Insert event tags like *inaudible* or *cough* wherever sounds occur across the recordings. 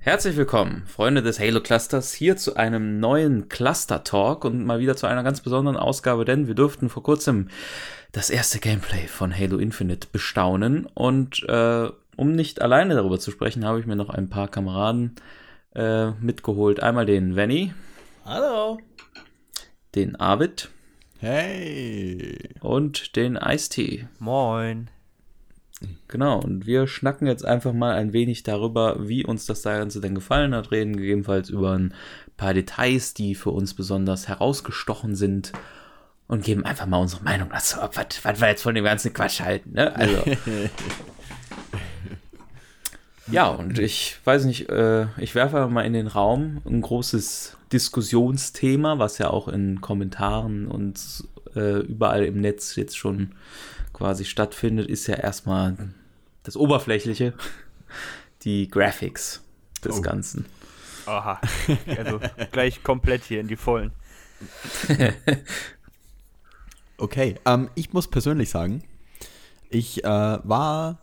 Herzlich willkommen, Freunde des Halo Clusters, hier zu einem neuen Cluster Talk und mal wieder zu einer ganz besonderen Ausgabe, denn wir durften vor kurzem das erste Gameplay von Halo Infinite bestaunen und äh, um nicht alleine darüber zu sprechen, habe ich mir noch ein paar Kameraden äh, mitgeholt. Einmal den Venny. Hallo. Den Arvid. Hey. Und den Ice-T. Moin. Genau, und wir schnacken jetzt einfach mal ein wenig darüber, wie uns das Ganze denn gefallen hat, reden gegebenenfalls über ein paar Details, die für uns besonders herausgestochen sind und geben einfach mal unsere Meinung dazu ab, was, was wir jetzt von dem ganzen Quatsch halten. Ne? Also. *laughs* ja, und ich weiß nicht, äh, ich werfe mal in den Raum ein großes Diskussionsthema, was ja auch in Kommentaren und äh, überall im Netz jetzt schon quasi stattfindet, ist ja erstmal das Oberflächliche, die Graphics des oh. Ganzen. Aha, also gleich komplett hier in die Vollen. *laughs* okay, ähm, ich muss persönlich sagen, ich äh, war,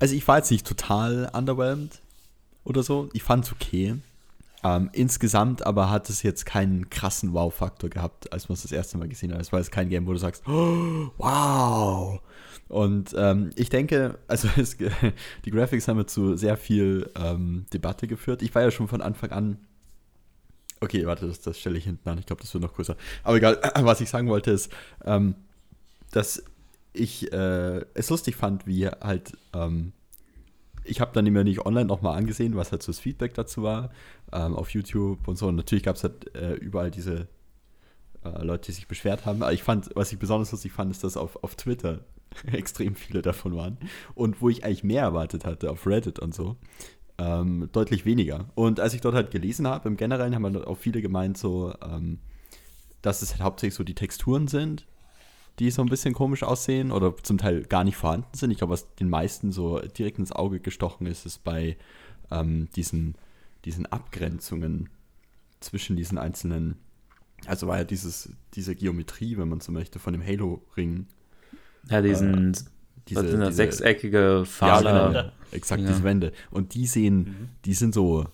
also ich war jetzt nicht total underwhelmed oder so. Ich fand es okay. Ähm, insgesamt aber hat es jetzt keinen krassen Wow-Faktor gehabt, als man es das erste Mal gesehen hat. Es war jetzt kein Game, wo du sagst, oh, *gasps* wow. Und ähm, ich denke, also *laughs* es, die Graphics haben zu sehr viel ähm, Debatte geführt. Ich war ja schon von Anfang an. Okay, warte, das, das stelle ich hinten an. Ich glaube, das wird noch größer. Aber egal, *clears throat* was ich sagen wollte ist, ähm, dass ich äh, es lustig fand, wie halt ähm, ich habe dann immer nicht online nochmal angesehen, was halt so das Feedback dazu war, ähm, auf YouTube und so. Und natürlich gab es halt äh, überall diese äh, Leute, die sich beschwert haben. Aber ich fand, was ich besonders lustig fand, ist, dass auf, auf Twitter *laughs* extrem viele davon waren. Und wo ich eigentlich mehr erwartet hatte, auf Reddit und so, ähm, deutlich weniger. Und als ich dort halt gelesen habe, im Generellen haben halt auch viele gemeint, so, ähm, dass es halt hauptsächlich so die Texturen sind, die so ein bisschen komisch aussehen oder zum Teil gar nicht vorhanden sind. Ich glaube, was den meisten so direkt ins Auge gestochen ist, ist bei ähm, diesen, diesen Abgrenzungen zwischen diesen einzelnen, also war ja dieses, diese Geometrie, wenn man so möchte, von dem Halo-Ring. Ja, diesen, äh, diese, diese, sechseckige Faser. Ja, genau, exakt, ja. diese Wände. Und die sehen, mhm. die sind so,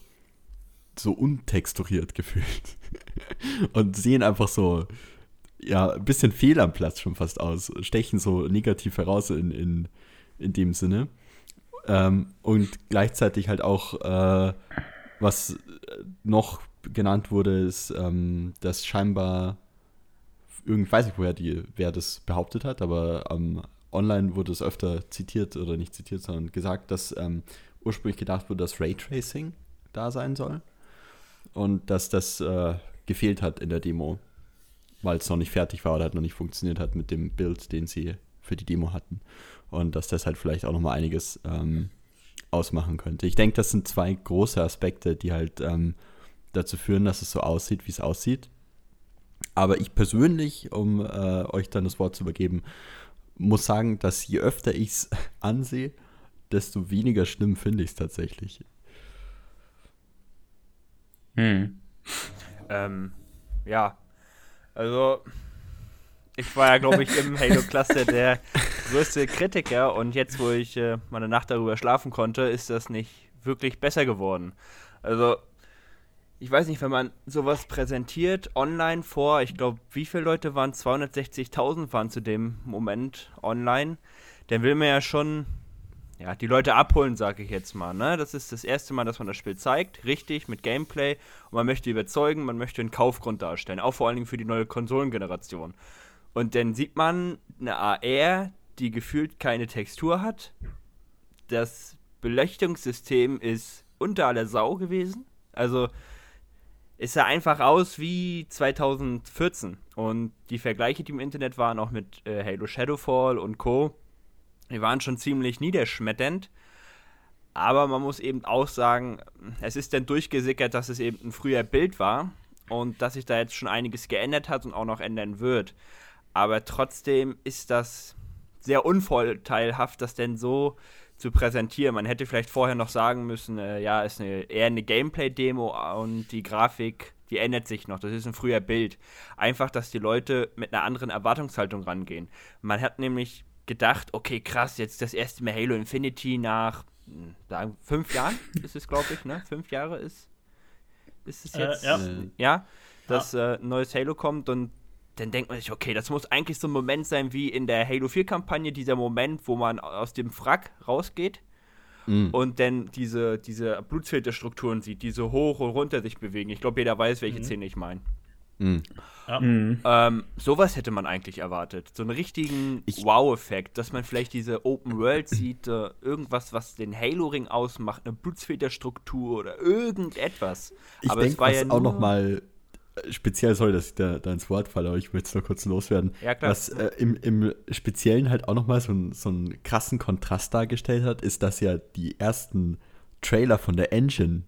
so untexturiert *laughs* gefühlt. und sehen einfach so, ja, ein bisschen fehl am Platz schon fast aus, stechen so negativ heraus in, in, in dem Sinne. Ähm, und gleichzeitig halt auch, äh, was noch genannt wurde, ist, ähm, dass scheinbar, irgendwie weiß ich, woher die, wer das behauptet hat, aber ähm, online wurde es öfter zitiert oder nicht zitiert, sondern gesagt, dass ähm, ursprünglich gedacht wurde, dass Raytracing da sein soll und dass das äh, gefehlt hat in der Demo weil es noch nicht fertig war oder halt noch nicht funktioniert hat mit dem Bild, den sie für die Demo hatten. Und dass das halt vielleicht auch nochmal einiges ähm, ausmachen könnte. Ich denke, das sind zwei große Aspekte, die halt ähm, dazu führen, dass es so aussieht, wie es aussieht. Aber ich persönlich, um äh, euch dann das Wort zu übergeben, muss sagen, dass je öfter ich es *laughs* ansehe, desto weniger schlimm finde ich es tatsächlich. Hm. Ähm, ja, also, ich war ja, glaube ich, im Halo-Cluster der größte Kritiker und jetzt, wo ich äh, meine Nacht darüber schlafen konnte, ist das nicht wirklich besser geworden. Also, ich weiß nicht, wenn man sowas präsentiert online vor, ich glaube, wie viele Leute waren 260.000 waren zu dem Moment online, dann will man ja schon ja, die Leute abholen, sage ich jetzt mal. Ne? Das ist das erste Mal, dass man das Spiel zeigt, richtig, mit Gameplay. Und man möchte überzeugen, man möchte einen Kaufgrund darstellen, auch vor allen Dingen für die neue Konsolengeneration. Und dann sieht man eine AR, die gefühlt keine Textur hat. Das Beleuchtungssystem ist unter aller Sau gewesen. Also es sah einfach aus wie 2014. Und die Vergleiche, die im Internet waren, auch mit äh, Halo Shadowfall und Co., die waren schon ziemlich niederschmetternd. Aber man muss eben auch sagen, es ist dann durchgesickert, dass es eben ein früher Bild war und dass sich da jetzt schon einiges geändert hat und auch noch ändern wird. Aber trotzdem ist das sehr unvorteilhaft, das denn so zu präsentieren. Man hätte vielleicht vorher noch sagen müssen, äh, ja, ist eine, eher eine Gameplay-Demo und die Grafik, die ändert sich noch. Das ist ein früher Bild. Einfach, dass die Leute mit einer anderen Erwartungshaltung rangehen. Man hat nämlich gedacht, okay, krass, jetzt das erste Mal Halo Infinity nach sagen, fünf Jahren *laughs* ist es, glaube ich, ne? Fünf Jahre ist, ist es Äh, jetzt, ja. ja, dass äh, ein neues Halo kommt und dann denkt man sich, okay, das muss eigentlich so ein Moment sein wie in der Halo 4-Kampagne, dieser Moment, wo man aus dem Wrack rausgeht Mhm. und dann diese, diese Blutfilterstrukturen sieht, die so hoch und runter sich bewegen. Ich glaube, jeder weiß, welche Szene ich meine. Mhm. Mhm. Ähm, sowas hätte man eigentlich erwartet. So einen richtigen Ich- Wow-Effekt, dass man vielleicht diese Open World sieht, äh, irgendwas, was den Halo-Ring ausmacht, eine Blutsfilterstruktur oder irgendetwas. Ich aber es denke, war was ja auch noch mal speziell, sorry, dass ich da, da ins Wort falle, aber ich will es nur kurz loswerden. Ja, klar. Was äh, im, im Speziellen halt auch noch mal so, so einen krassen Kontrast dargestellt hat, ist, dass ja die ersten Trailer von der Engine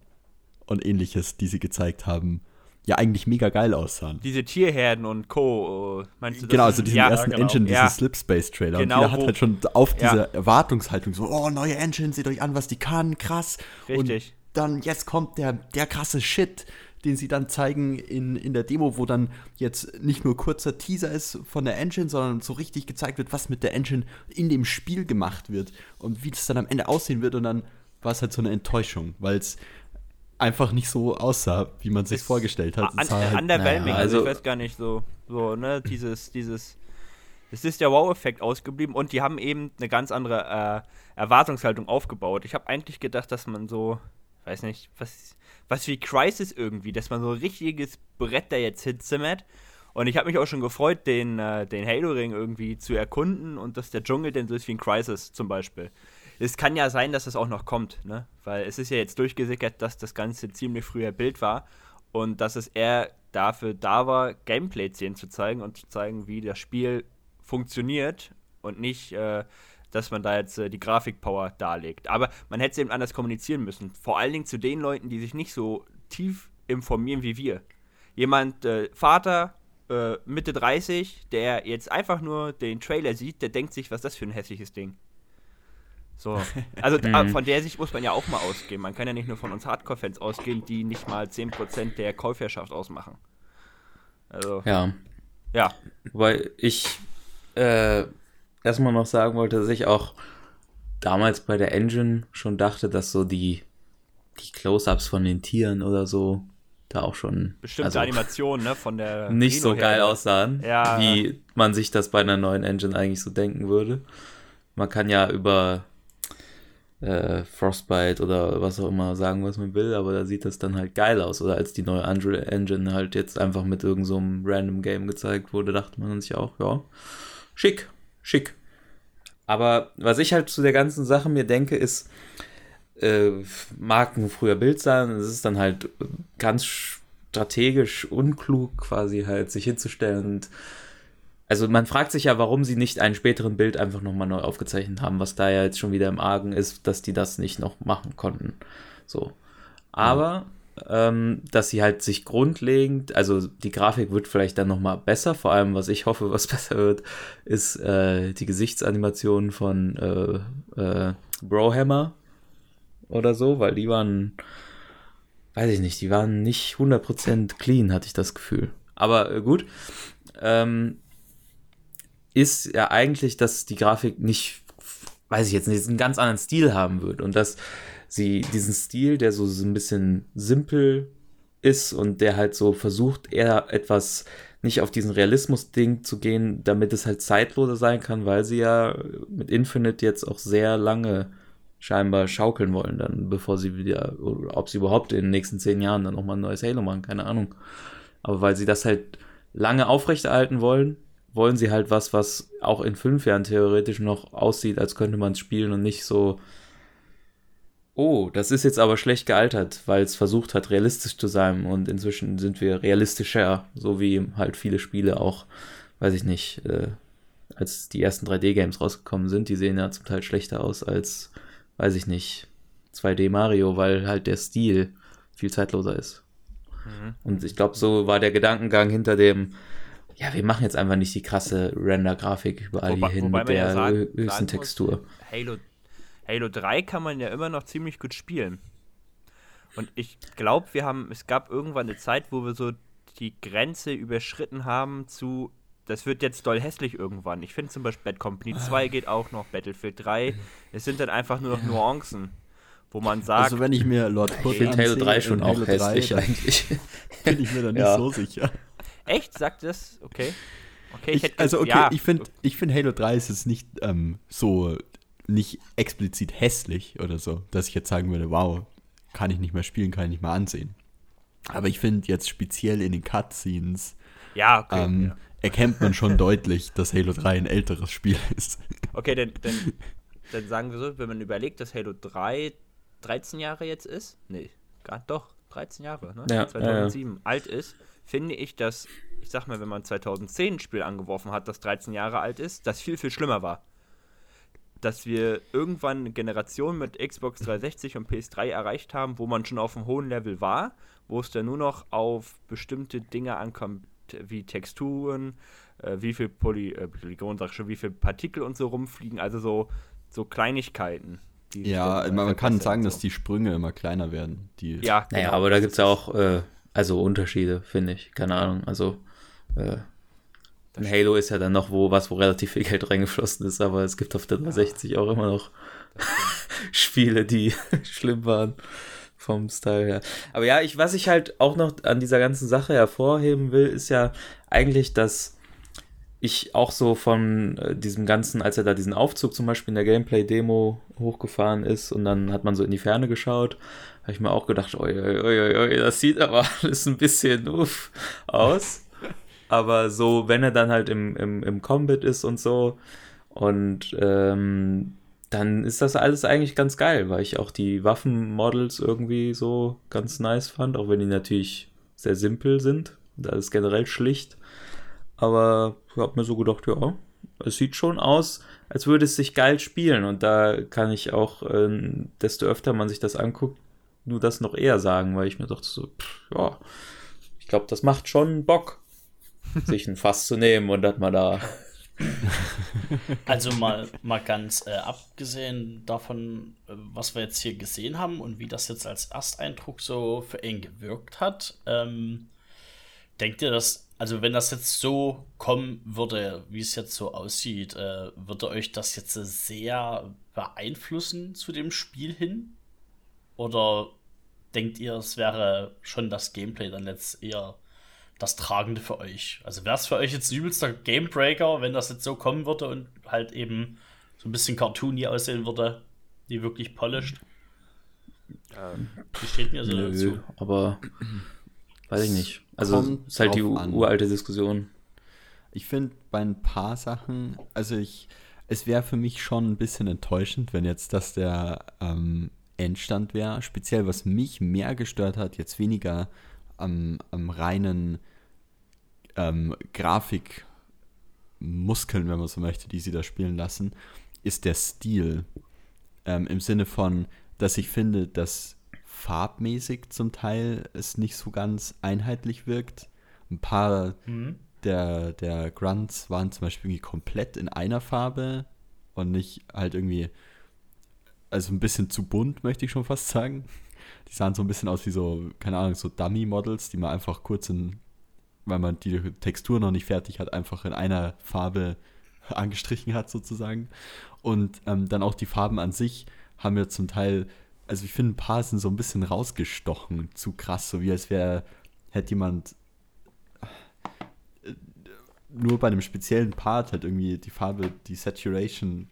und ähnliches, die sie gezeigt haben, ja eigentlich mega geil aussahen. Diese Tierherden und Co. äh, Meinst du das? Genau, also diesen ja, ersten genau. Engine, diesen Ja. Slip Space Trailer. Genau, und jeder hat halt schon auf Ja. diese Erwartungshaltung so, oh, neue Engine, seht euch an, was die kann, krass. Richtig. Und dann, jetzt kommt der, der krasse Shit, den sie dann zeigen in, in der Demo, wo dann jetzt nicht nur kurzer Teaser ist von der Engine, sondern so richtig gezeigt wird, was mit der Engine in dem Spiel gemacht wird und wie das dann am Ende aussehen wird. Und dann war es halt so eine Enttäuschung, weil es einfach nicht so aussah, wie man sich Es- vorgestellt hat. An, halt- underwhelming, naja, also, also- ich weiß gar nicht, so, so, ne, dieses, dieses, es ist der Wow-Effekt ausgeblieben und die haben eben eine ganz andere äh, Erwartungshaltung aufgebaut. Ich habe eigentlich gedacht, dass man so, weiß nicht, was, was wie Crisis irgendwie, dass man so ein richtiges Brett da jetzt hinzimmert. Und ich habe mich auch schon gefreut, den, äh, den Halo-Ring irgendwie zu erkunden und dass der Dschungel denn so ist wie ein Crisis zum Beispiel. Es kann ja sein, dass es auch noch kommt, ne? Weil es ist ja jetzt durchgesickert, dass das Ganze ziemlich früher Bild war und dass es eher dafür da war, Gameplay-Szenen zu zeigen und zu zeigen, wie das Spiel funktioniert und nicht, äh, dass man da jetzt äh, die Grafikpower darlegt. Aber man hätte es eben anders kommunizieren müssen. Vor allen Dingen zu den Leuten, die sich nicht so tief informieren wie wir. Jemand, äh, Vater, äh, Mitte 30, der jetzt einfach nur den Trailer sieht, der denkt sich, was ist das für ein hässliches Ding. So. *laughs* Also Mhm. von der Sicht muss man ja auch mal ausgehen. Man kann ja nicht nur von uns Hardcore-Fans ausgehen, die nicht mal 10% der Käuferschaft ausmachen. Also, Ja. ja. Wobei ich äh, erstmal noch sagen wollte, dass ich auch damals bei der Engine schon dachte, dass so die, die Close-Ups von den Tieren oder so da auch schon Bestimmte also Animationen, ne, von der *laughs* nicht so Rhino-Herde. geil aussahen, Ja. wie man sich das bei einer neuen Engine eigentlich so denken würde. Man kann ja über äh, Frostbite oder was auch immer sagen, was man will, aber da sieht das dann halt geil aus. Oder als die neue Unreal Engine halt jetzt einfach mit irgendeinem so random Game gezeigt wurde, dachte man sich auch, ja, schick, schick. Aber was ich halt zu der ganzen Sache mir denke, ist, äh, mag ein früher Bild sein, es ist dann halt ganz strategisch unklug, quasi halt sich hinzustellen und also man fragt sich ja, warum sie nicht einen späteren Bild einfach nochmal neu aufgezeichnet haben, was da ja jetzt schon wieder im Argen ist, dass die das nicht noch machen konnten. So. Aber, ähm, dass sie halt sich grundlegend, also die Grafik wird vielleicht dann nochmal besser, vor allem, was ich *laughs* hoffe, was besser wird, ist äh, die Gesichtsanimation von äh, äh, Brohammer oder so, weil die waren, weiß ich nicht, die waren nicht 100% clean, hatte ich das Gefühl. Aber äh, gut. Ähm, ist ja eigentlich, dass die Grafik nicht, weiß ich jetzt nicht, einen ganz anderen Stil haben wird und dass sie diesen Stil, der so, so ein bisschen simpel ist und der halt so versucht, eher etwas nicht auf diesen Realismus-Ding zu gehen, damit es halt zeitloser sein kann, weil sie ja mit Infinite jetzt auch sehr lange scheinbar schaukeln wollen, dann bevor sie wieder, oder ob sie überhaupt in den nächsten zehn Jahren dann nochmal ein neues Halo machen, keine Ahnung. Aber weil sie das halt lange aufrechterhalten wollen, wollen sie halt was, was auch in fünf Jahren theoretisch noch aussieht, als könnte man es spielen und nicht so, oh, das ist jetzt aber schlecht gealtert, weil es versucht hat, realistisch zu sein und inzwischen sind wir realistischer, so wie halt viele Spiele auch, weiß ich nicht, äh, als die ersten 3D-Games rausgekommen sind, die sehen ja zum Teil schlechter aus als, weiß ich nicht, 2D Mario, weil halt der Stil viel zeitloser ist. Mhm. Und ich glaube, so war der Gedankengang hinter dem, ja, wir machen jetzt einfach nicht die krasse Render-Grafik überall Wobei- hier hin mit der sagen- hö- höchsten Textur. Halo, Halo 3 kann man ja immer noch ziemlich gut spielen. Und ich glaube, wir haben, es gab irgendwann eine Zeit, wo wir so die Grenze überschritten haben zu, das wird jetzt doll hässlich irgendwann. Ich finde zum Beispiel Bad Company 2 geht auch noch, Battlefield 3. Es sind dann einfach nur noch Nuancen. wo man sagt. Also wenn ich mir Lord Hood finde Halo 3 schon auch Halo hässlich 3, eigentlich. *laughs* Bin ich mir da nicht ja. so sicher. Echt? Sagt das? Okay. Okay, ich, ich also okay, ja. ich finde ich find Halo 3 ist jetzt nicht ähm, so nicht explizit hässlich oder so, dass ich jetzt sagen würde, wow, kann ich nicht mehr spielen, kann ich nicht mehr ansehen. Aber ich finde jetzt speziell in den Cutscenes ja, okay, ähm, ja. erkennt man schon *laughs* deutlich, dass Halo 3 ein älteres Spiel ist. Okay, dann, dann, *laughs* dann sagen wir so, wenn man überlegt, dass Halo 3 13 Jahre jetzt ist, nee, gar doch, 13 Jahre, ne? Ja, 2007 ja, alt ist, finde ich, dass, ich sag mal, wenn man 2010 ein Spiel angeworfen hat, das 13 Jahre alt ist, das viel, viel schlimmer war dass wir irgendwann eine Generation mit Xbox 360 und PS3 erreicht haben, wo man schon auf einem hohen Level war, wo es dann nur noch auf bestimmte Dinge ankommt, wie Texturen, äh, wie viel Poly, äh, Polygon, sag schon, wie viel Partikel und so rumfliegen, also so, so Kleinigkeiten. Ja, man kann sagen, so. dass die Sprünge immer kleiner werden. Die ja, genau. naja, aber da gibt es ja auch äh, also Unterschiede, finde ich. Keine Ahnung. Also äh, in Halo ist ja dann noch wo was, wo relativ viel Geld reingeflossen ist, aber es gibt auf der 360 auch immer noch *laughs* Spiele, die *laughs* schlimm waren vom Style her. Aber ja, ich, was ich halt auch noch an dieser ganzen Sache hervorheben will, ist ja eigentlich, dass ich auch so von äh, diesem ganzen, als er da diesen Aufzug zum Beispiel in der Gameplay-Demo hochgefahren ist und dann hat man so in die Ferne geschaut, habe ich mir auch gedacht, oi, oi, oi, oi, das sieht aber *laughs* alles ein bisschen uff aus. Aber so, wenn er dann halt im, im, im Combat ist und so, und ähm, dann ist das alles eigentlich ganz geil, weil ich auch die Waffenmodels irgendwie so ganz nice fand, auch wenn die natürlich sehr simpel sind. Das ist generell schlicht. Aber ich habe mir so gedacht, ja, es sieht schon aus, als würde es sich geil spielen. Und da kann ich auch, äh, desto öfter man sich das anguckt, nur das noch eher sagen, weil ich mir dachte so, pff, ja, ich glaube, das macht schon Bock sich ein Fass zu nehmen und dann mal da. Also mal, mal ganz äh, abgesehen davon, äh, was wir jetzt hier gesehen haben und wie das jetzt als Ersteindruck so für ihn gewirkt hat, ähm, denkt ihr, dass, also wenn das jetzt so kommen würde, wie es jetzt so aussieht, äh, würde euch das jetzt sehr beeinflussen zu dem Spiel hin? Oder denkt ihr, es wäre schon das Gameplay dann jetzt eher das Tragende für euch? Also wäre es für euch jetzt übelster Gamebreaker, wenn das jetzt so kommen würde und halt eben so ein bisschen cartoony aussehen würde, die wirklich polished? Ähm, Wie steht mir so nö, dazu? Aber weiß ich nicht. Also ist halt die an. uralte Diskussion. Ich finde bei ein paar Sachen, also ich, es wäre für mich schon ein bisschen enttäuschend, wenn jetzt das der ähm, Endstand wäre. Speziell was mich mehr gestört hat, jetzt weniger am, am reinen ähm, Grafikmuskeln, wenn man so möchte, die sie da spielen lassen, ist der Stil. Ähm, Im Sinne von, dass ich finde, dass farbmäßig zum Teil es nicht so ganz einheitlich wirkt. Ein paar mhm. der, der Grunts waren zum Beispiel irgendwie komplett in einer Farbe und nicht halt irgendwie, also ein bisschen zu bunt, möchte ich schon fast sagen. Die sahen so ein bisschen aus wie so, keine Ahnung, so Dummy-Models, die man einfach kurz in, weil man die Textur noch nicht fertig hat, einfach in einer Farbe *laughs* angestrichen hat sozusagen. Und ähm, dann auch die Farben an sich haben wir zum Teil, also ich finde, ein paar sind so ein bisschen rausgestochen, zu krass, so wie als wäre, hätte jemand äh, nur bei einem speziellen Part halt irgendwie die Farbe, die Saturation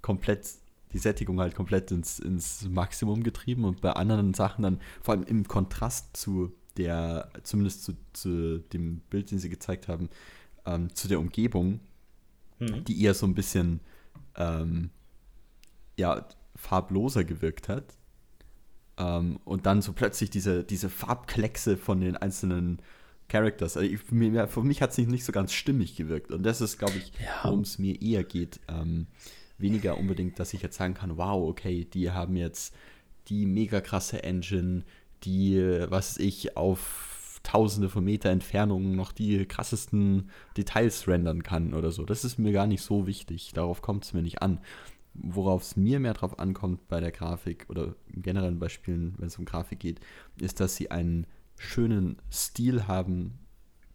komplett die Sättigung halt komplett ins, ins Maximum getrieben und bei anderen Sachen dann, vor allem im Kontrast zu der, zumindest zu, zu dem Bild, den sie gezeigt haben, ähm, zu der Umgebung, mhm. die eher so ein bisschen ähm, ja, farbloser gewirkt hat. Ähm, und dann so plötzlich diese, diese Farbkleckse von den einzelnen Characters. Also ich, mir, für mich hat es nicht, nicht so ganz stimmig gewirkt. Und das ist, glaube ich, ja. worum es mir eher geht. Ähm, weniger unbedingt, dass ich jetzt sagen kann, wow, okay, die haben jetzt die mega krasse Engine, die, was ich, auf tausende von Meter Entfernung noch die krassesten Details rendern kann oder so. Das ist mir gar nicht so wichtig. Darauf kommt es mir nicht an. Worauf es mir mehr drauf ankommt bei der Grafik oder generell bei Spielen, wenn es um Grafik geht, ist, dass sie einen schönen Stil haben,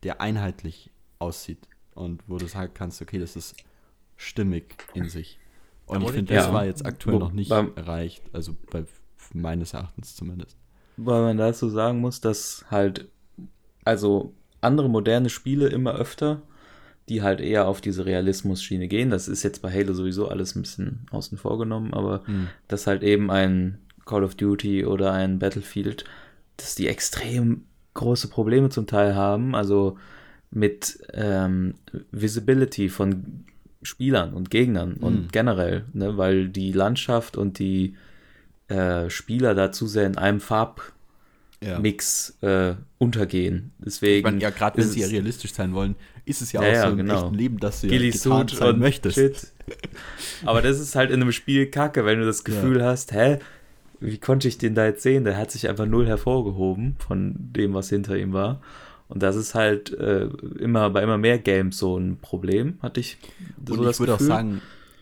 der einheitlich aussieht und wo du sagen kannst, okay, das ist stimmig in sich. Und ich finde, das ja. war jetzt aktuell noch nicht erreicht. Also bei meines Erachtens zumindest. Weil man dazu sagen muss, dass halt, also andere moderne Spiele immer öfter, die halt eher auf diese Realismus-Schiene gehen. Das ist jetzt bei Halo sowieso alles ein bisschen außen vor genommen, aber Hm. dass halt eben ein Call of Duty oder ein Battlefield, dass die extrem große Probleme zum Teil haben, also mit ähm, Visibility von Spielern und Gegnern Mhm. und generell, ne, weil die Landschaft und die äh, Spieler da zu sehr in einem Farbmix Ja. äh, untergehen. Deswegen Ich meine, ja, gerade wenn sie ja realistisch sein wollen, ist es ja, Ja, auch ja, so im genau. echten Leben, dass du ja Ghillie getarnt Suit sein möchtest. Shit. Aber das ist halt in einem Spiel kacke, wenn du das Gefühl hast, hä, wie konnte ich den da jetzt sehen? Der hat sich einfach null hervorgehoben von dem, was hinter ihm war. Und das ist halt äh, immer bei immer mehr Games so ein Problem, hatte ich so Und ich würde auch sagen,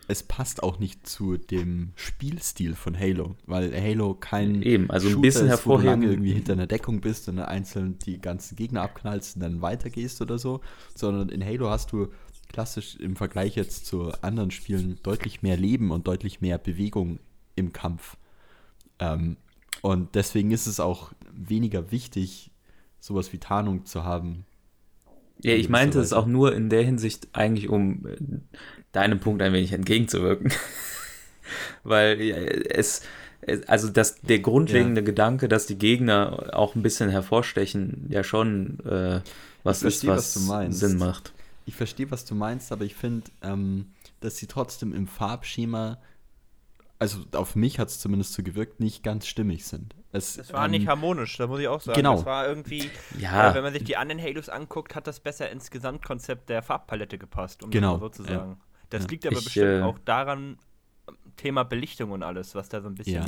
es passt auch nicht zu dem Spielstil von Halo, weil Halo kein Eben, also ein Shooter bisschen ist, wo du lange irgendwie hinter einer Deckung bist und dann einzeln die ganzen Gegner abknallst und dann weitergehst oder so, sondern in Halo hast du klassisch im Vergleich jetzt zu anderen Spielen deutlich mehr Leben und deutlich mehr Bewegung im Kampf. Ähm, und deswegen ist es auch weniger wichtig, sowas wie Tarnung zu haben. Ja, ich meinte es auch nur in der Hinsicht eigentlich, um äh, deinem Punkt ein wenig entgegenzuwirken. *laughs* Weil ja, es, es, also das, der grundlegende Gedanke, dass die Gegner auch ein bisschen hervorstechen, ja schon äh, was Ich ist, verstehe, was, was du meinst. Sinn macht. Ich verstehe, was du meinst, aber ich finde, ähm, dass sie trotzdem im Farbschema, also auf mich hat es zumindest so gewirkt, nicht ganz stimmig sind. Es, Das war ähm, nicht harmonisch, da muss ich auch sagen. genau. Das war irgendwie, Ja. äh, wenn man sich die anderen Halos anguckt, hat das besser ins Gesamtkonzept der Farbpalette gepasst, um Genau, das mal so zu ja. sagen. Das Ja. liegt aber Ich, bestimmt äh, auch daran, Thema Belichtung und alles, was da so ein bisschen Ja.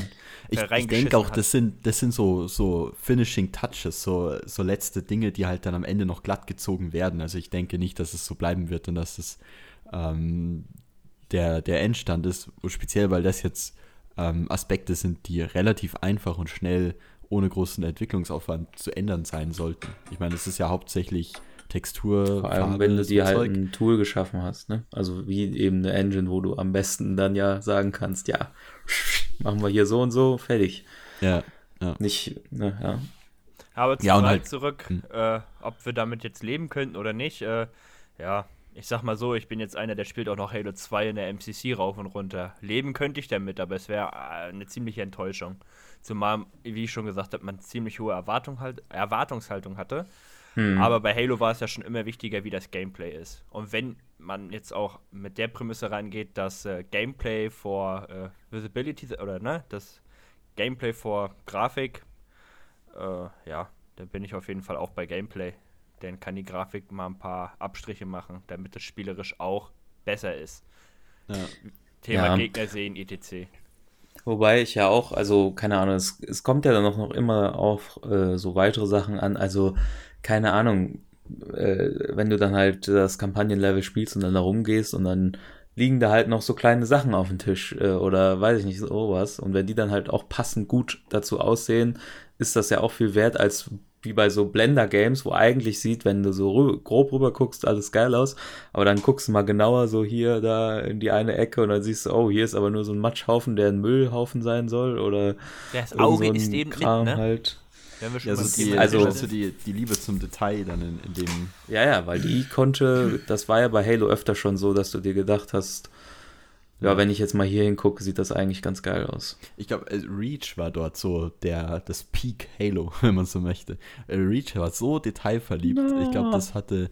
Ich, ich denke auch, hat. das sind, das sind so, so Finishing Touches, so, so letzte Dinge, die halt dann am Ende noch glatt gezogen werden. Also ich denke nicht, dass es so bleiben wird und dass es ähm, der, der Endstand ist, speziell weil das jetzt ähm, Aspekte sind, die relativ einfach und schnell ohne großen Entwicklungsaufwand zu ändern sein sollten. Ich meine, es ist ja hauptsächlich Textur, Vor allem, Farbe, wenn du dir halt Zeug. ein Tool geschaffen hast, ne? Also wie eben eine Engine, wo du am besten dann ja sagen kannst, ja, *laughs* machen wir hier so und so, fertig. Ja, ja. Nicht, ne, ja. Aber zur Ja, halt- zurück, hm. äh, ob wir damit jetzt leben könnten oder nicht. Äh, ja, ich sag mal so, ich bin jetzt einer, der spielt auch noch Halo 2 in der MCC rauf und runter. Leben könnte ich damit, aber es wäre äh, eine ziemliche Enttäuschung. Zumal, wie ich schon gesagt habe, man ziemlich hohe Erwartung halt, Erwartungshaltung hatte. Hm. Aber bei Halo war es ja schon immer wichtiger, wie das Gameplay ist. Und wenn man jetzt auch mit der Prämisse reingeht, dass äh, Gameplay vor äh, Visibility oder ne, das Gameplay vor Grafik, äh, ja, dann bin ich auf jeden Fall auch bei Gameplay. Dann kann die Grafik mal ein paar Abstriche machen, damit es spielerisch auch besser ist. ja. Thema Ja. Gegner sehen, etc. Wobei ich ja auch, also keine Ahnung, es, es kommt ja dann auch noch immer auf äh, so weitere Sachen an. Also keine Ahnung, äh, wenn du dann halt das Kampagnenlevel spielst und dann da rumgehst und dann liegen da halt noch so kleine Sachen auf dem Tisch äh, oder weiß ich nicht, sowas. Und wenn die dann halt auch passend gut dazu aussehen, ist das ja auch viel wert als wie bei so Blender-Games, wo eigentlich sieht, wenn du so rü grob rüber guckst, alles geil aus, aber dann guckst du mal genauer so hier, da in die eine Ecke und dann siehst du, oh, hier ist aber nur so ein Matschhaufen, der ein Müllhaufen sein soll oder Das Auge so ein ist eben Kram nicht, ne? halt. Ja, so die, also- Ninja so sind. die, die Liebe zum Detail dann in, in dem Ja, ja, weil die konnte, das war ja bei Halo öfter schon so, dass du dir gedacht hast, ja, Ja. wenn ich jetzt mal hier hingucke, sieht das eigentlich ganz geil aus. Ich glaube, äh, Reach war dort so der, das Peak Halo, *laughs* wenn man so möchte. Äh, Reach war so detailverliebt. Ich glaube, das hatte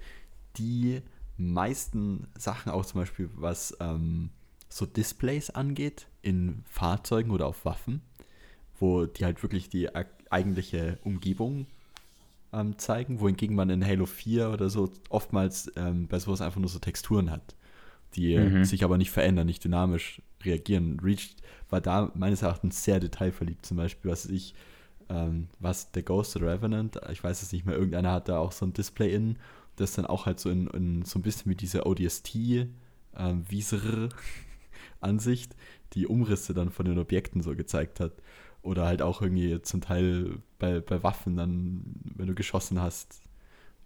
die meisten Sachen, auch zum Beispiel was ähm, so Displays angeht, in Fahrzeugen oder auf Waffen, wo die halt wirklich die eigentliche Umgebung ähm, zeigen, wohingegen man in Halo 4 oder so oftmals ähm, bei sowas einfach nur so Texturen hat, die Mhm. sich aber nicht verändern, nicht dynamisch reagieren. Reach war da meines Erachtens sehr detailverliebt, zum Beispiel, was ich, ähm, was der Ghost oder Revenant, ich weiß es nicht mehr, irgendeiner hat da auch so ein Display in, das dann auch halt so in, in so ein bisschen wie diese ODST ähm, Visor *laughs* Ansicht die Umrisse dann von den Objekten so gezeigt hat. Oder halt auch irgendwie zum Teil bei, bei Waffen dann, wenn du geschossen hast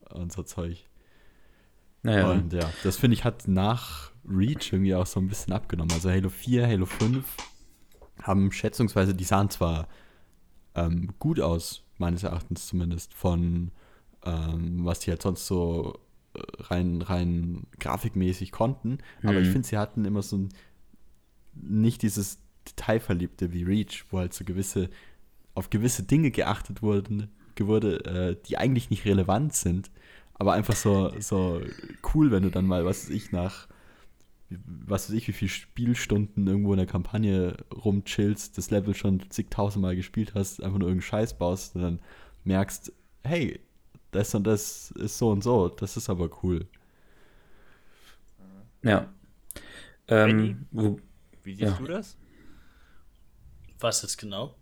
und so Zeug. Naja, Und ja, das finde ich hat nach Reach irgendwie auch so ein bisschen abgenommen. Also Halo 4, Halo 5 haben schätzungsweise, die sahen zwar ähm, gut aus, meines Erachtens zumindest, von ähm, was die halt sonst so äh, rein, rein grafikmäßig konnten. Aber ich Mhm. finde, sie hatten immer so ein, nicht dieses Detailverliebte wie Reach, wo halt so gewisse, auf gewisse Dinge geachtet wurden, wurde, äh, die eigentlich nicht relevant sind, aber einfach so, so cool, wenn du dann mal, was weiß ich, nach was weiß ich, wie viele Spielstunden irgendwo in der Kampagne rumchillst, das Level schon zigtausendmal gespielt hast, einfach nur irgendeinen Scheiß baust und dann merkst, hey, das und das ist so und so, das ist aber cool. Ja. Ähm, wo, Wie siehst Ja. du das? Was jetzt genau?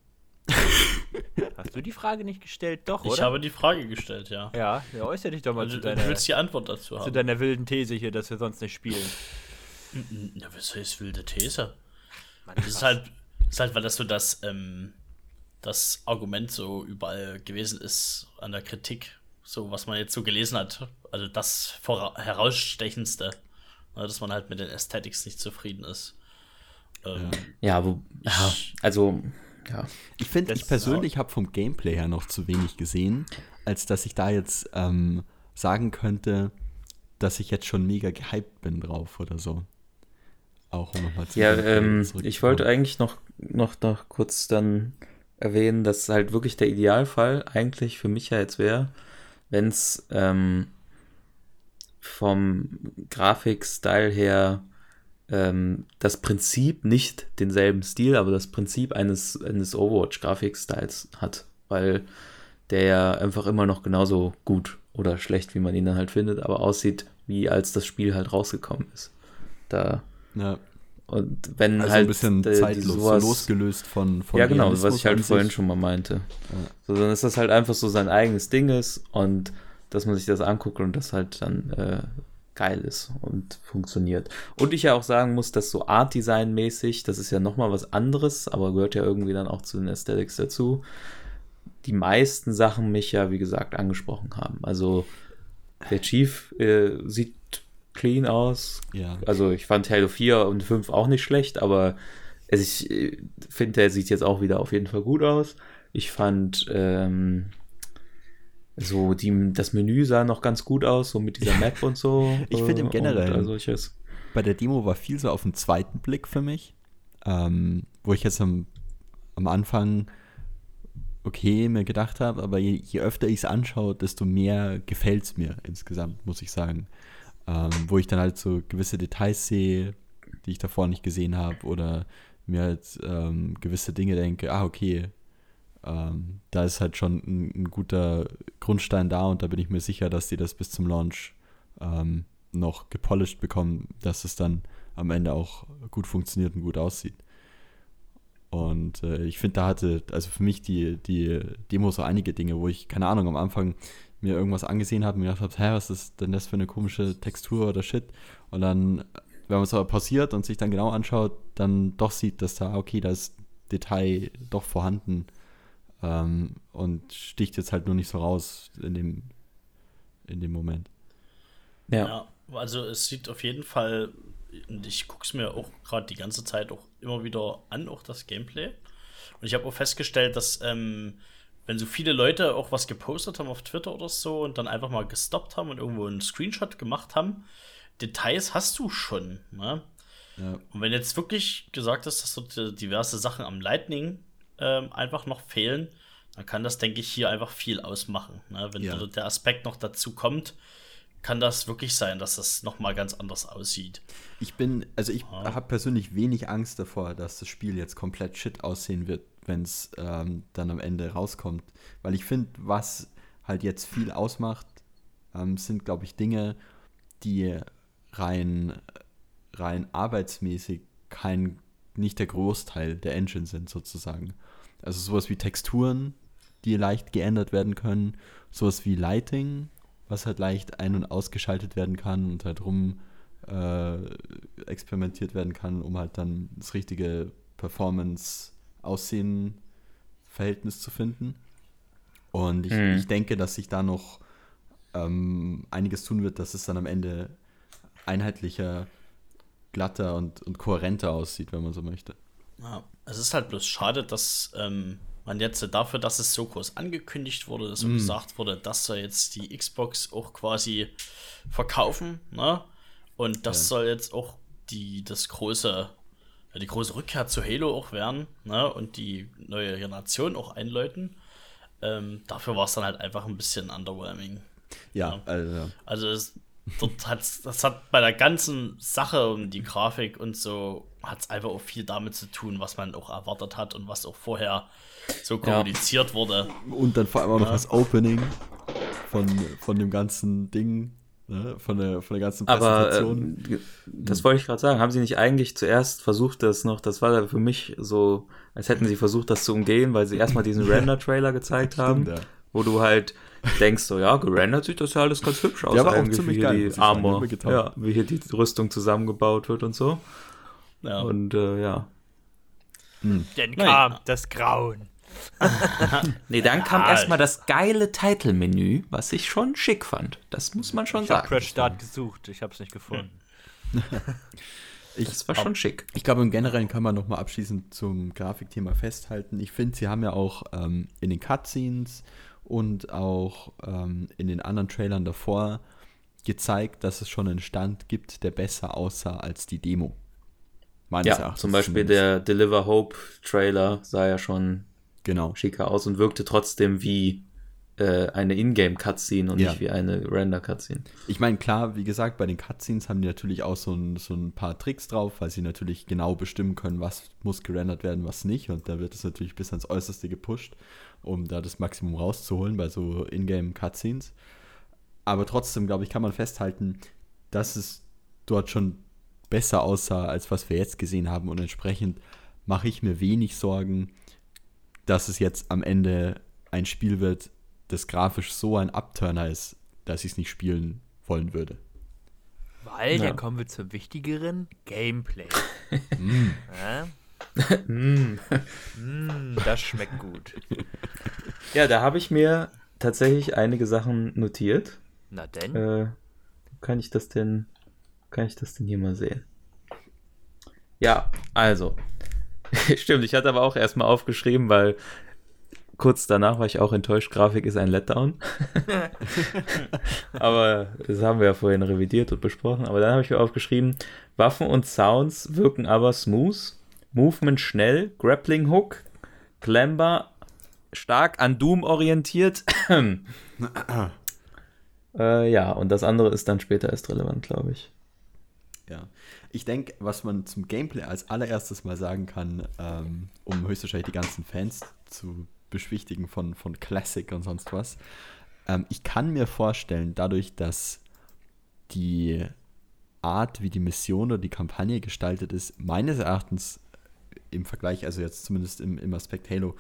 Hast du die Frage nicht gestellt? Doch, Ich oder? habe die Frage gestellt, ja. ja, ja, äußere dich doch mal Also, zu, du deiner, willst die Antwort dazu zu haben. deiner wilden These hier, dass wir sonst nicht spielen. Ja, was heißt wilde These? Mann, Das ist halt, ist halt, weil das so das, ähm, das Argument so überall gewesen ist an der Kritik, so was man jetzt so gelesen hat. Also das herausstechendste, ne, dass man halt mit den Aesthetics nicht zufrieden ist. Ähm, ja, wo, ja, also, ja. Ich finde, ich persönlich habe vom Gameplay her noch zu wenig gesehen, als dass ich da jetzt ähm, sagen könnte, dass ich jetzt schon mega gehypt bin drauf oder so. Auch um nochmal zu Ja, ähm, ich wollte eigentlich noch, noch, noch kurz dann erwähnen, dass halt wirklich der Idealfall eigentlich für mich ja jetzt wäre, wenn es ähm, vom Grafikstyle her ähm, das Prinzip nicht denselben Stil, aber das Prinzip eines, eines Overwatch-Grafikstyles hat, weil der ja einfach immer noch genauso gut oder schlecht, wie man ihn dann halt findet, aber aussieht, wie als das Spiel halt rausgekommen ist. Da Ja, und wenn also halt ein bisschen äh, zeitlos, sowas- so losgelöst von, von ja, genau, was ich halt vorhin sich. schon mal meinte. So, dann ist das halt einfach so sein eigenes Ding ist und dass man sich das anguckt und das halt dann äh, geil ist und funktioniert. Und ich ja auch sagen muss, dass so Art Design mäßig, das ist ja nochmal was anderes, aber gehört ja irgendwie dann auch zu den Aesthetics dazu. Die meisten Sachen mich ja, wie gesagt, angesprochen haben. Also der Chief äh, sieht clean aus, Ja, also ich fand Halo 4 und 5 auch nicht schlecht, aber also ich äh, finde, der sieht jetzt auch wieder auf jeden Fall gut aus. Ich fand ähm, so die, das Menü sah noch ganz gut aus, so mit dieser *laughs* Map und so. Ich finde im äh, Generellen- all solches. bei der Demo war viel so auf den zweiten Blick für mich, ähm, wo ich jetzt am, am Anfang okay mir gedacht habe, aber je, je öfter ich es anschaue, desto mehr gefällt es mir insgesamt, muss ich sagen. Ähm, wo ich dann halt so gewisse Details sehe, die ich davor nicht gesehen habe oder mir halt ähm, gewisse Dinge denke, ah, okay, ähm, da ist halt schon ein, ein guter Grundstein da und da bin ich mir sicher, dass die das bis zum Launch ähm, noch gepolished bekommen, dass es dann am Ende auch gut funktioniert und gut aussieht. Und äh, ich finde, da hatte, also für mich die, die Demo so einige Dinge, wo ich, keine Ahnung, am Anfang mir irgendwas angesehen habe und mir gedacht habe, hä, was ist denn das für eine komische Textur oder Shit? Und dann, wenn man es aber pausiert und sich dann genau anschaut, dann doch sieht, dass da, okay, da ist Detail doch vorhanden ähm, und sticht jetzt halt nur nicht so raus in dem, in dem Moment. Ja. Ja, also es sieht auf jeden Fall, und ich gucke es mir auch gerade die ganze Zeit auch immer wieder an, auch das Gameplay. Und ich habe auch festgestellt, dass ähm, wenn so viele Leute auch was gepostet haben auf Twitter oder so und dann einfach mal gestoppt haben und irgendwo einen Screenshot gemacht haben, Details hast du schon. Ne? Ja. Und wenn jetzt wirklich gesagt ist, dass dort äh, diverse Sachen am Lightning ähm, einfach noch fehlen, dann kann das, denke ich, hier einfach viel ausmachen. Ne? Wenn Ja. dort der Aspekt noch dazu kommt, kann das wirklich sein, dass das noch mal ganz anders aussieht. Ich bin, also ich Ah. habe persönlich wenig Angst davor, dass das Spiel jetzt komplett shit aussehen wird, wenn es ähm, dann am Ende rauskommt. Weil ich finde, was halt jetzt viel ausmacht, ähm, sind, glaube ich, Dinge, die rein, rein arbeitsmäßig kein, nicht der Großteil der Engine sind, sozusagen. Also sowas wie Texturen, die leicht geändert werden können, sowas wie Lighting, was halt leicht ein- und ausgeschaltet werden kann und halt rum äh, experimentiert werden kann, um halt dann das richtige Performance-Aussehen-Verhältnis zu finden. Und ich, Mhm. ich denke, dass sich da noch ähm, einiges tun wird, dass es dann am Ende einheitlicher, glatter und, und kohärenter aussieht, wenn man so möchte. Ja, es ist halt bloß schade, dass ähm, man jetzt dafür, dass es so groß angekündigt wurde, dass so Mm. gesagt wurde, das soll jetzt die Xbox auch quasi verkaufen, ne? Und das soll jetzt auch die, das große, ja, die große Rückkehr zu Halo auch werden, ne? Und die neue Generation auch einläuten. Ähm, dafür war es dann halt einfach ein bisschen underwhelming. Ja, also, Also es, dort hat's, das hat bei der ganzen Sache um die Grafik und so hat es einfach auch viel damit zu tun, was man auch erwartet hat und was auch vorher so kommuniziert wurde. und dann vor allem auch noch das Opening von, von dem ganzen Ding, ne? von, der, von der ganzen Aber Präsentation. ähm, das wollte ich gerade sagen. Haben sie nicht eigentlich zuerst versucht, das noch, das war für mich so, als hätten sie versucht, das zu umgehen, weil sie erstmal diesen *laughs* Render-Trailer gezeigt haben, Stimmt, ja. wo du halt denkst, so, ja, gerendert sieht das ja alles ganz hübsch aus. Ja, war auch ziemlich wie hier geil, ich die Armor, ja, wie hier die Rüstung zusammengebaut wird und so. Ja. Und äh, ja. Dann Naja. kam das Grauen. *laughs* Nee, dann kam Ja. erstmal das geile Title-Menü, was ich schon schick fand. Das muss man schon Ich habe sagen. Crash Start gesucht, ich habe es nicht gefunden. *laughs* Das war schon schick. Ich glaube, im Generellen kann man nochmal abschließend zum Grafikthema festhalten. Ich finde, sie haben ja auch ähm, in den Cutscenes und auch ähm, in den anderen Trailern davor gezeigt, dass es schon einen Stand gibt, der besser aussah als die Demo. Meines Ja, Erachtens zum Beispiel zumindest. der Deliver Hope Trailer sah ja schon Genau. schicker aus und wirkte trotzdem wie äh, eine Ingame-Cutscene und Ja. nicht wie eine Render-Cutscene. Ich meine, klar, wie gesagt, bei den Cutscenes haben die natürlich auch so ein, so ein paar Tricks drauf, weil sie natürlich genau bestimmen können, was muss gerendert werden, was nicht. Und da wird es natürlich bis ans Äußerste gepusht, um da das Maximum rauszuholen bei so Ingame-Cutscenes. Aber trotzdem, glaube ich, kann man festhalten, dass es dort schon besser aussah, als was wir jetzt gesehen haben. Und entsprechend mache ich mir wenig Sorgen, dass es jetzt am Ende ein Spiel wird, das grafisch so ein Abturner ist, dass ich es nicht spielen wollen würde. Weil, Ja. dann kommen wir zum wichtigeren Gameplay. *laughs* ja? Mm. Mm, das schmeckt gut. Ja, da habe ich mir tatsächlich einige Sachen notiert. Na denn? Äh, kann ich das denn, kann ich das denn hier mal sehen? Ja, also. *laughs* Stimmt, ich hatte aber auch erstmal aufgeschrieben, weil kurz danach war ich auch enttäuscht, Grafik ist ein Letdown. *laughs* aber das haben wir ja vorhin revidiert und besprochen. Aber dann habe ich mir aufgeschrieben, Waffen und Sounds wirken aber smooth, Movement schnell, Grappling Hook, Clamber stark an Doom orientiert. *clears throat* Äh, ja, und das andere ist dann später erst relevant, glaube ich. Ja. Ich denke, was man zum Gameplay als allererstes mal sagen kann, ähm, um höchstwahrscheinlich die ganzen Fans zu beschwichtigen von, von Classic und sonst was, ähm, ich kann mir vorstellen, dadurch, dass die Art, wie die Mission oder die Kampagne gestaltet ist, meines Erachtens im Vergleich, also jetzt zumindest im, im Aspekt Halo,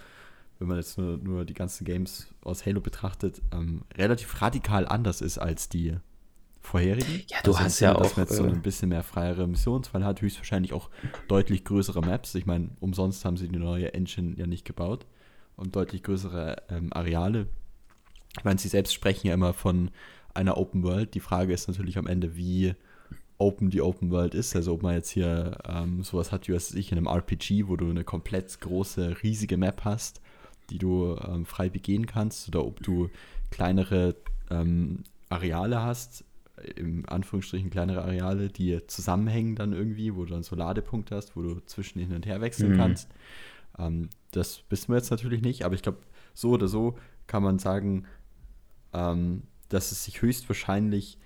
wenn man jetzt nur, nur die ganzen Games aus Halo betrachtet, ähm, relativ radikal anders ist als die vorherigen. Ja, du Also hast ja Sinne, dass auch, man jetzt so äh, ein bisschen mehr freiere Missionsfall hat, höchstwahrscheinlich auch deutlich größere Maps. Ich meine, umsonst haben sie die neue Engine ja nicht gebaut und deutlich größere ähm, Areale. Ich meine, sie selbst sprechen ja immer von einer Open World. Die Frage ist natürlich am Ende, wie open die Open World ist. Also ob man jetzt hier ähm, sowas hat wie was ich in einem RPG, wo du eine komplett große, riesige Map hast, die du ähm, frei begehen kannst, oder ob du kleinere ähm, Areale hast, im Anführungsstrichen kleinere Areale, die zusammenhängen dann irgendwie, wo du dann so Ladepunkte hast, wo du zwischen hin und her wechseln Mhm. kannst. Ähm, das wissen wir jetzt natürlich nicht, aber ich glaube, so oder so kann man sagen, ähm, dass es sich höchstwahrscheinlich,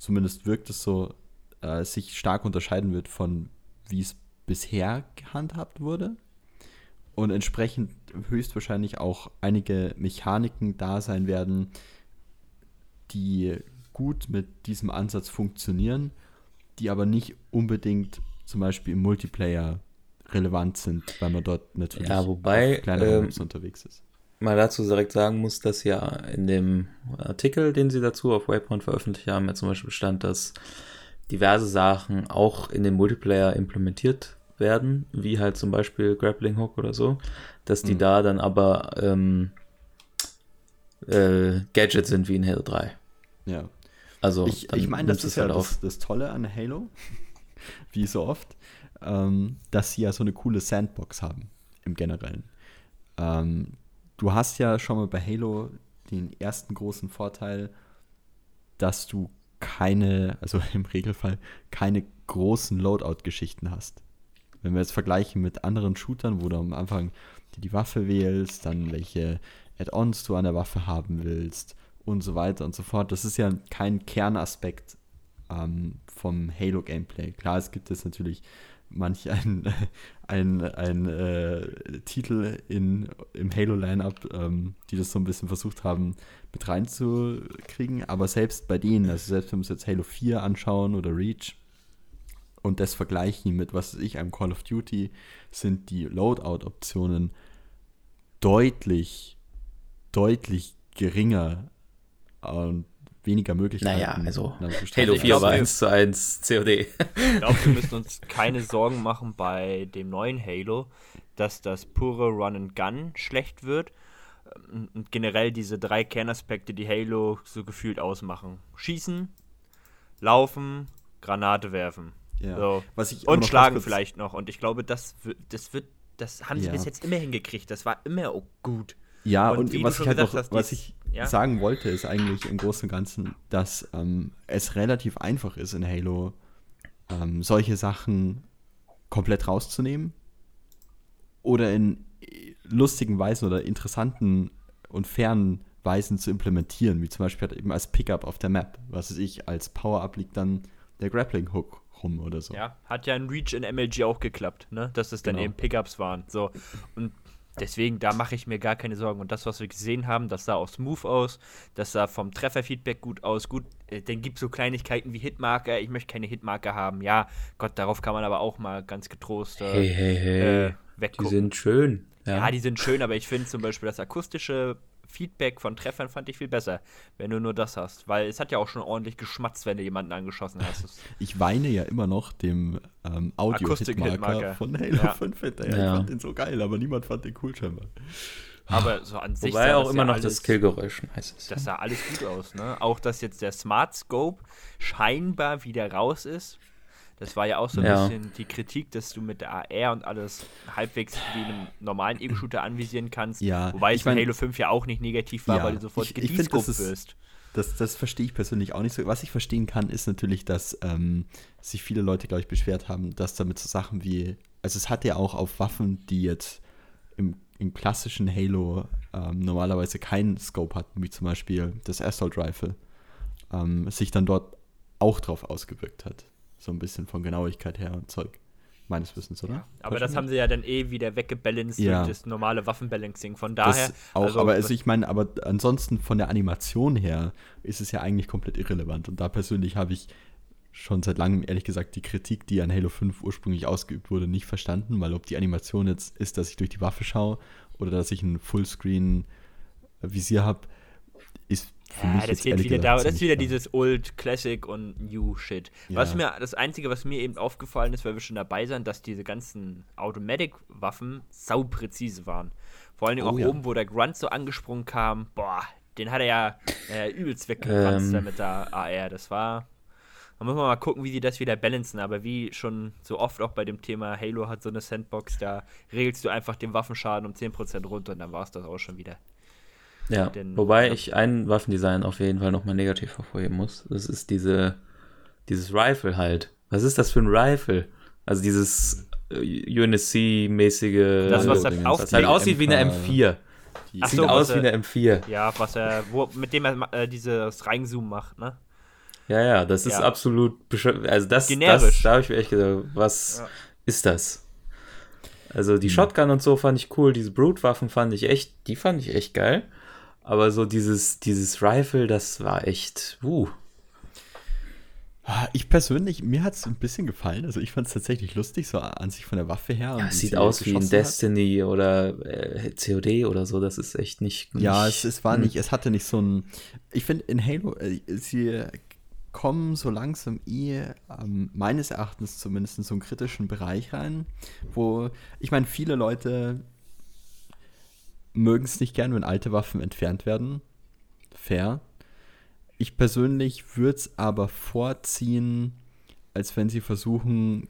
zumindest wirkt es so, äh, sich stark unterscheiden wird von wie es bisher gehandhabt wurde. Und entsprechend höchstwahrscheinlich auch einige Mechaniken da sein werden, die gut mit diesem Ansatz funktionieren, die aber nicht unbedingt zum Beispiel im Multiplayer relevant sind, weil man dort natürlich Ja, wobei, auf kleineren ähm, unterwegs ist. Mal dazu direkt sagen muss, dass ja in dem Artikel, den sie dazu auf Waypoint veröffentlicht haben, ja zum Beispiel stand, dass diverse Sachen auch in den Multiplayer implementiert werden, wie halt zum Beispiel Grappling Hook oder so, dass die Mhm. da dann aber ähm, äh, Gadgets sind wie in Halo 3. Ja. Also Ich, ich meine, das ist ja halt das, das Tolle an Halo, *laughs* wie so oft, ähm, dass sie ja so eine coole Sandbox haben im Generellen. ähm, du hast ja schon mal bei Halo den ersten großen Vorteil, dass du keine, also *laughs* im Regelfall, keine großen Loadout-Geschichten hast. Wenn wir jetzt vergleichen mit anderen Shootern, wo du am Anfang die Waffe wählst, dann welche Add-ons du an der Waffe haben willst und so weiter und so fort. Das ist ja kein Kernaspekt ähm, vom Halo-Gameplay. Klar, es gibt jetzt natürlich manch ein, *laughs* ein, ein äh, Titel in, im Halo-Line-Up, ähm, die das so ein bisschen versucht haben, mit reinzukriegen. Aber selbst bei denen, also selbst wenn wir uns jetzt Halo 4 anschauen oder Reach und das vergleichen mit, was weiß ich, einem Call of Duty, sind die Loadout-Optionen deutlich, deutlich geringer und weniger Möglichkeiten. Naja, also Halo 4 war 1 zu 1 COD. Ich glaube, wir müssen uns *laughs* keine Sorgen machen bei dem neuen Halo, dass das pure Run and Gun schlecht wird. Ähm, und generell diese drei Kernaspekte, die Halo so gefühlt ausmachen. Schießen, laufen, Granate werfen. Ja. So. Was ich und schlagen vielleicht noch. Und ich glaube, das, das wird, das haben sie Ja. bis jetzt immer hingekriegt. Das war immer gut. Ja, Und und, was ich halt noch, hast, was ich ja. sagen wollte, ist eigentlich im Großen und Ganzen, dass ähm, es relativ einfach ist in Halo, ähm, solche Sachen komplett rauszunehmen oder in äh, lustigen Weisen oder interessanten und fairen Weisen zu implementieren, wie zum Beispiel halt eben als Pickup auf der Map. Was weiß ich, als Power-Up liegt dann der Grappling Hook rum oder so. Ja, hat ja in Reach in MLG auch geklappt, ne? Dass es dann Genau. eben Pickups waren. So. Und deswegen, da mache ich mir gar keine Sorgen. Und das, was wir gesehen haben, das sah auch smooth aus, das sah vom Trefferfeedback gut aus. Gut, äh, dann gibt es so Kleinigkeiten wie Hitmarker. Ich möchte keine Hitmarker haben. Ja, Gott, darauf kann man aber auch mal ganz getrost äh, Hey, hey, hey. äh, die weggucken. sind schön. Ja, Ja, die sind schön, aber ich finde zum Beispiel das akustische Feedback von Treffern fand ich viel besser, wenn du nur das hast. Weil es hat ja auch schon ordentlich geschmatzt, wenn du jemanden angeschossen hast. *laughs* Ich weine ja immer noch dem ähm, Audio-Hitmarker von Halo Ja. 5 hinterher. Ja. Ich fand den so geil, aber niemand fand den cool scheinbar. aber so an sich Wobei sah auch das immer ja noch alles, das Killgeräusch heiß ist. Das sah alles gut aus, ne? Auch dass jetzt der Smart Scope scheinbar wieder raus ist. Das war ja auch so ein Ja. bisschen die Kritik, dass du mit der AR und alles halbwegs wie in einem normalen Ego-Shooter anvisieren kannst. Ja, Wobei ich es in mein- Halo 5 ja auch nicht negativ war, Ja, weil du sofort ich- ich find, das gedescoped ist- wirst. Das, das verstehe ich persönlich auch nicht so. Was ich verstehen kann, ist natürlich, dass ähm, sich viele Leute, glaube ich, beschwert haben, dass damit so Sachen wie, also es hat ja auch auf Waffen, die jetzt im, im klassischen Halo ähm, normalerweise keinen Scope hatten, wie zum Beispiel das Assault Rifle, ähm, sich dann dort auch drauf ausgewirkt hat. So ein bisschen von Genauigkeit her und Zeug. Meines Wissens, oder? Aber das haben sie ja dann eh wieder weggebalanced Ja. durch das normale Waffenbalancing. Von daher. Das auch, aber also ich meine, aber ansonsten von der Animation her ist es ja eigentlich komplett irrelevant. Und da persönlich habe ich schon seit langem, ehrlich gesagt, die Kritik, die an Halo 5 ursprünglich ausgeübt wurde, nicht verstanden, weil ob die Animation jetzt ist, dass ich durch die Waffe schaue oder dass ich ein Fullscreen-Visier habe, ist Ja, das geht wieder da, das ist wieder dieses Old Classic und New Shit. Was Ja. mir, das Einzige, was mir eben aufgefallen ist, weil wir schon dabei sind, dass diese ganzen Automatic-Waffen saupräzise waren. Vor allen Dingen Oh auch ja. oben, wo der Grunt so angesprungen kam, boah, den hat er ja äh, übelst weggekranzt Ähm. mit der AR. Das war. Da muss man mal gucken, wie die das wieder balancen. Aber wie schon so oft auch bei dem Thema Halo hat so eine Sandbox, da regelst du einfach den Waffenschaden um 10% runter und dann war es das auch schon wieder. Ja, Denn- wobei ja. ich ein Waffendesign auf jeden Fall nochmal negativ hervorheben muss. Das ist diese, dieses Rifle halt. Was ist das für ein Rifle? Also dieses äh, UNSC-mäßige, Das, was halt auf halt aussieht wie eine MK. M4. Die- Ach Sieht so, aus wie eine M4. Ja, was er, wo, mit dem er äh, dieses Reinzoom macht, ne? Ja, ja, das ist Ja. absolut bescheuert. Also das, das da habe ich mir echt gedacht, was Ja. ist das? Also Hm. die Shotgun und so fand ich cool, diese Brute-Waffen fand ich echt, die fand ich echt geil. Aber so dieses, dieses Rifle, das war echt, uh. Ich persönlich, mir hat es ein bisschen gefallen. Also ich fand es tatsächlich lustig, so an sich von der Waffe her. Ja, es sieht sie aus wie in geschossen hat. Destiny oder äh, COD oder so, das ist echt nicht. Ja, nicht- es, es war hm. nicht, es hatte nicht so ein. Ich finde, in Halo, äh, sie kommen so langsam eh, ähm, meines Erachtens zumindest, in so einen kritischen Bereich rein, wo, ich meine, viele Leute mögen es nicht gern, wenn alte Waffen entfernt werden. Fair. Ich persönlich würde es aber vorziehen, als wenn sie versuchen,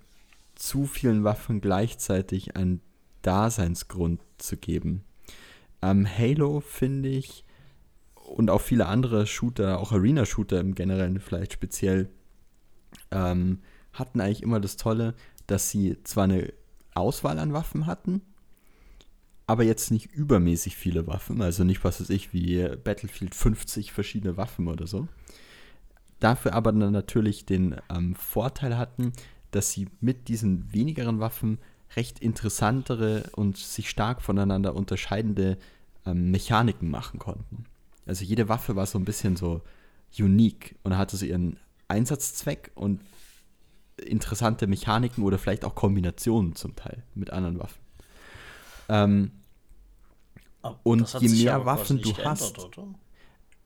zu vielen Waffen gleichzeitig einen Daseinsgrund zu geben. Ähm, Halo finde ich und auch viele andere Shooter, auch Arena-Shooter im Generellen vielleicht speziell, ähm, hatten eigentlich immer das Tolle, dass sie zwar eine Auswahl an Waffen hatten, aber jetzt nicht übermäßig viele Waffen, also nicht, was weiß ich, wie Battlefield 50 verschiedene Waffen oder so. Dafür aber dann natürlich den ähm, Vorteil hatten, dass sie mit diesen wenigeren Waffen recht interessantere und sich stark voneinander unterscheidende ähm, Mechaniken machen konnten. Also jede Waffe war so ein bisschen so unique und hatte so ihren Einsatzzweck und interessante Mechaniken oder vielleicht auch Kombinationen zum Teil mit anderen Waffen. Ähm, und je mehr Waffen du hast,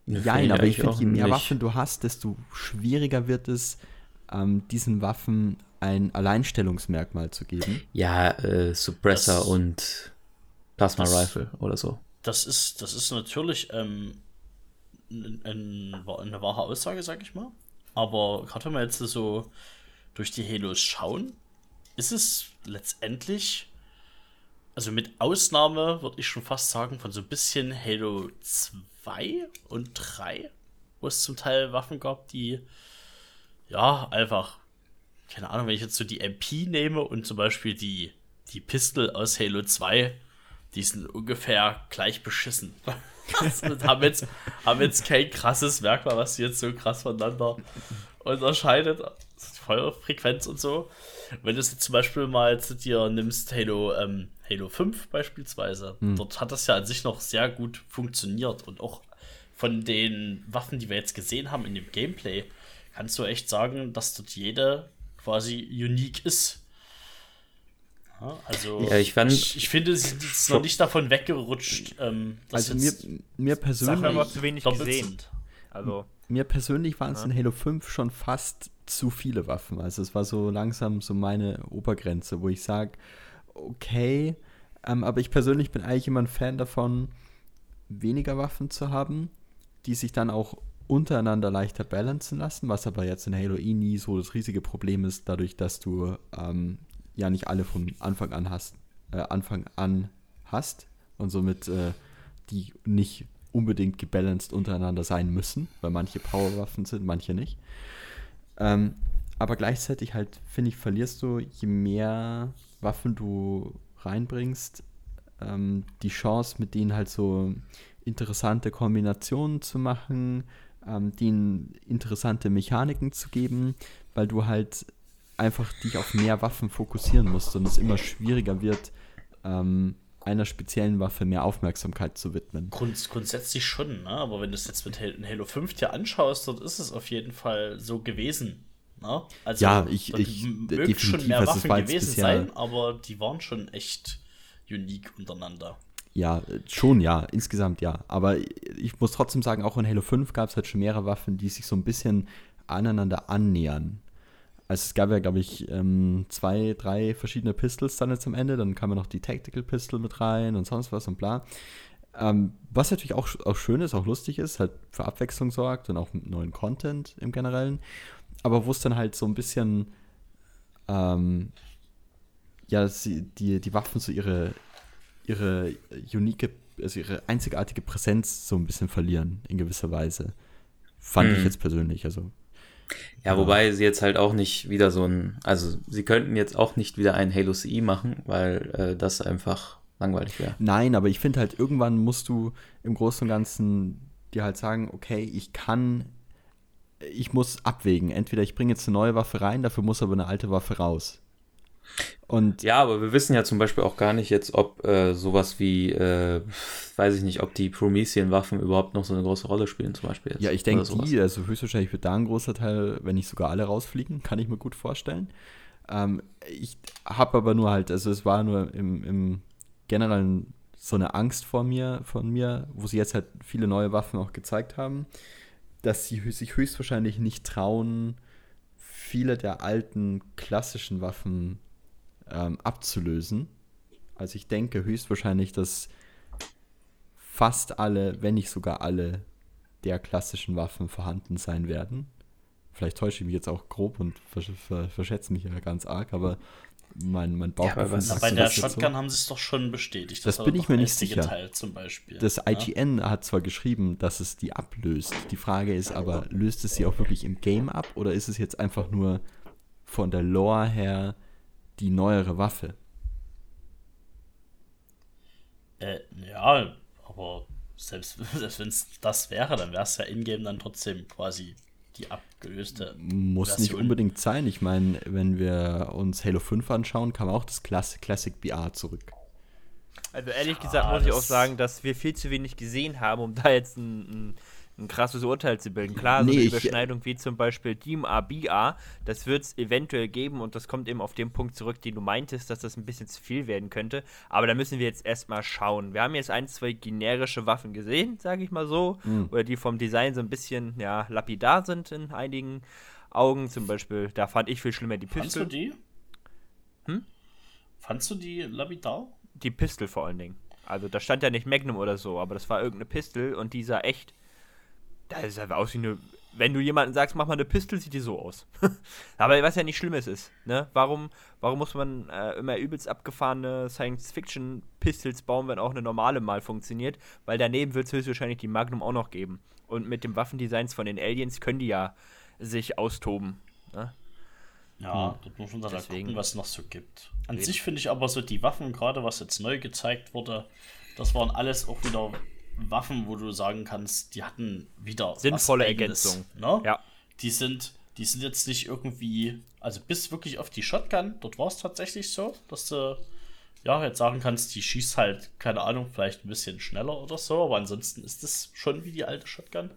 ja, aber ich finde, je mehr nicht. Waffen du hast, desto schwieriger wird es, ähm, diesen Waffen ein Alleinstellungsmerkmal zu geben. Ja, äh, Suppressor das, und Plasma das, Rifle oder so. Das ist, das ist natürlich ähm, ein, eine wahre Aussage, sag ich mal. Aber gerade wenn wir jetzt so durch die Halos schauen, ist es letztendlich, also mit Ausnahme würde ich schon fast sagen, von so ein bisschen Halo 2 und 3, wo es zum Teil Waffen gab, die ja einfach, keine Ahnung, wenn ich jetzt so die MP nehme und zum Beispiel die, die Pistol aus Halo 2, die sind ungefähr gleich beschissen. *laughs* Also, haben, jetzt, haben jetzt kein krasses Merkmal, was sie jetzt so krass voneinander unterscheidet. Feuerfrequenz und so. Wenn du jetzt zum Beispiel mal zu dir nimmst, Halo, ähm, Halo 5 beispielsweise, hm. dort hat das ja an sich noch sehr gut funktioniert und auch von den Waffen, die wir jetzt gesehen haben in dem Gameplay, kannst du echt sagen, dass dort jede quasi unique ist. Ja, also ja, ich, fand, ich, ich, finde, sie ist noch nicht davon weggerutscht. Ähm, also mir, mir persönlich wir zu wenig gesehen. Also mir persönlich waren es ja. in Halo 5 schon fast zu viele Waffen. Also es war so langsam so meine Obergrenze, wo ich sage, okay, ähm, aber ich persönlich bin eigentlich immer ein Fan davon, weniger Waffen zu haben, die sich dann auch untereinander leichter balancen lassen, was aber jetzt in Halo eh nie so das riesige Problem ist, dadurch, dass du ähm, ja nicht alle von Anfang an hast, äh, Anfang an hast und somit äh, die nicht unbedingt gebalanced untereinander sein müssen, weil manche Powerwaffen sind, manche nicht. Ähm, aber gleichzeitig halt, finde ich, verlierst du, je mehr Waffen du reinbringst, ähm, die Chance, mit denen halt so interessante Kombinationen zu machen, ähm, denen interessante Mechaniken zu geben, weil du halt einfach dich auf mehr Waffen fokussieren musst und es immer schwieriger wird, ähm, einer speziellen Waffe mehr Aufmerksamkeit zu widmen. Grund, grundsätzlich schon, ne? aber wenn du es jetzt mit Halo 5 dir anschaust, dort ist es auf jeden Fall so gewesen. Ne? Also, ja, ich, ich mögen schon mehr Waffen gewesen sein, aber die waren schon echt unique untereinander. Ja, schon ja, insgesamt ja. Aber ich muss trotzdem sagen, auch in Halo 5 gab es halt schon mehrere Waffen, die sich so ein bisschen aneinander annähern. Also es gab ja, glaube ich, ähm, zwei, drei verschiedene Pistols dann jetzt am Ende. Dann kam ja noch die Tactical Pistol mit rein und sonst was und bla. Ähm, was natürlich auch, auch schön ist, auch lustig ist, halt für Abwechslung sorgt und auch mit neuen Content im Generellen. Aber wo es dann halt so ein bisschen, ähm, ja, sie, die, die Waffen so ihre, ihre unique, also ihre einzigartige Präsenz so ein bisschen verlieren in gewisser Weise. Fand hm. ich jetzt persönlich. Also ja, wobei sie jetzt halt auch nicht wieder so ein, also sie könnten jetzt auch nicht wieder ein Halo CE machen, weil äh, das einfach langweilig wäre. Nein, aber ich finde halt, irgendwann musst du im Großen und Ganzen dir halt sagen, okay, ich kann, ich muss abwägen. Entweder ich bringe jetzt eine neue Waffe rein, dafür muss aber eine alte Waffe raus. Und ja, aber wir wissen ja zum Beispiel auch gar nicht jetzt, ob äh, sowas wie, äh, weiß ich nicht, ob die Promethean-Waffen überhaupt noch so eine große Rolle spielen, zum Beispiel. Jetzt, ja, ich denke, die, also höchstwahrscheinlich wird da ein großer Teil, wenn nicht sogar alle rausfliegen, kann ich mir gut vorstellen. Ähm, ich habe aber nur halt, also es war nur im, im Generellen so eine Angst vor mir, von mir, wo sie jetzt halt viele neue Waffen auch gezeigt haben, dass sie sich höchstwahrscheinlich nicht trauen, viele der alten klassischen Waffen ähm, abzulösen. Also ich denke höchstwahrscheinlich, dass fast alle, wenn nicht sogar alle der klassischen Waffen vorhanden sein werden. Vielleicht täusche ich mich jetzt auch grob und versch ver verschätze mich ja ganz arg, aber mein, mein Bauchgefühl was- sagt Na, bei so der. Shotgun haben sie es doch schon bestätigt. Das war bin ich mir nicht sicher. Teil zum Beispiel. Das ja? IGN hat zwar geschrieben, dass es die ablöst. Die Frage ist aber, löst es sie auch wirklich im Game ab oder ist es jetzt einfach nur von der Lore her die neuere Waffe? Äh, ja, aber selbst, *laughs* selbst wenn es das wäre, dann wäre es ja in-game dann trotzdem quasi die abgelöste. Muss nicht Version. unbedingt sein. Ich meine, wenn wir uns Halo 5 anschauen, kam auch das Classic, Classic BR zurück. Also ehrlich Ja, gesagt muss ich auch sagen, dass wir viel zu wenig gesehen haben, um da jetzt ein, ein, ein krasses Urteil zu bilden. Klar, so Nee, eine ich- Überschneidung wie zum Beispiel DMA, BA, das wird es eventuell geben und das kommt eben auf den Punkt zurück, den du meintest, dass das ein bisschen zu viel werden könnte. Aber da müssen wir jetzt erstmal schauen. Wir haben jetzt ein, zwei generische Waffen gesehen, sage ich mal so, oder die vom Design so ein bisschen ja, lapidar sind in einigen Augen. Zum Beispiel, da fand ich viel schlimmer die Fandst du Pistol. die? Hm? Fandst du die lapidar? Die Pistol vor allen Dingen. Also da stand ja nicht Magnum oder so, aber das war irgendeine Pistol und die sah echt. Da sah aus wie eine. Wenn du jemanden sagst, mach mal eine Pistol, sieht die so aus. *laughs* aber was ja nicht Schlimmes ist, ne? Warum, warum muss man äh, immer übelst abgefahrene Science-Fiction-Pistols bauen, wenn auch eine normale mal funktioniert? Weil daneben wird es höchstwahrscheinlich die Magnum auch noch geben. Und mit dem Waffendesigns von den Aliens können die ja sich austoben. Ne? Ja, dort muss man dann Deswegen. gucken, was es noch so gibt. An Eben. sich finde ich aber so die Waffen, gerade was jetzt neu gezeigt wurde, das waren alles auch wieder Waffen, wo du sagen kannst, die hatten wieder Sinnvolle Eigenes, Ergänzung. Ne? Ja. Die sind, die sind jetzt nicht irgendwie, also bis wirklich auf die Shotgun, dort war es tatsächlich so, dass du ja jetzt sagen kannst, die schießt halt, keine Ahnung, vielleicht ein bisschen schneller oder so, aber ansonsten ist es schon wie die alte Shotgun.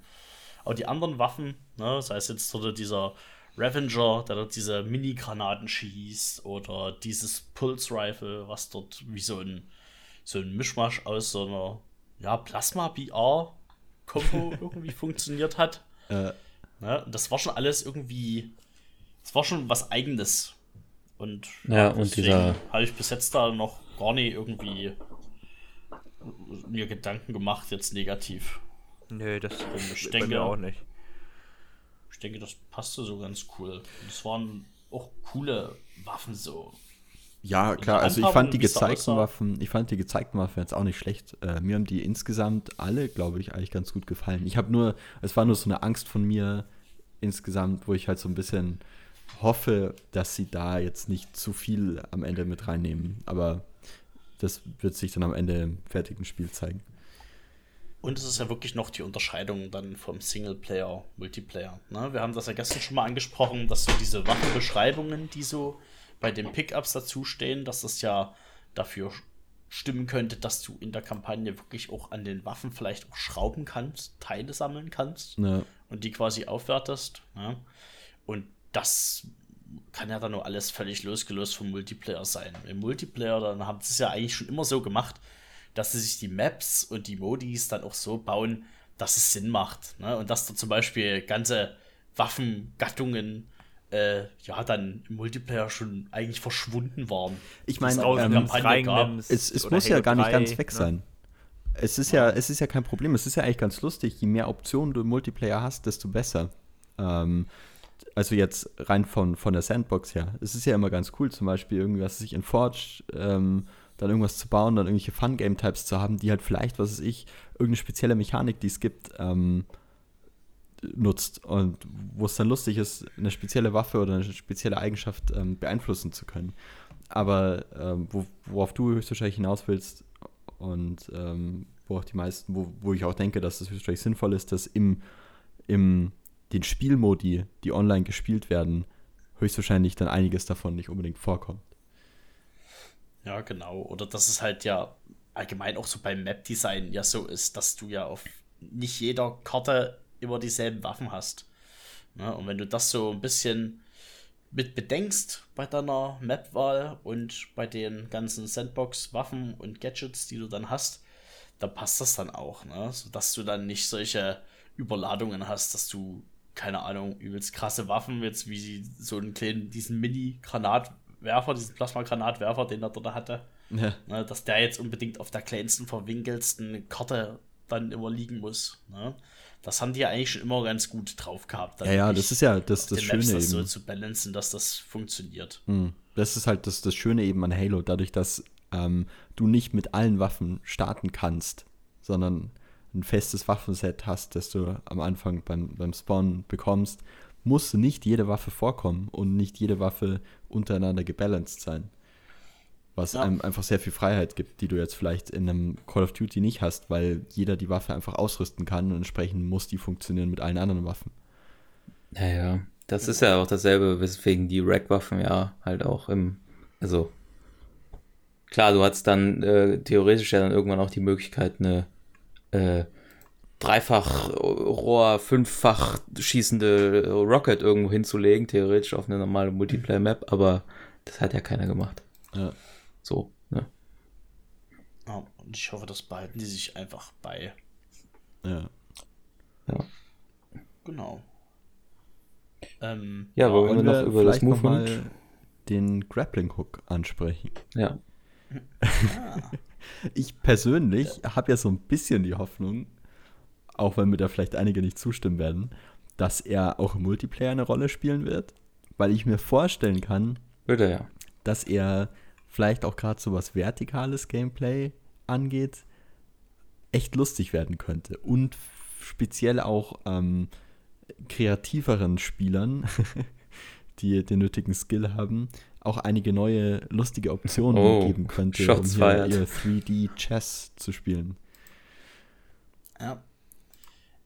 Aber die anderen Waffen, ne, sei es jetzt oder dieser Revenger, der dort diese Mini-Granaten schießt, oder dieses Pulse Rifle, was dort wie so ein, so ein Mischmasch aus so einer ja, Plasma-BR-Kombo *laughs* irgendwie funktioniert hat. Äh, Ne? Das war schon alles irgendwie. Das war schon was Eigenes. Und Ja, und deswegen dieser- habe ich bis jetzt da noch gar nicht irgendwie mir Gedanken gemacht, jetzt negativ. Nö, das Ich denke auch. auch nicht. Ich denke, das passte so ganz cool. Und es waren auch coole Waffen so. Ja, klar, also ich fand die gezeigten. Waffen, ich fand die gezeigten Waffen jetzt auch nicht schlecht. Äh, mir haben die insgesamt alle, glaube ich, eigentlich ganz gut gefallen. Ich habe nur, es war nur so eine Angst von mir insgesamt, wo ich halt so ein bisschen hoffe, dass sie da jetzt nicht zu viel am Ende mit reinnehmen. Aber das wird sich dann am Ende im fertigen Spiel zeigen. Und es ist ja wirklich noch die Unterscheidung dann vom Singleplayer, Multiplayer. Ne? Wir haben das ja gestern schon mal angesprochen, dass so diese Waffenbeschreibungen, die so bei den Pickups dazu stehen, dass das ja dafür stimmen könnte, dass du in der Kampagne wirklich auch an den Waffen vielleicht auch schrauben kannst, Teile sammeln kannst Ne, und die quasi aufwertest. Ne? Und das kann ja dann nur alles völlig losgelöst vom Multiplayer sein. Im Multiplayer, dann haben sie es ja eigentlich schon immer so gemacht, dass sie sich die Maps und die Modis dann auch so bauen, dass es Sinn macht. Ne? Und dass da zum Beispiel ganze Waffengattungen äh, ja dann im Multiplayer schon eigentlich verschwunden waren. Ich meine, ähm. Es, es oder muss ja gar nicht 3, ganz weg ne? sein. Es ist ja, es ist ja kein Problem. Es ist ja eigentlich ganz lustig. Je mehr Optionen du im Multiplayer hast, desto besser. Ähm, also jetzt rein von, von der Sandbox her. Es ist ja immer ganz cool, zum Beispiel irgendwas sich in Forge ähm, dann irgendwas zu bauen, dann irgendwelche Fun-Game-Types zu haben, die halt vielleicht, was weiß ich, irgendeine spezielle Mechanik, die es gibt, ähm, nutzt und wo es dann lustig ist, eine spezielle Waffe oder eine spezielle Eigenschaft ähm, beeinflussen zu können. Aber ähm, wo, worauf du höchstwahrscheinlich hinaus willst und ähm, wo auch die meisten, wo, wo ich auch denke, dass es höchstwahrscheinlich sinnvoll ist, dass im, im den Spielmodi, die online gespielt werden, höchstwahrscheinlich dann einiges davon nicht unbedingt vorkommt. Ja, genau. Oder dass es halt ja allgemein auch so beim Map-Design ja so ist, dass du ja auf nicht jeder Karte immer dieselben Waffen hast. Ne? Und wenn du das so ein bisschen mit bedenkst bei deiner Map-Wahl und bei den ganzen Sandbox-Waffen und Gadgets, die du dann hast, dann passt das dann auch, ne? Sodass du dann nicht solche Überladungen hast, dass du, keine Ahnung, übelst krasse Waffen, jetzt wie so einen kleinen, diesen Mini-Granatwerfer, diesen Plasma-Granatwerfer, den er dort hatte, Ja. ne? dass der jetzt unbedingt auf der kleinsten, verwinkelsten Karte dann immer liegen muss. Ne? Das haben die ja eigentlich schon immer ganz gut drauf gehabt. Ja, ja, das ist ja das, das den Maps Schöne das so eben. zu balancen, dass das funktioniert. Hm. das ist halt das, das Schöne eben an Halo, dadurch, dass ähm, du nicht mit allen Waffen starten kannst, sondern ein festes Waffenset hast, das du am Anfang beim, beim Spawn bekommst, muss nicht jede Waffe vorkommen und nicht jede Waffe untereinander gebalanced sein. Was Ja. einem einfach sehr viel Freiheit gibt, die du jetzt vielleicht in einem Call of Duty nicht hast, weil jeder die Waffe einfach ausrüsten kann und entsprechend muss die funktionieren mit allen anderen Waffen. Naja, das ist ja auch dasselbe, weswegen die Rack-Waffen ja halt auch im, also klar, du hattest dann äh, theoretisch ja dann irgendwann auch die Möglichkeit, eine äh, dreifach Rohr, fünffach schießende Rocket irgendwo hinzulegen, theoretisch auf eine normale Multiplayer-Map, aber das hat ja keiner gemacht. Ja. So, ne? Ja, und ich hoffe, das behalten die sich einfach bei. Ja. Ja. Genau. Ähm, Ja, wollen wir noch über das Movement? mal den Grappling Hook ansprechen? Ja. *laughs* Ich persönlich habe ja so ein bisschen die Hoffnung, auch wenn mir da vielleicht einige nicht zustimmen werden, dass er auch im Multiplayer eine Rolle spielen wird, weil ich mir vorstellen kann, Würde ja. dass er vielleicht auch gerade so was vertikales Gameplay angeht, echt lustig werden könnte. Und speziell auch ähm, kreativeren Spielern, *laughs* die den nötigen Skill haben, auch einige neue lustige Optionen Oh, geben könnte, Shots um hier ihr 3D-Chess zu spielen. Ja.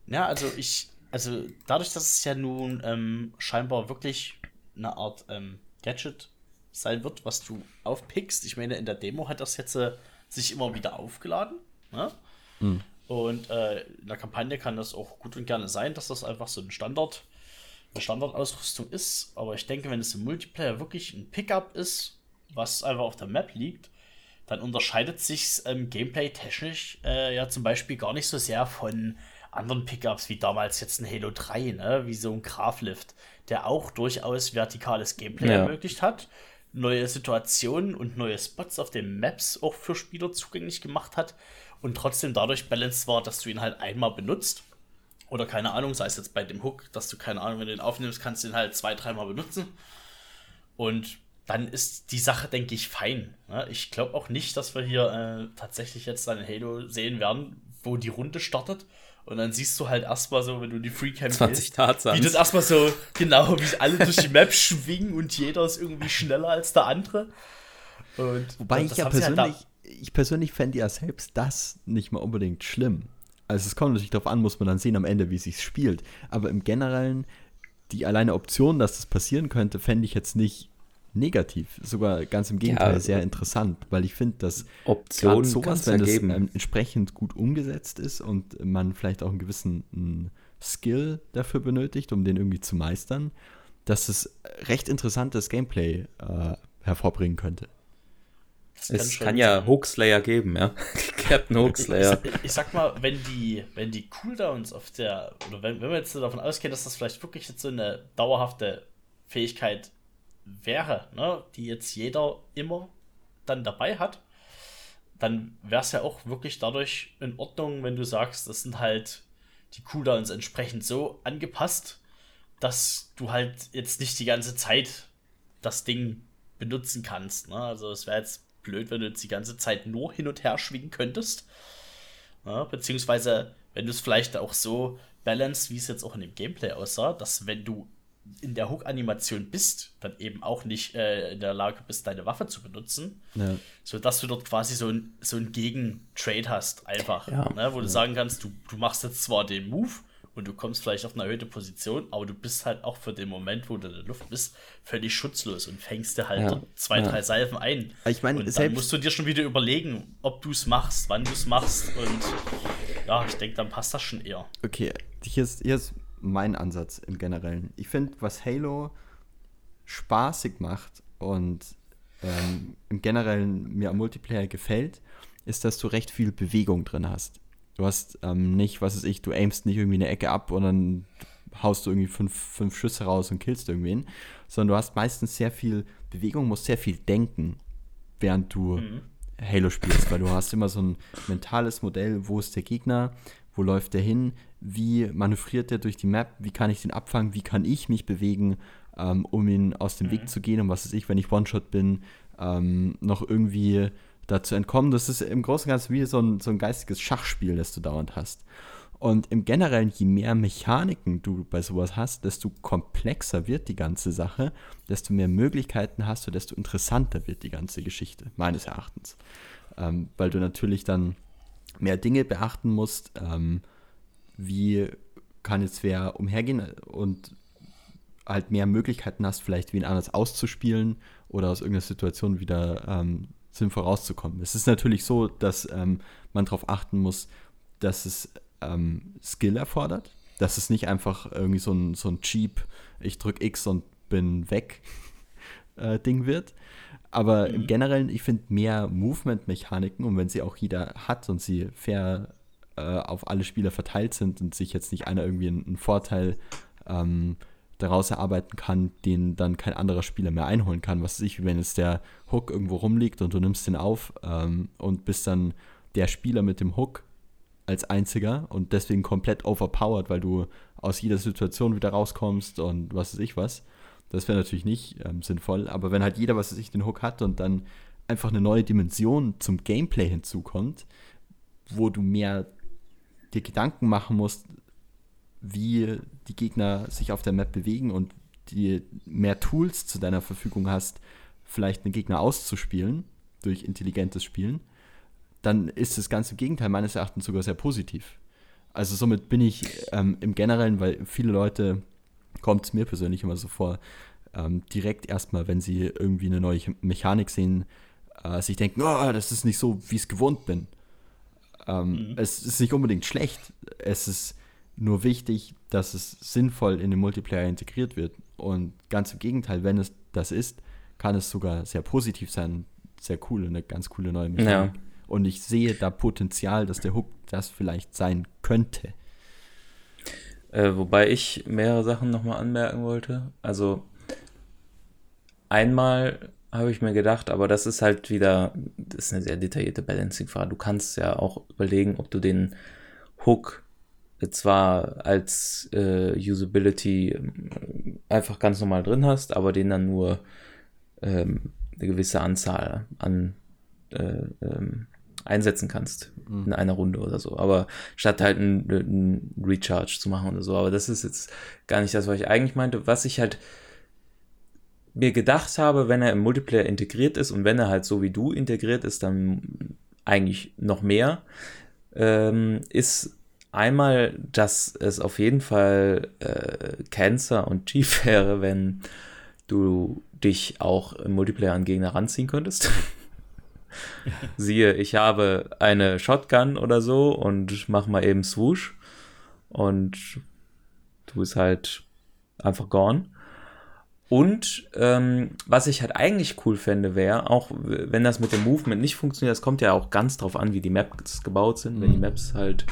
Ja, also ich, also dadurch, dass es ja nun ähm, scheinbar wirklich eine Art ähm, Gadget sein wird, was du aufpickst. Ich meine, in der Demo hat das jetzt äh, sich immer wieder aufgeladen. Ne? Und äh, in der Kampagne kann das auch gut und gerne sein, dass das einfach so ein Standard, eine Standardausrüstung ist. Aber ich denke, wenn es im Multiplayer wirklich ein Pickup ist, was einfach auf der Map liegt, dann unterscheidet sich ähm, gameplay-technisch äh, ja zum Beispiel gar nicht so sehr von anderen Pickups wie damals jetzt ein Halo 3, ne? wie so ein Graflift, der auch durchaus vertikales Gameplay Ja. ermöglicht hat, neue Situationen und neue Spots auf den Maps auch für Spieler zugänglich gemacht hat und trotzdem dadurch balanced war, dass du ihn halt einmal benutzt. Oder keine Ahnung, sei es jetzt bei dem Hook, dass du keine Ahnung, wenn du ihn aufnimmst, kannst du ihn halt zwei, dreimal benutzen. Und dann ist die Sache, denke ich, fein. Ne? Ich glaube auch nicht, dass wir hier äh, tatsächlich jetzt dann in Halo sehen werden, wo die Runde startet. Und dann siehst du halt erstmal so, wenn du die Freecam 20 gehst, wie das erstmal so, genau, wie alle durch die Map schwingen und jeder ist irgendwie schneller als der andere. Und Wobei ich ja halt persönlich, ich persönlich fände ja selbst das nicht mal unbedingt schlimm. Also es kommt natürlich darauf an, muss man dann sehen am Ende, wie es sich spielt. Aber im Generellen, die alleine Option, dass das passieren könnte, fände ich jetzt nicht negativ. Sogar ganz im Gegenteil Ja, sehr interessant, weil ich finde, dass Optionen sowas, wenn das ähm, entsprechend gut umgesetzt ist und man vielleicht auch einen gewissen mm, Skill dafür benötigt, um den irgendwie zu meistern, dass es recht interessantes Gameplay äh, hervorbringen könnte. Es kann ja sein. Hookslayer geben, ja. *laughs* Captain Hookslayer. Ich, ich sag mal, wenn die, wenn die Cooldowns auf der, oder wenn, wenn wir jetzt davon ausgehen, dass das vielleicht wirklich jetzt so eine dauerhafte Fähigkeit wäre, ne, die jetzt jeder immer dann dabei hat, dann wäre es ja auch wirklich dadurch in Ordnung, wenn du sagst, das sind halt die Cooldowns entsprechend so angepasst, dass du halt jetzt nicht die ganze Zeit das Ding benutzen kannst. Ne? Also es wäre jetzt blöd, wenn du jetzt die ganze Zeit nur hin und her schwingen könntest. Ja, beziehungsweise, wenn du es vielleicht auch so balanced, wie es jetzt auch in dem Gameplay aussah, dass wenn du in der Hook-Animation bist, dann eben auch nicht äh, in der Lage bist, deine Waffe zu benutzen, Ja. sodass du dort quasi so ein, so ein Gegentrade hast, einfach. Ja. Ne, wo du sagen kannst, du, du machst jetzt zwar den Move und du kommst vielleicht auf eine erhöhte Position, aber du bist halt auch für den Moment, wo du in der Luft bist, völlig schutzlos und fängst dir halt Ja. zwei, Ja. drei Salven ein. Ich meine, und dann selbst- musst du dir schon wieder überlegen, ob du es machst, wann du es machst und ja, ich denke, dann passt das schon eher. Okay, hier ist, hier ist mein Ansatz im Generellen. Ich finde, was Halo spaßig macht und ähm, im Generellen mir am Multiplayer gefällt, ist, dass du recht viel Bewegung drin hast. Du hast ähm, nicht, was weiß ich, du aimst nicht irgendwie eine Ecke ab und dann haust du irgendwie fünf, fünf Schüsse raus und killst irgendwen, sondern du hast meistens sehr viel Bewegung, musst sehr viel denken, während du Halo spielst, weil du hast immer so ein mentales Modell, wo ist der Gegner, wo läuft der hin, wie manövriert der durch die Map, wie kann ich den abfangen, wie kann ich mich bewegen ähm, um ihn aus dem mhm. Weg zu gehen und was weiß ich, wenn ich One-Shot bin, ähm, noch irgendwie dazu entkommen. Das ist im Großen und Ganzen wie so ein, so ein geistiges Schachspiel, das du dauernd hast. Und im Generellen, je mehr Mechaniken du bei sowas hast, desto komplexer wird die ganze Sache, desto mehr Möglichkeiten hast du, desto interessanter wird die ganze Geschichte, meines Erachtens. Ähm, weil du natürlich dann mehr Dinge beachten musst, ähm, wie kann jetzt wer umhergehen und halt mehr Möglichkeiten hast, vielleicht wen anders auszuspielen oder aus irgendeiner Situation wieder ähm, sinnvoll rauszukommen. Es ist natürlich so, dass ähm, man darauf achten muss, dass es ähm, Skill erfordert. Dass es nicht einfach irgendwie so ein, so ein cheap, ich drücke X und bin weg *laughs* äh, Ding wird. Aber mhm. im Generellen, ich finde mehr Movement-Mechaniken und wenn sie auch jeder hat und sie fair äh, auf alle Spieler verteilt sind und sich jetzt nicht einer irgendwie einen, Vorteil ähm, daraus erarbeiten kann, den dann kein anderer Spieler mehr einholen kann. Was weiß ich, wenn jetzt der Hook irgendwo rumliegt und du nimmst den auf ähm, und bist dann der Spieler mit dem Hook als einziger und deswegen komplett overpowered, weil du aus jeder Situation wieder rauskommst und was weiß ich was. Das wäre natürlich nicht ähm, sinnvoll, aber wenn halt jeder, was weiß ich, den Hook hat und dann einfach eine neue Dimension zum Gameplay hinzukommt, wo du mehr dir Gedanken machen musst, wie die Gegner sich auf der Map bewegen und die mehr Tools zu deiner Verfügung hast, vielleicht einen Gegner auszuspielen durch intelligentes Spielen, dann ist das ganze Gegenteil meines Erachtens sogar sehr positiv. Also somit bin ich ähm, im Generellen, weil viele Leute, kommt es mir persönlich immer so vor, ähm, direkt erstmal, wenn sie irgendwie eine neue Mechanik sehen, äh, sich denken, oh, das ist nicht so, wie ich es gewohnt bin. Ähm, mhm. Es ist nicht unbedingt schlecht. Es ist nur wichtig, dass es sinnvoll in den Multiplayer integriert wird. Und ganz im Gegenteil, wenn es das ist, kann es sogar sehr positiv sein, sehr cool, eine ganz coole neue Mechanik. Ja. Und ich sehe da Potenzial, dass der Hook das vielleicht sein könnte. Äh, wobei ich mehrere Sachen nochmal anmerken wollte. Also einmal habe ich mir gedacht, aber das ist halt wieder, das ist eine sehr detaillierte Balancing-Frage. Du kannst ja auch überlegen, ob du den Hook zwar als äh, Usability ähm, einfach ganz normal drin hast, aber den dann nur ähm, eine gewisse Anzahl an äh, ähm, einsetzen kannst mhm. in einer Runde oder so. Aber statt halt einen Recharge zu machen oder so. Aber das ist jetzt gar nicht das, was ich eigentlich meinte. Was ich halt mir gedacht habe, wenn er im Multiplayer integriert ist und wenn er halt so wie du integriert ist, dann eigentlich noch mehr, ähm, ist einmal, dass es auf jeden Fall äh, Cancer und Chief *laughs* wäre, wenn du dich auch im Multiplayer an Gegner ranziehen könntest. *laughs* Siehe, ich habe eine Shotgun oder so und mach mal eben Swoosh und du bist halt einfach gone. Und ähm, was ich halt eigentlich cool fände, wäre, auch wenn das mit dem Movement nicht funktioniert, das kommt ja auch ganz drauf an, wie die Maps gebaut sind. Mhm. Wenn die mhm. Maps halt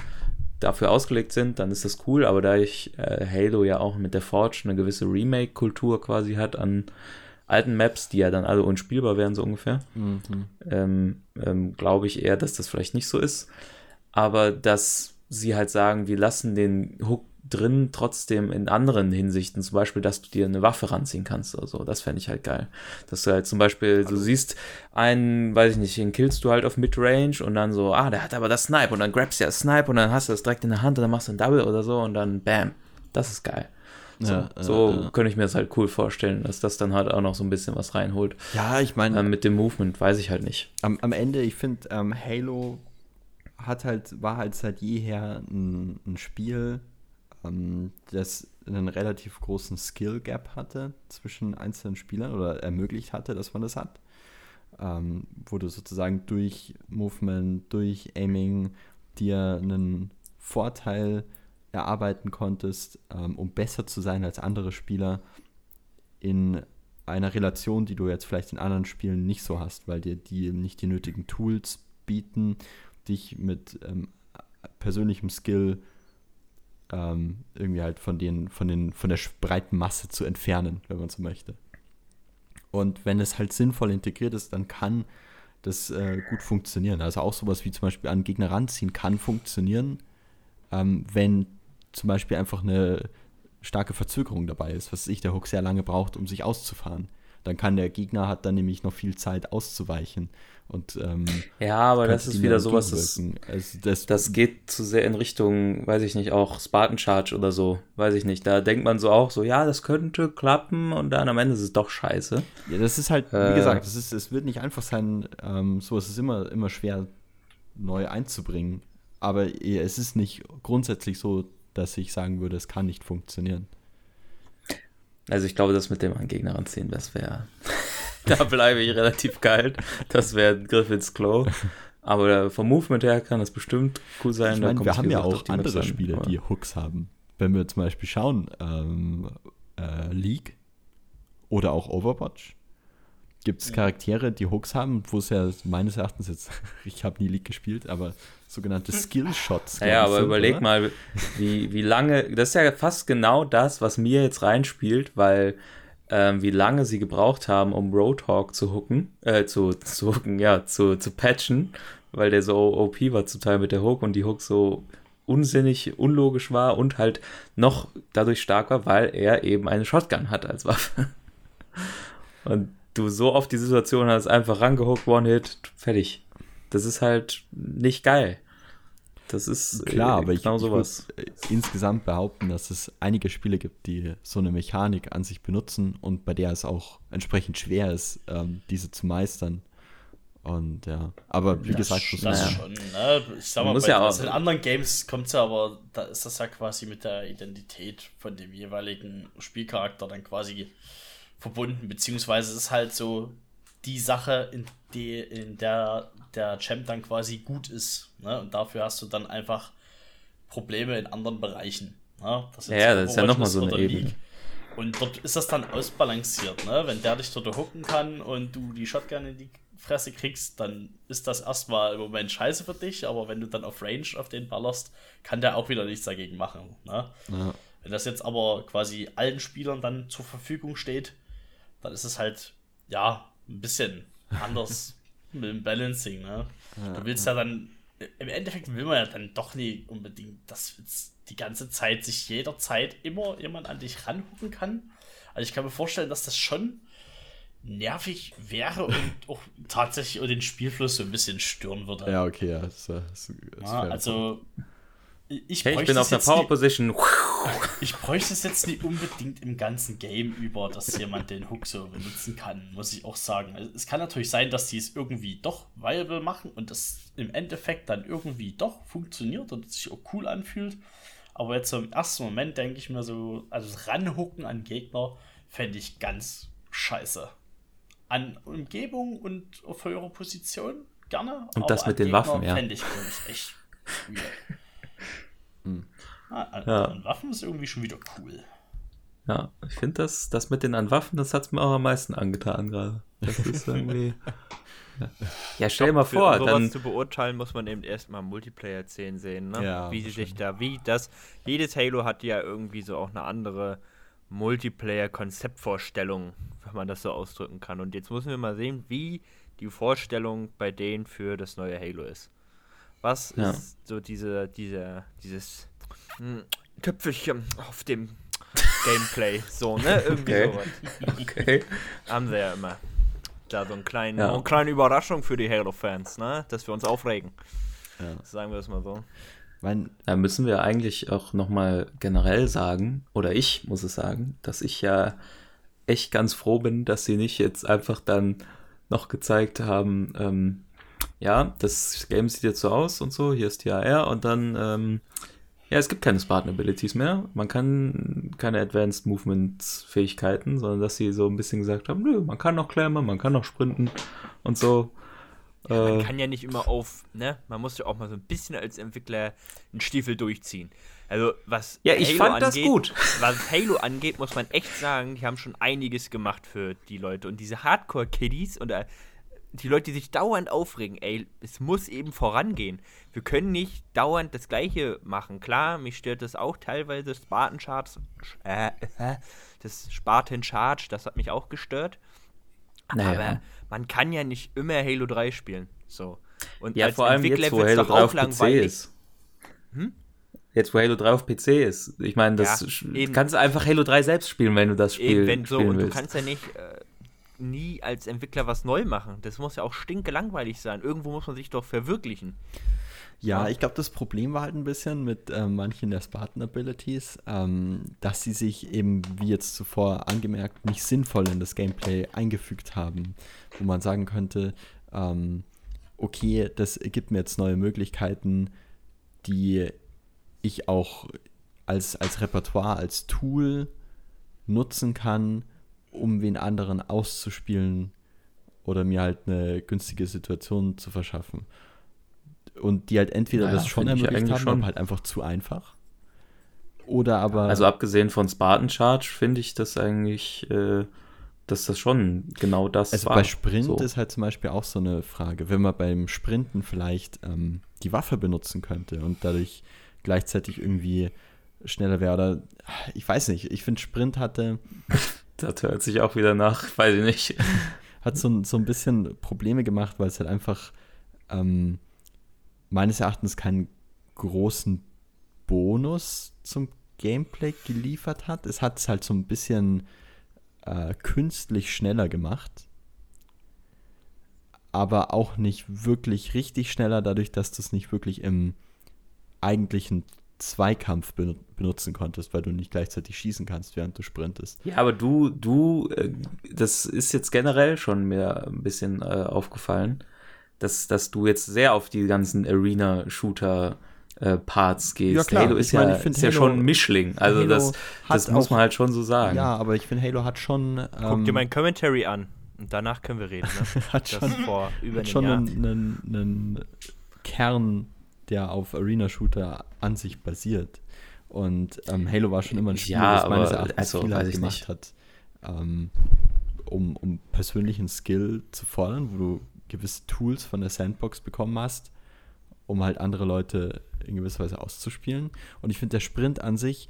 dafür ausgelegt sind, dann ist das cool. Aber da ich äh, Halo ja auch mit der Forge eine gewisse Remake-Kultur quasi hat an alten Maps, die ja dann alle unspielbar wären, so ungefähr, mhm. ähm, ähm, glaube ich eher, dass das vielleicht nicht so ist. Aber dass sie halt sagen, wir lassen den Hook drin trotzdem in anderen Hinsichten, zum Beispiel, dass du dir eine Waffe ranziehen kannst oder so, das fände ich halt geil. Dass du halt zum Beispiel, du siehst einen, weiß ich nicht, den killst du halt auf Midrange und dann so, ah, der hat aber das Snipe und dann grabst du ja Snipe und dann hast du das direkt in der Hand und dann machst du ein Double oder so und dann bam, das ist geil. So, ja, so ja, könnte ich mir das halt cool vorstellen, dass das dann halt auch noch so ein bisschen was reinholt. Ja, ich meine. Ähm, mit dem Movement weiß ich halt nicht. Am, am Ende, ich finde, ähm, Halo hat halt, war halt seit jeher ein, ein Spiel, ähm, das einen relativ großen Skill Gap hatte zwischen einzelnen Spielern oder ermöglicht hatte, dass man das hat. Ähm, wo du sozusagen durch Movement, durch Aiming dir einen Vorteil erarbeiten konntest, ähm, um besser zu sein als andere Spieler in einer Relation, die du jetzt vielleicht in anderen Spielen nicht so hast, weil dir die nicht die nötigen Tools bieten, dich mit ähm, persönlichem Skill ähm, irgendwie halt von den, von den, von der breiten Masse zu entfernen, wenn man so möchte. Und wenn es halt sinnvoll integriert ist, dann kann das äh, gut funktionieren. Also auch sowas wie zum Beispiel an Gegner ranziehen kann funktionieren, ähm, wenn zum Beispiel einfach eine starke Verzögerung dabei ist, was ich der Hook sehr lange braucht, um sich auszufahren. Dann kann der Gegner hat dann nämlich noch viel Zeit auszuweichen. Und, ähm, ja, aber das ist wieder sowas, das, also das, das geht zu sehr in Richtung, weiß ich nicht, auch Spartan Charge oder so, weiß ich nicht. Da denkt man so auch so, ja, das könnte klappen und dann am Ende ist es doch scheiße. Ja, das ist halt, wie Äh. gesagt, das ist, es wird nicht einfach sein, ähm, so ist es immer, immer schwer neu einzubringen. Aber es ist nicht grundsätzlich so, dass ich sagen würde, es kann nicht funktionieren. Also ich glaube, das mit dem an Gegner ranziehen, das wäre, *laughs* da bleibe ich relativ kalt. Das wäre ein Griff ins Klo. Aber vom Movement her kann das bestimmt cool sein. Ich kommt wir haben ja auch andere an. Spiele, Aber- die Hooks haben. Wenn wir zum Beispiel schauen, ähm, äh, League oder auch Overwatch, gibt es Charaktere, die Hooks haben, wo es ja meines Erachtens jetzt, *laughs* ich habe nie League gespielt, aber sogenannte Skill-Shots. Ja, aber sind, überleg oder? mal, wie, wie lange, das ist ja fast genau das, was mir jetzt reinspielt, weil ähm, wie lange sie gebraucht haben, um Roadhog zu hooken, äh, zu, zu hooken, ja, zu, zu patchen, weil der so OP war zum Teil mit der Hook und die Hook so unsinnig, unlogisch war und halt noch dadurch stark war, weil er eben eine Shotgun hat als Waffe. *laughs* Und du so oft die Situation hast, einfach rangehookt, One-Hit, fertig. Das ist halt nicht geil. Das ist Klar, äh, aber ich, genau ich sowas. würde insgesamt behaupten, dass es einige Spiele gibt, die so eine Mechanik an sich benutzen und bei der es auch entsprechend schwer ist, ähm, diese zu meistern. Und ja, aber wie gesagt, das, das, das naja. schon. Ne? Ich sag mal, muss bei ja auch- also in anderen Games kommt es ja aber, da ist das ja quasi mit der Identität von dem jeweiligen Spielcharakter dann quasi verbunden, beziehungsweise ist halt so die Sache, in, die, in der der Champ dann quasi gut ist. Ne? Und dafür hast du dann einfach Probleme in anderen Bereichen. Ne? Das Ja, ja, das ist ja Overwatch noch mal so eine Ebene. League. Und dort ist das dann ausbalanciert, ne? Wenn der dich dort hooken kann und du die Shotgun in die Fresse kriegst, dann ist das erstmal im Moment scheiße für dich, aber wenn du dann auf Range auf den ballerst, kann der auch wieder nichts dagegen machen. Ne? ja. Wenn das jetzt aber quasi allen Spielern dann zur Verfügung steht, dann ist es halt, ja, ein bisschen anders *laughs* mit dem Balancing, ne? Du willst ja dann, im Endeffekt will man ja dann doch nie unbedingt, dass jetzt die ganze Zeit sich jederzeit immer jemand an dich ranhucken kann. Also ich kann mir vorstellen, dass das schon nervig wäre und *laughs* auch tatsächlich den Spielfluss so ein bisschen stören würde. ja, okay, ja. Das, das, das fair. also ich, Hey, ich bin auf der Power Position. *laughs* ich bräuchte es jetzt nicht unbedingt im ganzen Game über, dass jemand den Hook so benutzen kann, muss ich auch sagen. Also, es kann natürlich sein, dass die es irgendwie doch viable machen und das im Endeffekt dann irgendwie doch funktioniert und sich auch cool anfühlt. Aber jetzt so im ersten Moment denke ich mir so, also ranhucken an Gegner fände ich ganz scheiße. An Umgebung und auf höhere Position gerne. Und das mit den Waffen, ja. Fände ich, ich, echt weird. *laughs* Ah, an, Ja. an Waffen ist irgendwie schon wieder cool. Ja, ich finde das, das mit den an Waffen, das hat es mir auch am meisten angetan gerade. Das ist irgendwie. ja. *laughs* ja, stell dir mal vor, sowas dann. zu beurteilen, muss man eben erstmal Multiplayer-Szenen sehen, ne? Ja, wie sie sich da, wie das, jedes Halo hat ja irgendwie so auch eine andere Multiplayer-Konzeptvorstellung, wenn man das so ausdrücken kann. Und jetzt müssen wir mal sehen, wie die Vorstellung bei denen für das neue Halo ist. Was Ja. ist so diese, diese, dieses hm, Töpfelchen auf dem Gameplay, so, ne? *laughs* Irgendwie Okay. sowas. Okay. Haben sie ja immer. Da so einen kleinen, Ja. eine kleine Überraschung für die Halo-Fans, ne? Dass wir uns aufregen. Ja. Sagen wir es mal so. mein, Da müssen wir eigentlich auch nochmal generell sagen, oder ich muss es sagen, dass ich ja echt ganz froh bin, dass sie nicht jetzt einfach dann noch gezeigt haben, ähm, ja, das Game sieht jetzt so aus und so, hier ist die AR und dann, ähm, ja, es gibt keine Spartan Abilities mehr, man kann keine Advanced Movement Fähigkeiten, sondern dass sie so ein bisschen gesagt haben, nö, man kann noch klemmen, man kann noch sprinten und so. Man Äh, kann ja nicht immer auf, ne? Man muss ja auch mal so ein bisschen als Entwickler einen Stiefel durchziehen. Also, was Ja, ich fand das gut. *laughs* Was Halo angeht, muss man echt sagen, die haben schon einiges gemacht für die Leute. Und diese Hardcore-Kiddies oder die Leute, die sich dauernd aufregen, ey, es muss eben vorangehen. Wir können nicht dauernd das Gleiche machen. Klar, mich stört das auch teilweise, Spartan Charge, äh, das Spartan Charge, das hat mich auch gestört. naja. Aber man kann ja nicht immer Halo 3 spielen. So. Und Ja, vor allem Entwickler jetzt, wo Halo doch 3 auf PC ist. Jetzt, wo Halo 3 auf PC ist. Ich meine, das Ja, du kannst einfach Halo 3 selbst spielen, wenn du das Spiel Eben, wenn so, spielen und du kannst ja nicht äh, nie als Entwickler was neu machen. Das muss ja auch stinkelangweilig sein. Irgendwo muss man sich doch verwirklichen. Ja, ich glaube, das Problem war halt ein bisschen mit ähm, manchen der Spartan-Abilities, ähm, dass sie sich eben, wie jetzt zuvor angemerkt, nicht sinnvoll in das Gameplay eingefügt haben. Wo man sagen könnte, ähm, okay, das gibt mir jetzt neue Möglichkeiten, die ich auch als, als Repertoire, als Tool nutzen kann, um wen anderen auszuspielen oder mir halt eine günstige Situation zu verschaffen. Und die halt entweder Naja, das schon ermöglicht haben, schon. halt einfach zu einfach. Oder aber. Also abgesehen von Spartan Charge finde ich das eigentlich, äh, dass das schon genau das Also war. bei Sprint So. ist halt zum Beispiel auch so eine Frage, wenn man beim Sprinten vielleicht ähm, die Waffe benutzen könnte und dadurch gleichzeitig irgendwie schneller wäre oder ich weiß nicht, ich finde Sprint hatte, Das hört sich auch wieder nach, *laughs* weiß ich nicht. *laughs* hat so, ein- so ein bisschen Probleme gemacht, weil es halt einfach ähm, meines Erachtens keinen großen Bonus zum Gameplay geliefert hat. Es hat es halt so ein bisschen äh, künstlich schneller gemacht. Aber auch nicht wirklich richtig schneller, dadurch, dass du es nicht wirklich im eigentlichen Zweikampf benu- benutzen konntest, weil du nicht gleichzeitig schießen kannst, während du sprintest. Ja, aber du, du, äh, das ist jetzt generell schon mir ein bisschen äh, aufgefallen, dass, dass du jetzt sehr auf die ganzen Arena-Shooter-Parts gehst. Ja, klar. Halo ist, Ich meine, ja, ich find ist ja Halo- schon ein Mischling. Also Halo das, das muss auch- man halt schon so sagen. Ja, aber ich finde, Halo hat schon. Guck ähm, dir mein Commentary an. Und danach können wir reden. Ne? *laughs* hat Das schon, vor über hat schon Jahr. einen, einen, einen Kern, der auf Arena-Shooter an sich basiert. Und ähm, Halo war schon immer ein Spiel, Ja, das meines Erachtens also, viel halt gemacht nicht. hat, ähm, um, um persönlichen Skill zu fordern, wo du gewisse Tools von der Sandbox bekommen hast, um halt andere Leute in gewisser Weise auszuspielen. Und ich finde, der Sprint an sich,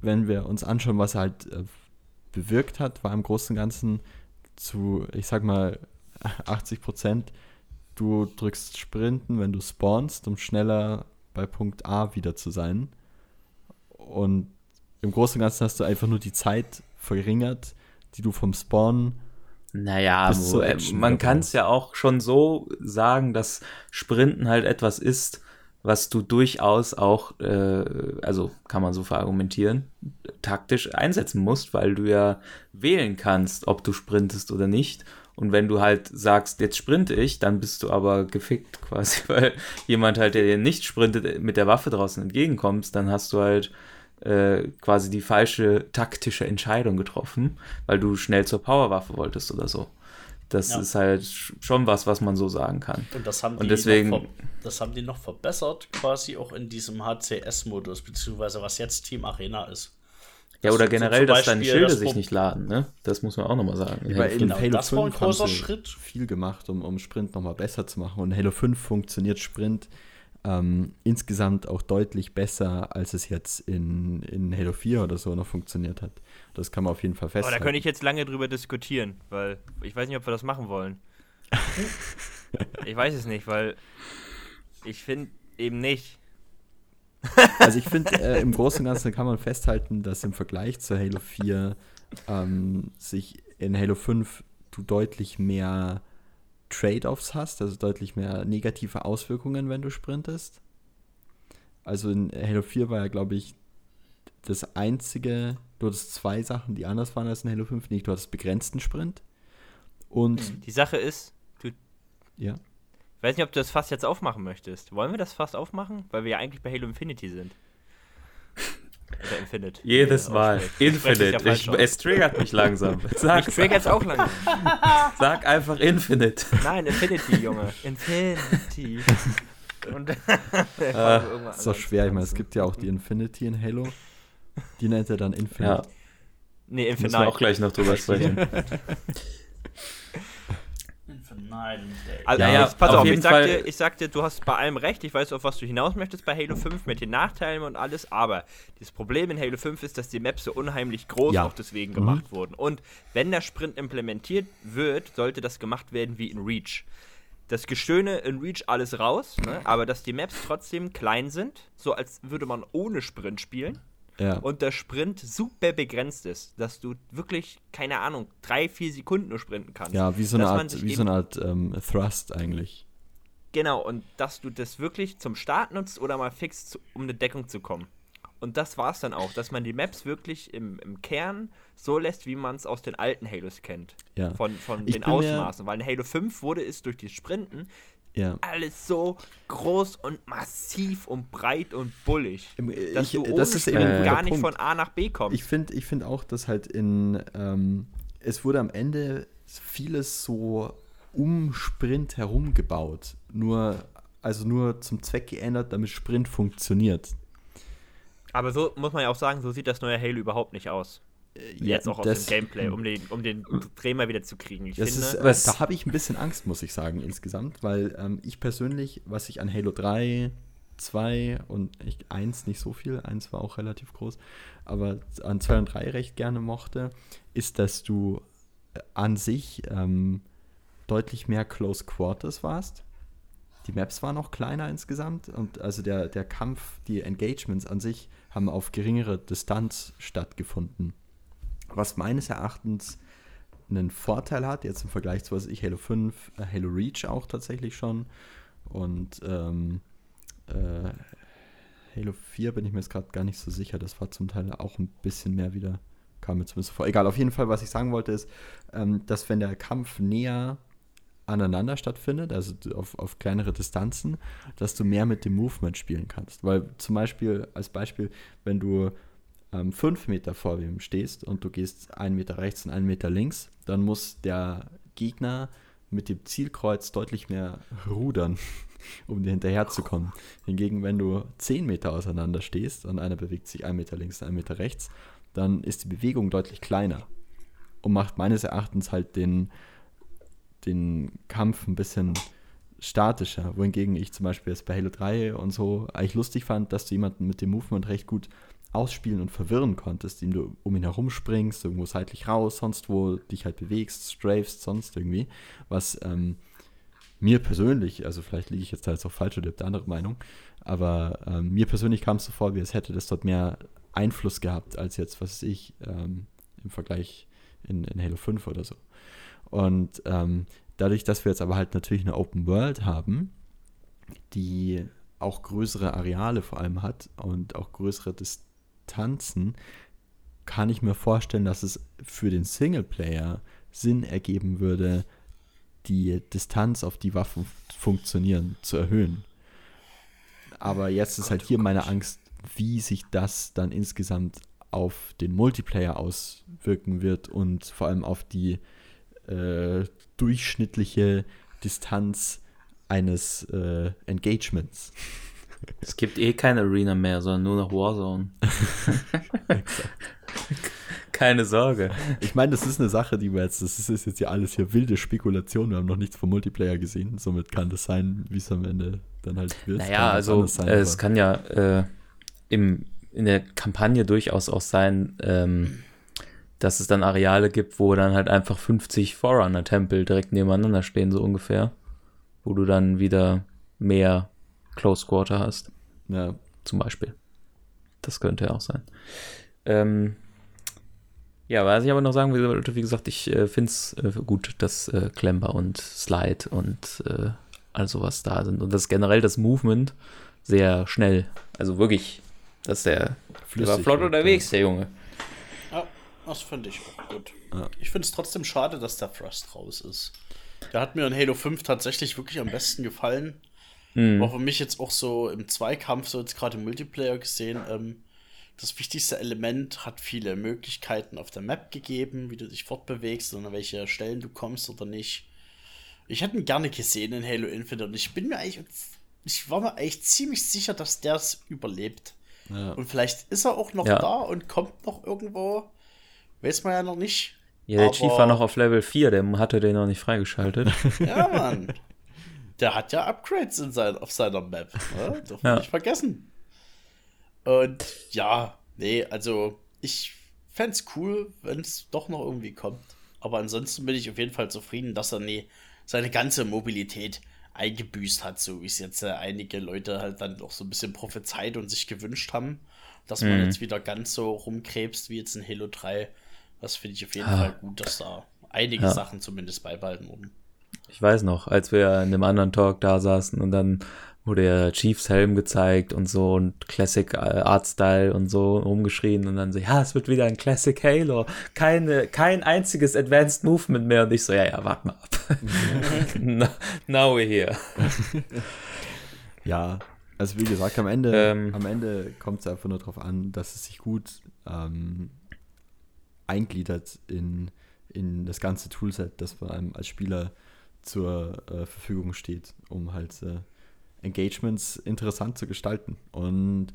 wenn wir uns anschauen, was er halt äh, bewirkt hat, war im Großen und Ganzen zu, ich sag mal, *laughs* 80 Prozent, du drückst Sprinten, wenn du spawnst, um schneller bei Punkt A wieder zu sein. Und im Großen und Ganzen hast du einfach nur die Zeit verringert, die du vom Spawn Naja, wo, äh, man kann es ja auch schon so sagen, dass Sprinten halt etwas ist, was du durchaus auch, äh, also kann man so verargumentieren, taktisch einsetzen musst, weil du ja wählen kannst, ob du sprintest oder nicht. Und wenn du halt sagst, jetzt sprinte ich, dann bist du aber gefickt *laughs* quasi, weil jemand halt, der dir nicht sprintet, mit der Waffe draußen entgegenkommst, dann hast du halt äh, quasi die falsche taktische Entscheidung getroffen, weil du schnell zur Powerwaffe wolltest oder so. Das Ja. ist halt sch- schon was, was man so sagen kann. Und das haben, die deswegen- noch das haben die noch verbessert, quasi auch in diesem HCS-Modus, beziehungsweise was jetzt Team Arena ist. Ja, oder generell, dass deine Schilde das sich nicht laden, ne? Das muss man auch nochmal sagen. Bei in Genau, Halo das war ein 5 haben großer sie Schritt. viel gemacht, um, um Sprint nochmal besser zu machen. Und in Halo 5 funktioniert Sprint ähm, insgesamt auch deutlich besser, als es jetzt in, in Halo 4 oder so noch funktioniert hat. Das kann man auf jeden Fall Aber festhalten. da könnte ich jetzt lange drüber diskutieren, weil ich weiß nicht, ob wir das machen wollen. *laughs* ich weiß es nicht, weil ich finde eben nicht. Also ich finde, äh, im Großen und Ganzen kann man festhalten, dass im Vergleich zu Halo 4 ähm, sich in Halo 5 du deutlich mehr Trade-offs hast, also deutlich mehr negative Auswirkungen, wenn du sprintest. Also in Halo 4 war ja, glaube ich, das einzige, du hattest zwei Sachen, die anders waren als in Halo 5, nicht, du hattest begrenzten Sprint und, Die Sache ist, du, ja, ich weiß nicht, ob du das Fass jetzt aufmachen möchtest. Wollen wir das Fass aufmachen? Weil wir ja eigentlich bei Halo Infinity sind. *laughs* Oder Infinite. Jedes Äh, Mal. Infinite. ja Ich, es triggert mich langsam. *laughs* Sag, Ich trigger jetzt auch langsam. *laughs* sag einfach Infinite. Nein, Infinity, Junge. Infinity. Und Ah, ist doch schwer, ich meine, es gibt ja auch die Infinity in Halo, die nennt er dann Ja, Infinite. Nee, müssen wir Infinite. auch gleich noch drüber sprechen. Nein, Also, Ja, ja, pass auf auf, jeden ich sag, Fall- dir, ich sag dir, du hast bei allem recht, ich weiß, auf was du hinaus möchtest bei Halo 5 mit den Nachteilen und alles, aber das Problem in Halo 5 ist, dass die Maps so unheimlich groß Ja. auch deswegen Mhm. gemacht wurden. Und wenn der Sprint implementiert wird, sollte das gemacht werden wie in Reach. das Geschöne in Reach alles raus, ne? aber dass die Maps trotzdem klein sind, so als würde man ohne Sprint spielen. Ja. Und der Sprint super begrenzt ist, dass du wirklich, keine Ahnung, drei, vier Sekunden nur sprinten kannst. ja, wie so eine Art, wie so eine Art ähm, Thrust eigentlich. Genau, und dass du das wirklich zum Start nutzt oder mal fix, zu, um eine Deckung zu kommen. Und das war es dann auch, dass man die Maps wirklich im, im Kern so lässt, wie man es aus den alten Halos kennt. Ja. Von, von Ich den Ausmaßen. Weil in Halo 5 wurde es durch die Sprinten Ja. alles so groß und massiv und breit und bullig. Dass ich- du ohne das ist eben der gar nicht Punkt. von A nach B kommst. Ich finde ich find auch, dass halt in, ähm, es wurde am Ende vieles so um Sprint herum gebaut. Nur, also nur zum Zweck geändert, damit Sprint funktioniert. Aber so muss man ja auch sagen, so sieht das neue Halo überhaupt nicht aus. Jetzt auch aus das- dem Gameplay, um den, um den Dreh mal wieder zu kriegen. Ich Das finde, ist, äh, Was- da habe ich ein bisschen Angst, muss ich sagen, insgesamt, weil ähm, ich persönlich, was ich an Halo 3, 2 und ich, 1 nicht so viel, 1 war auch relativ groß, aber an 2 und 3 recht gerne mochte, ist, dass du äh, an sich ähm, deutlich mehr Close Quarters warst. Die Maps waren auch kleiner insgesamt und also der, der Kampf, die Engagements an sich haben auf geringere Distanz stattgefunden. Was meines Erachtens einen Vorteil hat, jetzt im Vergleich zu was ich Halo 5, äh, Halo Reach auch tatsächlich schon und ähm, äh, Halo 4 bin ich mir jetzt gerade gar nicht so sicher, das war zum Teil auch ein bisschen mehr wieder, kam mir zumindest vor. Egal, auf jeden Fall, was ich sagen wollte ist, ähm, dass wenn der Kampf näher aneinander stattfindet, also auf, auf kleinere Distanzen, dass du mehr mit dem Movement spielen kannst. Weil zum Beispiel, als Beispiel, wenn du ähm, fünf Meter vor wem stehst und du gehst einen Meter rechts und einen Meter links, dann muss der Gegner mit dem Zielkreuz deutlich mehr rudern, *laughs* um dir hinterherzukommen. Hingegen, wenn du zehn Meter auseinander stehst und einer bewegt sich einen Meter links und einen Meter rechts, dann ist die Bewegung deutlich kleiner und macht meines Erachtens halt den, den Kampf ein bisschen statischer. Wohingegen ich zum Beispiel jetzt bei Halo 3 und so eigentlich lustig fand, dass du jemanden mit dem Movement recht gut ausspielen und verwirren konntest, indem du um ihn herum springst, irgendwo seitlich raus, sonst wo dich halt bewegst, strafest, sonst irgendwie. Was ähm, mir persönlich, also vielleicht liege ich jetzt da jetzt auch falsch oder eine andere Meinung, aber ähm, mir persönlich kam es so vor, wie es hätte das dort mehr Einfluss gehabt, als jetzt, was weiß ich, ähm, im Vergleich in, in Halo 5 oder so. Und ähm, dadurch, dass wir jetzt aber halt natürlich eine Open World haben, die auch größere Areale vor allem hat und auch größere Distanzen, kann ich mir vorstellen, dass es für den Singleplayer Sinn ergeben würde, die Distanz, auf die Waffen funktionieren, zu erhöhen. Aber jetzt ist halt hier meine Angst, wie sich das dann insgesamt auf den Multiplayer auswirken wird und vor allem auf die äh, durchschnittliche Distanz eines äh, Engagements. Es gibt eh keine Arena mehr, sondern nur noch Warzone. *laughs* Keine Sorge. Ich meine, das ist eine Sache, die wir jetzt, das ist, ist jetzt ja alles hier wilde Spekulation, wir haben noch nichts vom Multiplayer gesehen, somit kann das sein, wie es am Ende dann halt wird. Naja, also sein, äh, es kann ja äh, im, in der Kampagne durchaus auch sein, ähm, dass es dann Areale gibt, wo dann halt einfach 50 Forerunner-Tempel direkt nebeneinander stehen, so ungefähr. Wo du dann wieder mehr Close Quarter hast, ja, zum Beispiel. Das könnte ja auch sein. Ähm, ja, was ich aber noch sagen will, wie gesagt, ich äh, finde es äh, gut, dass äh, Klemper und Slide und äh, all sowas da sind. Und das generell das Movement sehr schnell. Also wirklich, dass der, der war Flüssig flott unterwegs, der Junge. Ja, das finde ich auch gut. Ja. Ich finde es trotzdem schade, dass der Thrust raus ist. Der hat mir in Halo 5 tatsächlich wirklich am besten gefallen. Hm. War für mich jetzt auch so im Zweikampf, so jetzt gerade im Multiplayer gesehen, ähm, das wichtigste Element hat viele Möglichkeiten auf der Map gegeben, wie du dich fortbewegst und an welche Stellen du kommst oder nicht. Ich hätte ihn gerne gesehen in Halo Infinite und ich bin mir eigentlich, ich war mir eigentlich ziemlich sicher, dass der es überlebt. Ja. Und vielleicht ist er auch noch Ja. da und kommt noch irgendwo. Weiß man ja noch nicht. Ja, der Aber- Chief war noch auf Level 4, der hatte den noch nicht freigeschaltet. Ja, Mann. *laughs* Der hat ja Upgrades in sein, auf seiner Map. Ne? *laughs* Darf man Ja. nicht vergessen. Und ja, nee, also ich fände cool, wenn es doch noch irgendwie kommt. Aber ansonsten bin ich auf jeden Fall zufrieden, dass er nee, seine ganze Mobilität eingebüßt hat, so wie es jetzt äh, einige Leute halt dann auch so ein bisschen prophezeit und sich gewünscht haben, dass man Mhm. jetzt wieder ganz so rumkrebst wie jetzt in Halo 3. Das finde ich auf jeden Ah. Fall gut, dass da einige Ja. Sachen zumindest beibehalten wurden. Ich weiß noch, als wir in einem anderen Talk da saßen und dann wurde der Chiefs Helm gezeigt und so und Classic äh, Artstyle und so rumgeschrien und dann so, ja, es wird wieder ein Classic Halo, keine, kein einziges Advanced Movement mehr und ich so, ja, ja, warte mal ab. *laughs* now, now we're here. Ja, also wie gesagt, am Ende, Ähm. am Ende kommt es einfach nur darauf an, dass es sich gut ähm, eingliedert in, in das ganze Toolset, das vor allem als Spieler zur äh, Verfügung steht, um halt äh, Engagements interessant zu gestalten. Und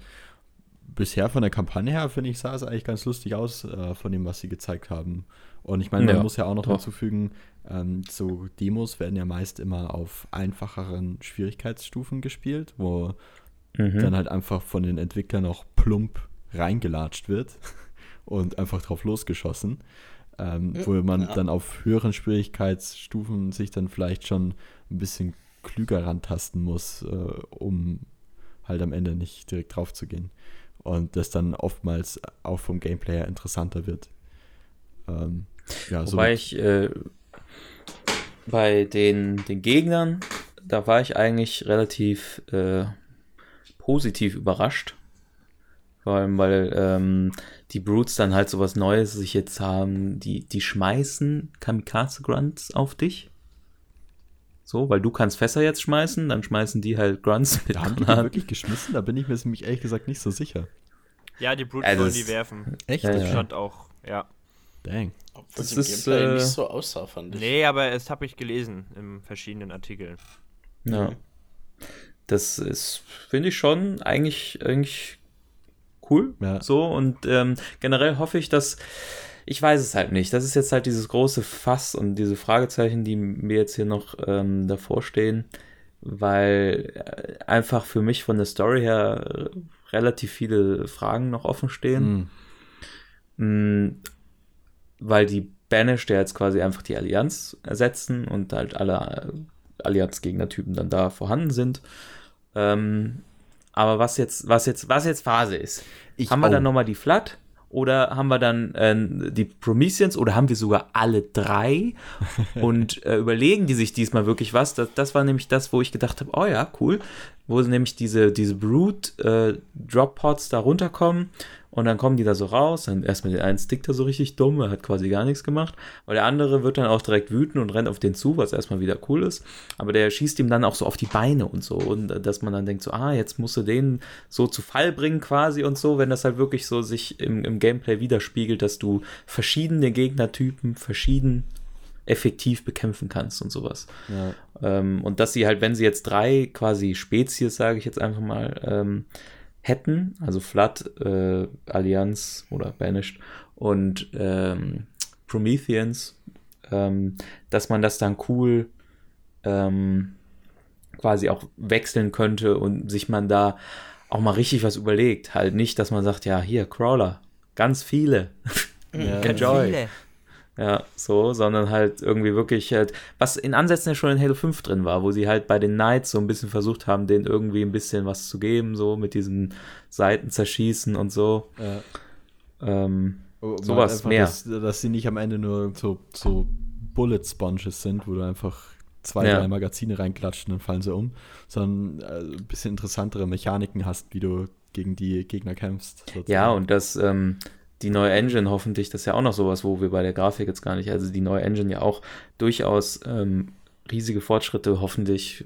bisher von der Kampagne her, finde ich, sah es eigentlich ganz lustig aus, äh, von dem, was sie gezeigt haben. Und ich meine, man Ja, muss ja auch noch doch. hinzufügen, ähm, so Demos werden ja meist immer auf einfacheren Schwierigkeitsstufen gespielt, wo Mhm. dann halt einfach von den Entwicklern auch plump reingelatscht wird *laughs* und einfach drauf losgeschossen. Ähm, wo man ja. dann auf höheren Schwierigkeitsstufen sich dann vielleicht schon ein bisschen klüger rantasten muss, äh, um halt am Ende nicht direkt drauf zu gehen. Und das dann oftmals auch vom Gameplay her interessanter wird. Ähm, ja, so Wobei ich äh, bei den, den Gegnern, da war ich eigentlich relativ äh, positiv überrascht. Vor allem, weil ähm, die Brutes dann halt sowas Neues sich jetzt haben, die, die schmeißen Kamikaze-Grunts auf dich. So, weil du kannst Fässer jetzt schmeißen, dann schmeißen die halt Grunts mit da haben die wirklich geschmissen? Da bin ich mir nämlich ehrlich gesagt nicht so sicher. Ja, die Brutes Also wollen die werfen. Echt? Ja, Das ja. stand auch, ja. Dang. Obwohl Das ist, Gameplay äh, nicht so aussah, fand ich. Nee, aber es habe ich gelesen in verschiedenen Artikeln. Ja. Das ist, finde ich schon eigentlich, eigentlich cool. Ja. So und ähm, generell hoffe ich, dass. Ich weiß es halt nicht. Das ist jetzt halt dieses große Fass und diese Fragezeichen, die mir jetzt hier noch ähm, davor stehen, weil äh, einfach für mich von der Story her äh, relativ viele Fragen noch offen stehen. Hm. Mm, weil die Banished ja jetzt quasi einfach die Allianz ersetzen und halt alle äh, Allianz-Gegnertypen dann da vorhanden sind. Ähm, aber was jetzt, was jetzt, was jetzt Phase ist, Ich- haben wir oh. dann nochmal die Flood oder haben wir dann äh, die Prometheans oder haben wir sogar alle drei *laughs* und äh, überlegen die sich diesmal wirklich was? Das, das war nämlich das, wo ich gedacht habe, oh ja, cool, wo nämlich diese, diese Brood äh, da runterkommen und dann kommen die da so raus, dann erstmal der einen stickt da so richtig dumm, er hat quasi gar nichts gemacht, aber der andere wird dann auch direkt wütend und rennt auf den zu, was erstmal wieder cool ist, aber der schießt ihm dann auch so auf die Beine und so und äh, dass man dann denkt so, ah, jetzt musst du den so zu Fall bringen quasi und so, wenn das halt wirklich so sich im, im Gameplay widerspiegelt, dass du verschiedene Gegnertypen verschieden effektiv bekämpfen kannst und sowas. Ja. Ähm, und dass sie halt, wenn sie jetzt drei quasi Spezies, sage ich jetzt einfach mal, ähm, hätten, also Flood, äh, Allianz oder Banished und ähm, Prometheans, ähm, dass man das dann cool ähm, quasi auch wechseln könnte und sich man da auch mal richtig was überlegt. Halt nicht, dass man sagt, ja, hier, Crawler, ganz viele. Ja. Enjoy. Ja, so, sondern halt irgendwie wirklich halt, was in Ansätzen ja schon in Halo 5 drin war, wo sie halt bei den Knights so ein bisschen versucht haben, denen irgendwie ein bisschen was zu geben, so mit diesen Seiten zerschießen und so. Ja. Ähm, Oh, Sowas mehr. Dass, dass sie nicht am Ende nur so, so Bullet Sponges sind, wo du einfach zwei, Ja. drei Magazine reinklatscht und dann fallen sie um, sondern äh, ein bisschen interessantere Mechaniken hast, wie du gegen die Gegner kämpfst. sozusagen. ja, und das, ähm, die neue Engine hoffentlich, das ist ja auch noch sowas, wo wir bei der Grafik jetzt gar nicht, also die neue Engine ja auch durchaus ähm, riesige Fortschritte hoffentlich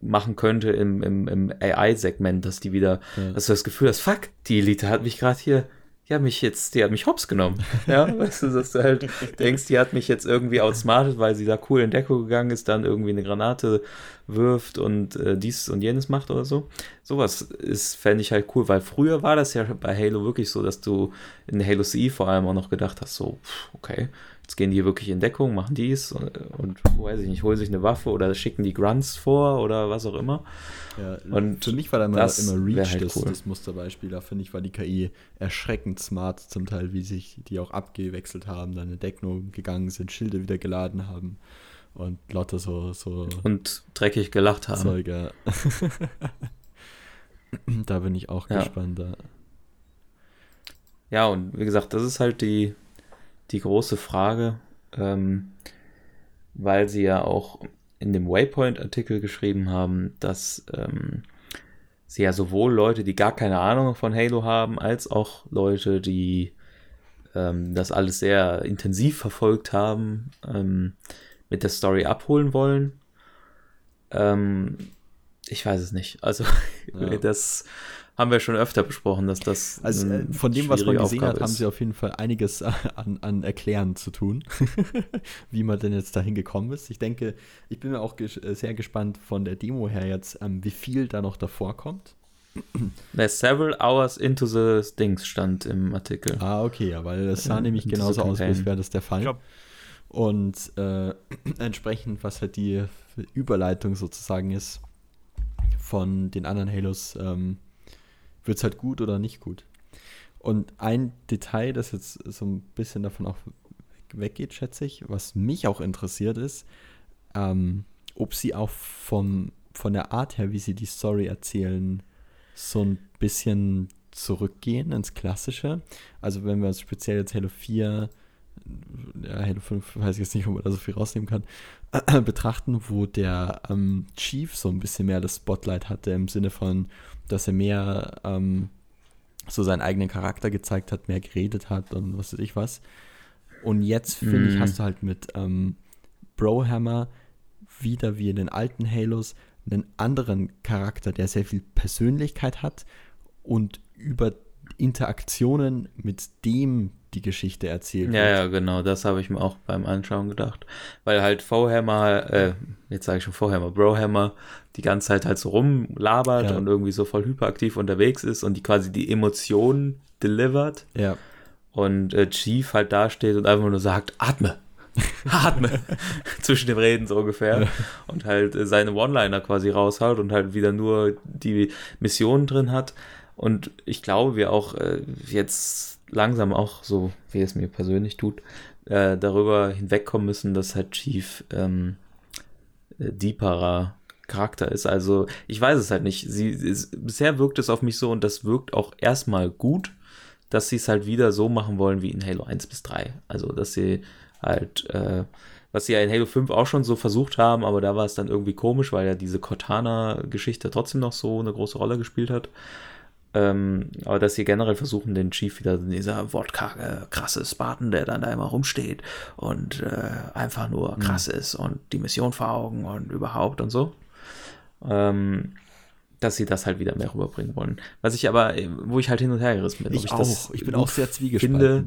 machen könnte im, im, im AI-Segment, dass die wieder, Ja. dass du das Gefühl hast, fuck, die Elite hat mich gerade hier, die hat mich jetzt, die hat mich hops genommen. Ja, *laughs* weißt du, dass du halt denkst, die hat mich jetzt irgendwie outsmartet, weil sie da cool in Deckung gegangen ist, dann irgendwie eine Granate wirft und äh, dies und jenes macht oder so. Sowas ist, fände ich halt cool, weil früher war das ja bei Halo wirklich so, dass du in Halo CE vor allem auch noch gedacht hast, so, pff, okay, jetzt gehen die wirklich in Deckung, machen dies und, und weiß ich nicht, holen sich eine Waffe oder schicken die Grunts vor oder was auch immer. Ja, Und für mich war da immer, das immer Reach halt das, cool. das Musterbeispiel. Da finde ich, war die KI erschreckend smart zum Teil, wie sich die auch abgewechselt haben, dann in Deckung gegangen sind, Schilde wieder geladen haben und Lotte so, so und dreckig gelacht haben. Zeuge. *laughs* da bin ich auch Ja. gespannt. Da. Ja, und wie gesagt, das ist halt die, die große Frage, ähm, weil sie ja auch in dem Waypoint-Artikel geschrieben haben, dass ähm, sie ja sowohl Leute, die gar keine Ahnung von Halo haben, als auch Leute, die ähm, das alles sehr intensiv verfolgt haben, ähm, mit der Story abholen wollen. Ähm, ich weiß es nicht. Also, *laughs* Ja. das haben wir schon öfter besprochen, dass das. Also eine äh, von dem, was man gesehen hat, Aufgabe haben ist. sie auf jeden Fall einiges *laughs* an, an Erklären zu tun, *laughs* wie man denn jetzt dahin gekommen ist. Ich denke, ich bin mir auch ges äh, sehr gespannt von der Demo her jetzt, ähm, wie viel da noch davor kommt. There's *clears throat* several hours into the Dings stand im Artikel. Ah, okay, ja, weil das sah Ja, nämlich genauso aus, als wäre das der Fall. Und äh, *clears throat* entsprechend, was halt die Überleitung sozusagen ist von den anderen Halos, ähm, wird es halt gut oder nicht gut. Und ein Detail, das jetzt so ein bisschen davon auch weggeht, schätze ich, was mich auch interessiert ist, ähm, ob sie auch vom, von der Art her, wie sie die Story erzählen, so ein bisschen zurückgehen ins Klassische. Also wenn wir speziell jetzt Halo 4, ja, Halo 5, weiß ich jetzt nicht, ob man da so viel rausnehmen kann, *clears throat* betrachten, wo der ähm, Chief so ein bisschen mehr das Spotlight hatte, im Sinne von, dass er mehr ähm, so seinen eigenen Charakter gezeigt hat, mehr geredet hat und was weiß ich was. Und jetzt, finde ich, Mhm. hast du halt mit ähm, Brohammer wieder wie in den alten Halos einen anderen Charakter, der sehr viel Persönlichkeit hat und über Interaktionen mit dem die Geschichte erzählt Ja, ja, genau, das habe ich mir auch beim Anschauen gedacht. Weil halt Fohammer, äh, jetzt sage ich schon Fohammer, Brohammer, die ganze Zeit halt so rumlabert Ja. und irgendwie so voll hyperaktiv unterwegs ist und die quasi die Emotionen delivert Ja, und äh, Chief halt dasteht und einfach nur sagt, atme. *laughs* Atme. Zwischen den Reden so ungefähr. Und halt äh, seine One-Liner quasi raushaut und halt wieder nur die Missionen drin hat. Und ich glaube, wir auch äh, jetzt langsam auch so, wie es mir persönlich tut, äh, darüber hinwegkommen müssen, dass halt Chief ähm, äh, deeperer Charakter ist. Also ich weiß es halt nicht. Sie, es, bisher wirkt es auf mich so und das wirkt auch erstmal gut, dass sie es halt wieder so machen wollen wie in Halo 1 bis 3. Also dass sie halt, äh, was sie ja in Halo 5 auch schon so versucht haben, aber da war es dann irgendwie komisch, weil ja diese Cortana-Geschichte trotzdem noch so eine große Rolle gespielt hat. Ähm, aber dass sie generell versuchen, den Chief wieder dieser wortkarge, krasse Spartan, der dann da immer rumsteht und äh, einfach nur krass ist und die Mission vor Augen und überhaupt und so. Ähm, dass sie das halt wieder mehr rüberbringen wollen. Was ich aber, äh, wo ich halt hin und her gerissen bin. ich, das auch. Ich bin auch sehr zwiegespalten. finde,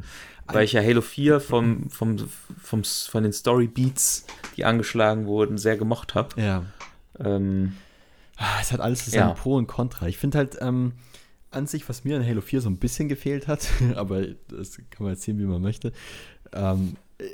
weil ich ja Halo 4 vom, vom, vom, von den Story Beats, die angeschlagen wurden, sehr gemocht habe. ja. Ähm, Ah, Es hat alles so Ja. Pro und Contra. Ich finde halt ähm, an sich, was mir in Halo 4 so ein bisschen gefehlt hat, *laughs* aber das kann man jetzt sehen, wie man möchte. Ähm, äh,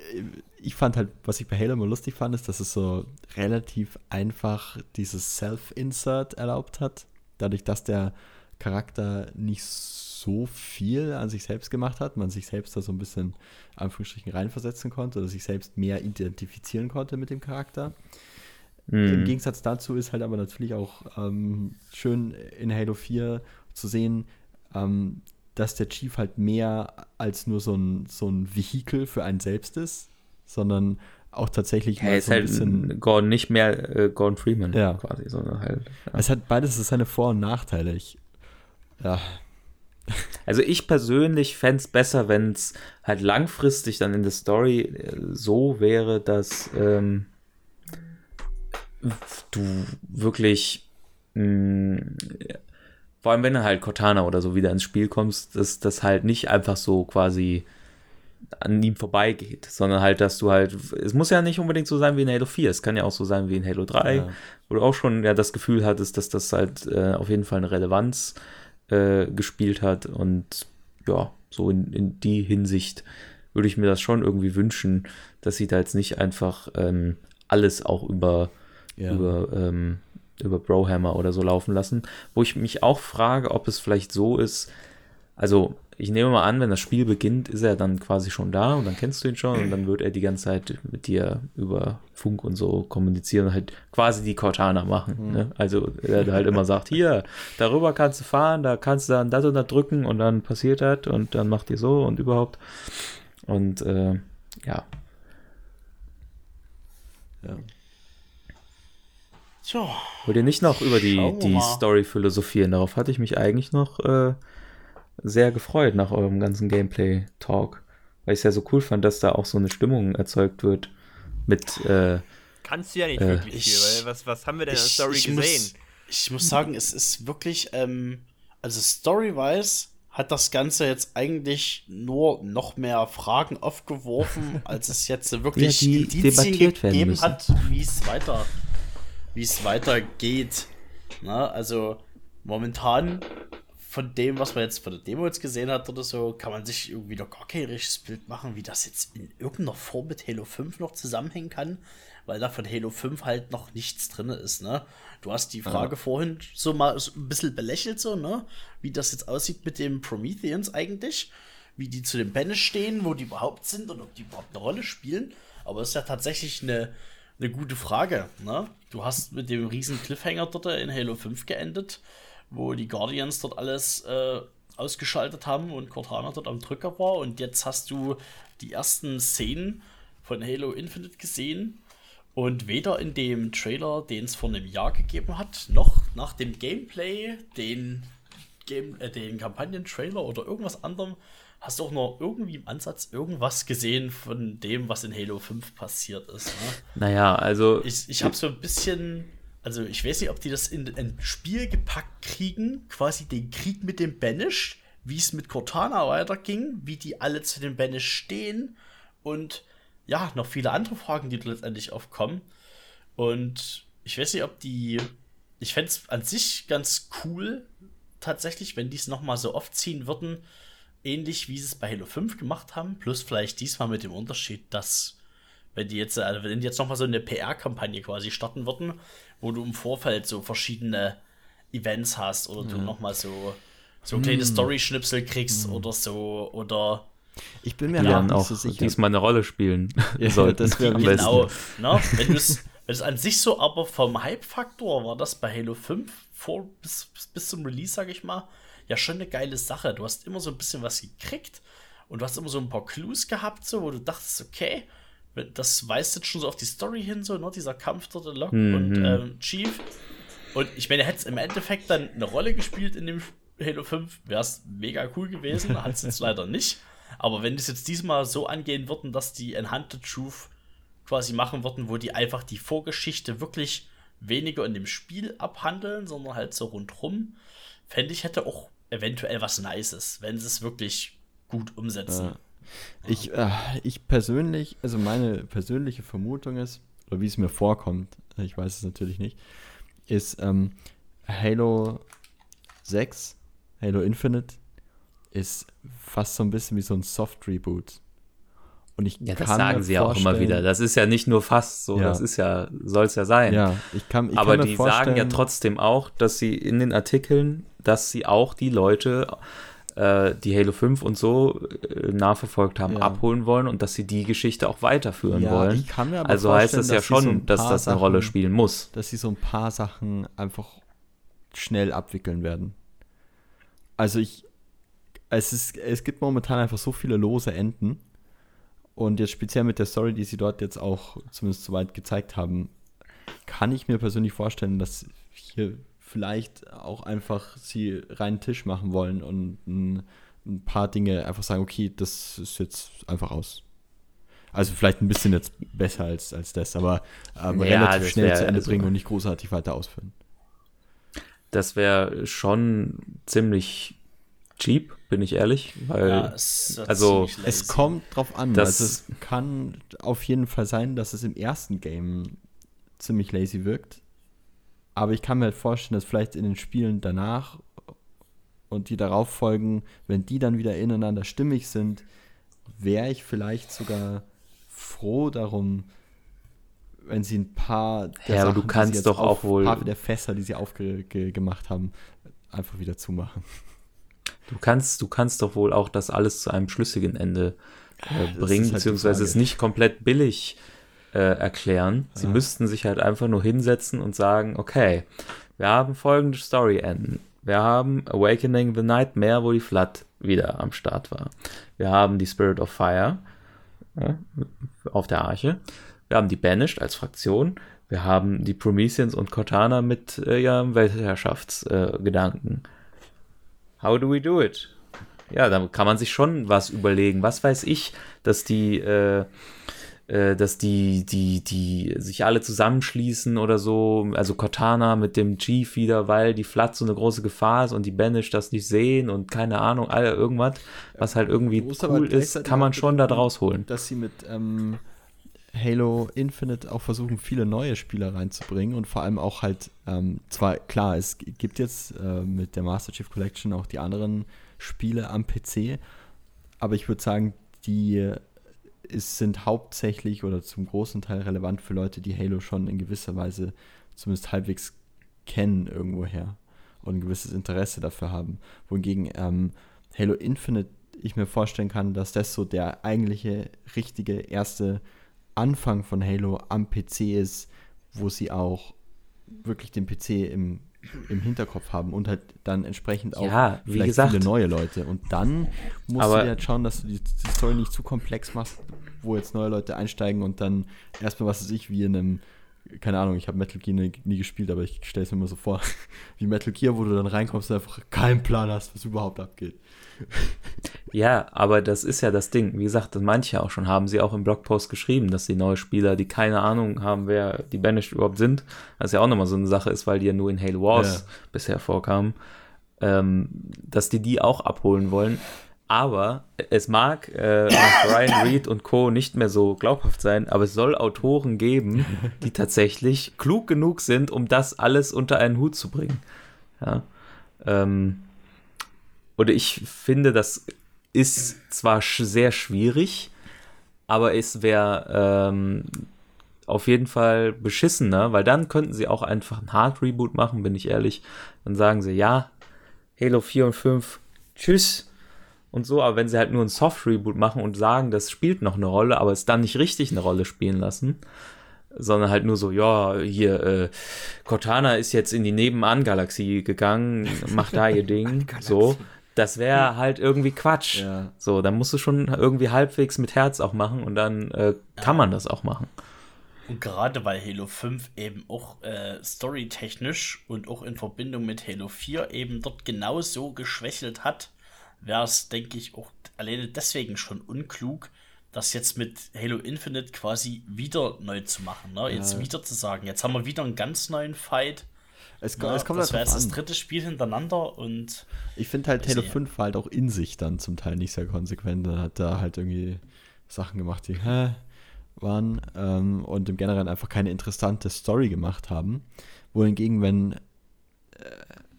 ich fand halt, was ich bei Halo immer lustig fand, ist, dass es so relativ einfach dieses Self-Insert erlaubt hat. Dadurch, dass der Charakter nicht so viel an sich selbst gemacht hat, man sich selbst da so ein bisschen Anführungsstrichen reinversetzen konnte oder sich selbst mehr identifizieren konnte mit dem Charakter. Im mh. Gegensatz dazu ist halt aber natürlich auch ähm, schön in Halo 4 zu sehen, ähm, dass der Chief halt mehr als nur so ein, so ein Vehikel für einen selbst ist, sondern auch tatsächlich er mal so ein halt bisschen. Gordon, nicht mehr äh, Gordon Freeman Ja. quasi, sondern halt. Ja. Es hat beides seine Vor- und Nachteile. Ich, ja, *laughs* Also ich persönlich fände es besser, wenn es halt langfristig dann in der Story äh, so wäre, dass ähm, du wirklich mh, vor allem wenn du halt Cortana oder so wieder ins Spiel kommst, dass das halt nicht einfach so quasi an ihm vorbeigeht, sondern halt, dass du halt, es muss ja nicht unbedingt so sein wie in Halo 4, es kann ja auch so sein wie in Halo 3, Ja. wo du auch schon ja das Gefühl hattest, dass das halt äh, auf jeden Fall eine Relevanz äh, gespielt hat und ja, so in, in die Hinsicht würde ich mir das schon irgendwie wünschen, dass sie da jetzt nicht einfach ähm, alles auch über, Ja. über, ähm, über Brohammer oder so laufen lassen. Wo ich mich auch frage, ob es vielleicht so ist, also ich nehme mal an, wenn das Spiel beginnt, ist er dann quasi schon da und dann kennst du ihn schon und dann wird er die ganze Zeit mit dir über Funk und so kommunizieren und halt quasi die Cortana machen. Mhm. Ne? Also er halt immer sagt, hier, darüber kannst du fahren, da kannst du dann das und das drücken und dann passiert das und dann macht ihr so und überhaupt. Und äh, ja. Ja. So. Wollt ihr nicht noch über die, die Story philosophieren? Darauf hatte ich mich eigentlich noch äh, sehr gefreut nach eurem ganzen Gameplay-Talk. Weil ich es ja so cool fand, dass da auch so eine Stimmung erzeugt wird mit. Äh, Kannst du ja nicht äh, wirklich ich, viel, weil was, was haben wir denn in der Story ich gesehen? Muss, ich muss sagen, es ist wirklich, ähm, also story-wise hat das Ganze jetzt eigentlich nur noch mehr Fragen aufgeworfen, als es jetzt wirklich ja, Indizien gegeben hat, wie es weiter, wie es weitergeht. Na, also momentan von dem, was man jetzt von der Demo jetzt gesehen hat oder so, kann man sich irgendwie noch gar kein richtiges Bild machen, wie das jetzt in irgendeiner Form mit Halo 5 noch zusammenhängen kann, weil da von Halo 5 halt noch nichts drin ist, ne? Du hast die Frage ja. vorhin so mal so ein bisschen belächelt, so, ne? Wie das jetzt aussieht mit dem Prometheans eigentlich, wie die zu den Banish stehen, wo die überhaupt sind und ob die überhaupt eine Rolle spielen. Aber es ist ja tatsächlich eine, eine gute Frage, ne? Du hast mit dem riesen Cliffhanger dort in Halo 5 geendet wo die Guardians dort alles äh, ausgeschaltet haben und Cortana dort am Drücker war. Und jetzt hast du die ersten Szenen von Halo Infinite gesehen. Und weder in dem Trailer, den es vor einem Jahr gegeben hat, noch nach dem Gameplay, den, Game, äh, den Kampagnen-Trailer oder irgendwas anderem, hast du auch noch irgendwie im Ansatz irgendwas gesehen von dem, was in Halo 5 passiert ist. Ne? Naja, also. Ich, ich habe so ein bisschen also ich weiß nicht, ob die das in ein Spiel gepackt kriegen, quasi den Krieg mit dem Banish, wie es mit Cortana weiterging, wie die alle zu dem Banish stehen und ja, noch viele andere Fragen, die letztendlich aufkommen. Und ich weiß nicht, ob die. Ich fände es an sich ganz cool, tatsächlich, wenn die es nochmal so oft ziehen würden, ähnlich wie sie es bei Halo 5 gemacht haben, plus vielleicht diesmal mit dem Unterschied, dass wenn die jetzt, also wenn die jetzt nochmal so eine PR-Kampagne quasi starten würden, wo du im Vorfeld so verschiedene Events hast oder du nochmal so, so kleine mm. Story-Schnipsel kriegst mm. oder so oder ich bin mir ja, auch so sicher. diesmal eine Rolle spielen *laughs* ja, *laughs* sollten. Das wäre genau. Ne? Wenn es *laughs* wenn es an sich so, aber vom Hype-Faktor war das bei Halo 5 vor, bis, bis zum Release, sag ich mal, ja schon eine geile Sache. Du hast immer so ein bisschen was gekriegt und du hast immer so ein paar Clues gehabt, so, wo du dachtest, okay, das weist jetzt schon so auf die Story hin, so, ne? dieser Kampf dort in Locke mhm. und ähm, Chief. Und ich meine, hätte es im Endeffekt dann eine Rolle gespielt in dem Halo 5, wäre es mega cool gewesen. Hat es jetzt *laughs* leider nicht. Aber wenn es jetzt diesmal so angehen würden, dass die Enhanced Truth quasi machen würden, wo die einfach die Vorgeschichte wirklich weniger in dem Spiel abhandeln, sondern halt so rundrum, fände ich, hätte auch eventuell was Nices, wenn sie es wirklich gut umsetzen. Ja. Ich, äh, ich persönlich, also meine persönliche Vermutung ist, oder wie es mir vorkommt, ich weiß es natürlich nicht, ist ähm, Halo 6, Halo Infinite, ist fast so ein bisschen wie so ein Soft-Reboot. Und ich ja, das sagen sie ja auch immer wieder. Das ist ja nicht nur fast so, ja. das ist ja, soll es ja sein. Ja, ich kann, ich Aber kann die sagen ja trotzdem auch, dass sie in den Artikeln, dass sie auch die Leute äh, die Halo 5 und so äh, nachverfolgt haben, ja. abholen wollen und dass sie die Geschichte auch weiterführen ja, wollen. also heißt das ja schon, so dass das eine Sachen, Rolle spielen muss. Dass sie so ein paar Sachen einfach schnell abwickeln werden. Also ich, es, ist, es gibt momentan einfach so viele lose Enden. Und jetzt speziell mit der Story, die sie dort jetzt auch zumindest soweit gezeigt haben, kann ich mir persönlich vorstellen, dass hier vielleicht auch einfach sie reinen Tisch machen wollen und ein, ein, paar Dinge einfach sagen, okay, das ist jetzt einfach aus. Also vielleicht ein bisschen jetzt besser als, als das, aber, aber ja, relativ schnell wär, zu Ende bringen und nicht großartig weiter ausführen. Das wäre schon ziemlich cheap, bin ich ehrlich, weil ja, es, also es kommt drauf an. also es kann auf jeden Fall sein, dass es im ersten Game ziemlich lazy wirkt, aber ich kann mir halt vorstellen, dass vielleicht in den Spielen danach und die darauf folgen, wenn die dann wieder ineinander stimmig sind, wäre ich vielleicht sogar froh darum, wenn sie ein paar der ja, Sachen, du kannst doch auch wohl ein paar der Fässer, die sie aufgemacht haben, einfach wieder zumachen. Du kannst, du kannst doch wohl auch das alles zu einem schlüssigen Ende äh, bringen, halt beziehungsweise es nicht komplett billig äh, erklären. Sie ja. müssten sich halt einfach nur hinsetzen und sagen, okay, wir haben folgende Story-Enden. Wir haben Awakening the Nightmare, wo die Flood wieder am Start war. Wir haben die Spirit of Fire ja, auf der Arche. Wir haben die Banished als Fraktion. Wir haben die Prometheans und Cortana mit äh, ihrem Weltherrschaftsgedanken. Äh, How do we do it? Ja, da kann man sich schon was überlegen. Was weiß ich, dass die äh, dass die, die, die sich alle zusammenschließen oder so, also Cortana mit dem Chief wieder, weil die Flat so eine große Gefahr ist und die Banish das nicht sehen und keine Ahnung, all irgendwas, was halt irgendwie cool ist, kann man schon da draus holen. Dass sie mit ähm, Halo Infinite auch versuchen, viele neue Spieler reinzubringen und vor allem auch halt, ähm, zwar klar, es gibt jetzt äh, mit der Master Chief Collection auch die anderen Spiele am PC, aber ich würde sagen, die ist, sind hauptsächlich oder zum großen Teil relevant für Leute, die Halo schon in gewisser Weise zumindest halbwegs kennen irgendwoher und ein gewisses Interesse dafür haben. Wohingegen ähm, Halo Infinite ich mir vorstellen kann, dass das so der eigentliche, richtige, erste Anfang von Halo am PC ist, wo sie auch wirklich den PC im im Hinterkopf haben und halt dann entsprechend auch ja, vielleicht gesagt. viele neue Leute. Und dann musst aber, du halt schauen, dass du die, die, Story nicht zu komplex machst, wo jetzt neue Leute einsteigen und dann erstmal, was weiß ich, wie in einem, keine Ahnung, ich habe Metal Gear nie, nie, gespielt, aber ich stelle es mir immer so vor, *laughs* wie Metal Gear, wo du dann reinkommst und einfach keinen Plan hast, was überhaupt abgeht. *laughs* Ja, aber das ist ja das Ding. Wie gesagt, manche auch schon haben sie auch im Blogpost geschrieben, dass die neue Spieler, die keine Ahnung haben, wer die Banished überhaupt sind, was ja auch nochmal so eine Sache ist, weil die ja nur in Halo Wars ja. bisher vorkamen, ähm, dass die die auch abholen wollen. Aber es mag äh, nach *laughs* Brian Reed und Co. nicht mehr so glaubhaft sein, aber es soll Autoren geben, die *laughs* tatsächlich klug genug sind, um das alles unter einen Hut zu bringen. Ja. Ähm, oder ich finde, das ist zwar sch sehr schwierig, aber es wäre ähm, auf jeden Fall beschissener, weil dann könnten sie auch einfach ein Hard Reboot machen, bin ich ehrlich. Dann sagen sie, ja, Halo 4 und 5, tschüss. Und so, aber wenn sie halt nur ein Soft Reboot machen und sagen, das spielt noch eine Rolle, aber es dann nicht richtig eine Rolle spielen lassen, sondern halt nur so, ja, hier, äh, Cortana ist jetzt in die Nebenan-Galaxie gegangen, *laughs* macht da ihr Ding, so, das wäre halt irgendwie Quatsch. Ja. So, dann musst du schon irgendwie halbwegs mit Herz auch machen und dann äh, kann ja. man das auch machen. Und gerade weil Halo 5 eben auch äh, storytechnisch und auch in Verbindung mit Halo 4 eben dort genauso geschwächelt hat, wäre es, denke ich, auch alleine deswegen schon unklug, das jetzt mit Halo Infinite quasi wieder neu zu machen. Ne? Jetzt ja. wieder zu sagen, jetzt haben wir wieder einen ganz neuen Fight es, ja, es kommt das wäre jetzt das dritte Spiel hintereinander und. Ich finde halt Halo 5 war halt auch in sich dann zum Teil nicht sehr konsequent. Da hat da halt irgendwie Sachen gemacht, die hä, waren ähm, und im Generellen einfach keine interessante Story gemacht haben. Wohingegen, wenn äh,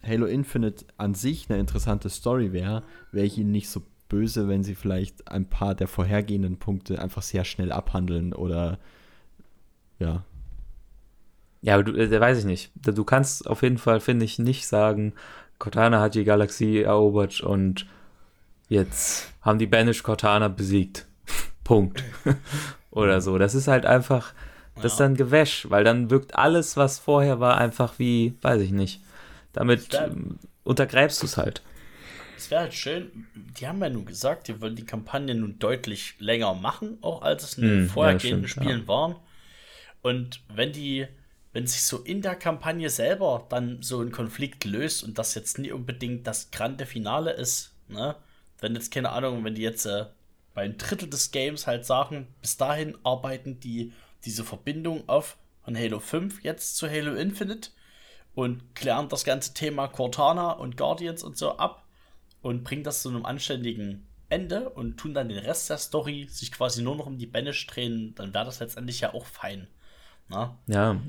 Halo Infinite an sich eine interessante Story wäre, wäre ich ihnen nicht so böse, wenn sie vielleicht ein paar der vorhergehenden Punkte einfach sehr schnell abhandeln oder ja, ja, aber du, äh, weiß ich nicht. Du kannst auf jeden Fall, finde ich, nicht sagen, Cortana hat die Galaxie erobert und jetzt haben die Banish Cortana besiegt. *laughs* Punkt. *laughs* Oder so. Das ist halt einfach, das ist dann Gewäsch, weil dann wirkt alles, was vorher war, einfach wie, weiß ich nicht. Damit wär, untergräbst du es halt. Es wäre halt schön, die haben ja nun gesagt, die wollen die Kampagne nun deutlich länger machen, auch als es in den hm, vorhergehenden ja, Spielen ja. waren. Und wenn die wenn sich so in der Kampagne selber dann so ein Konflikt löst und das jetzt nie unbedingt das grande Finale ist, ne? Wenn jetzt, keine Ahnung, wenn die jetzt äh, bei ein Drittel des Games halt sagen, bis dahin arbeiten die diese Verbindung auf von Halo 5 jetzt zu Halo Infinite und klären das ganze Thema Cortana und Guardians und so ab und bringen das zu einem anständigen Ende und tun dann den Rest der Story sich quasi nur noch um die Banish drehen, dann wäre das letztendlich ja auch fein. Na? Ja,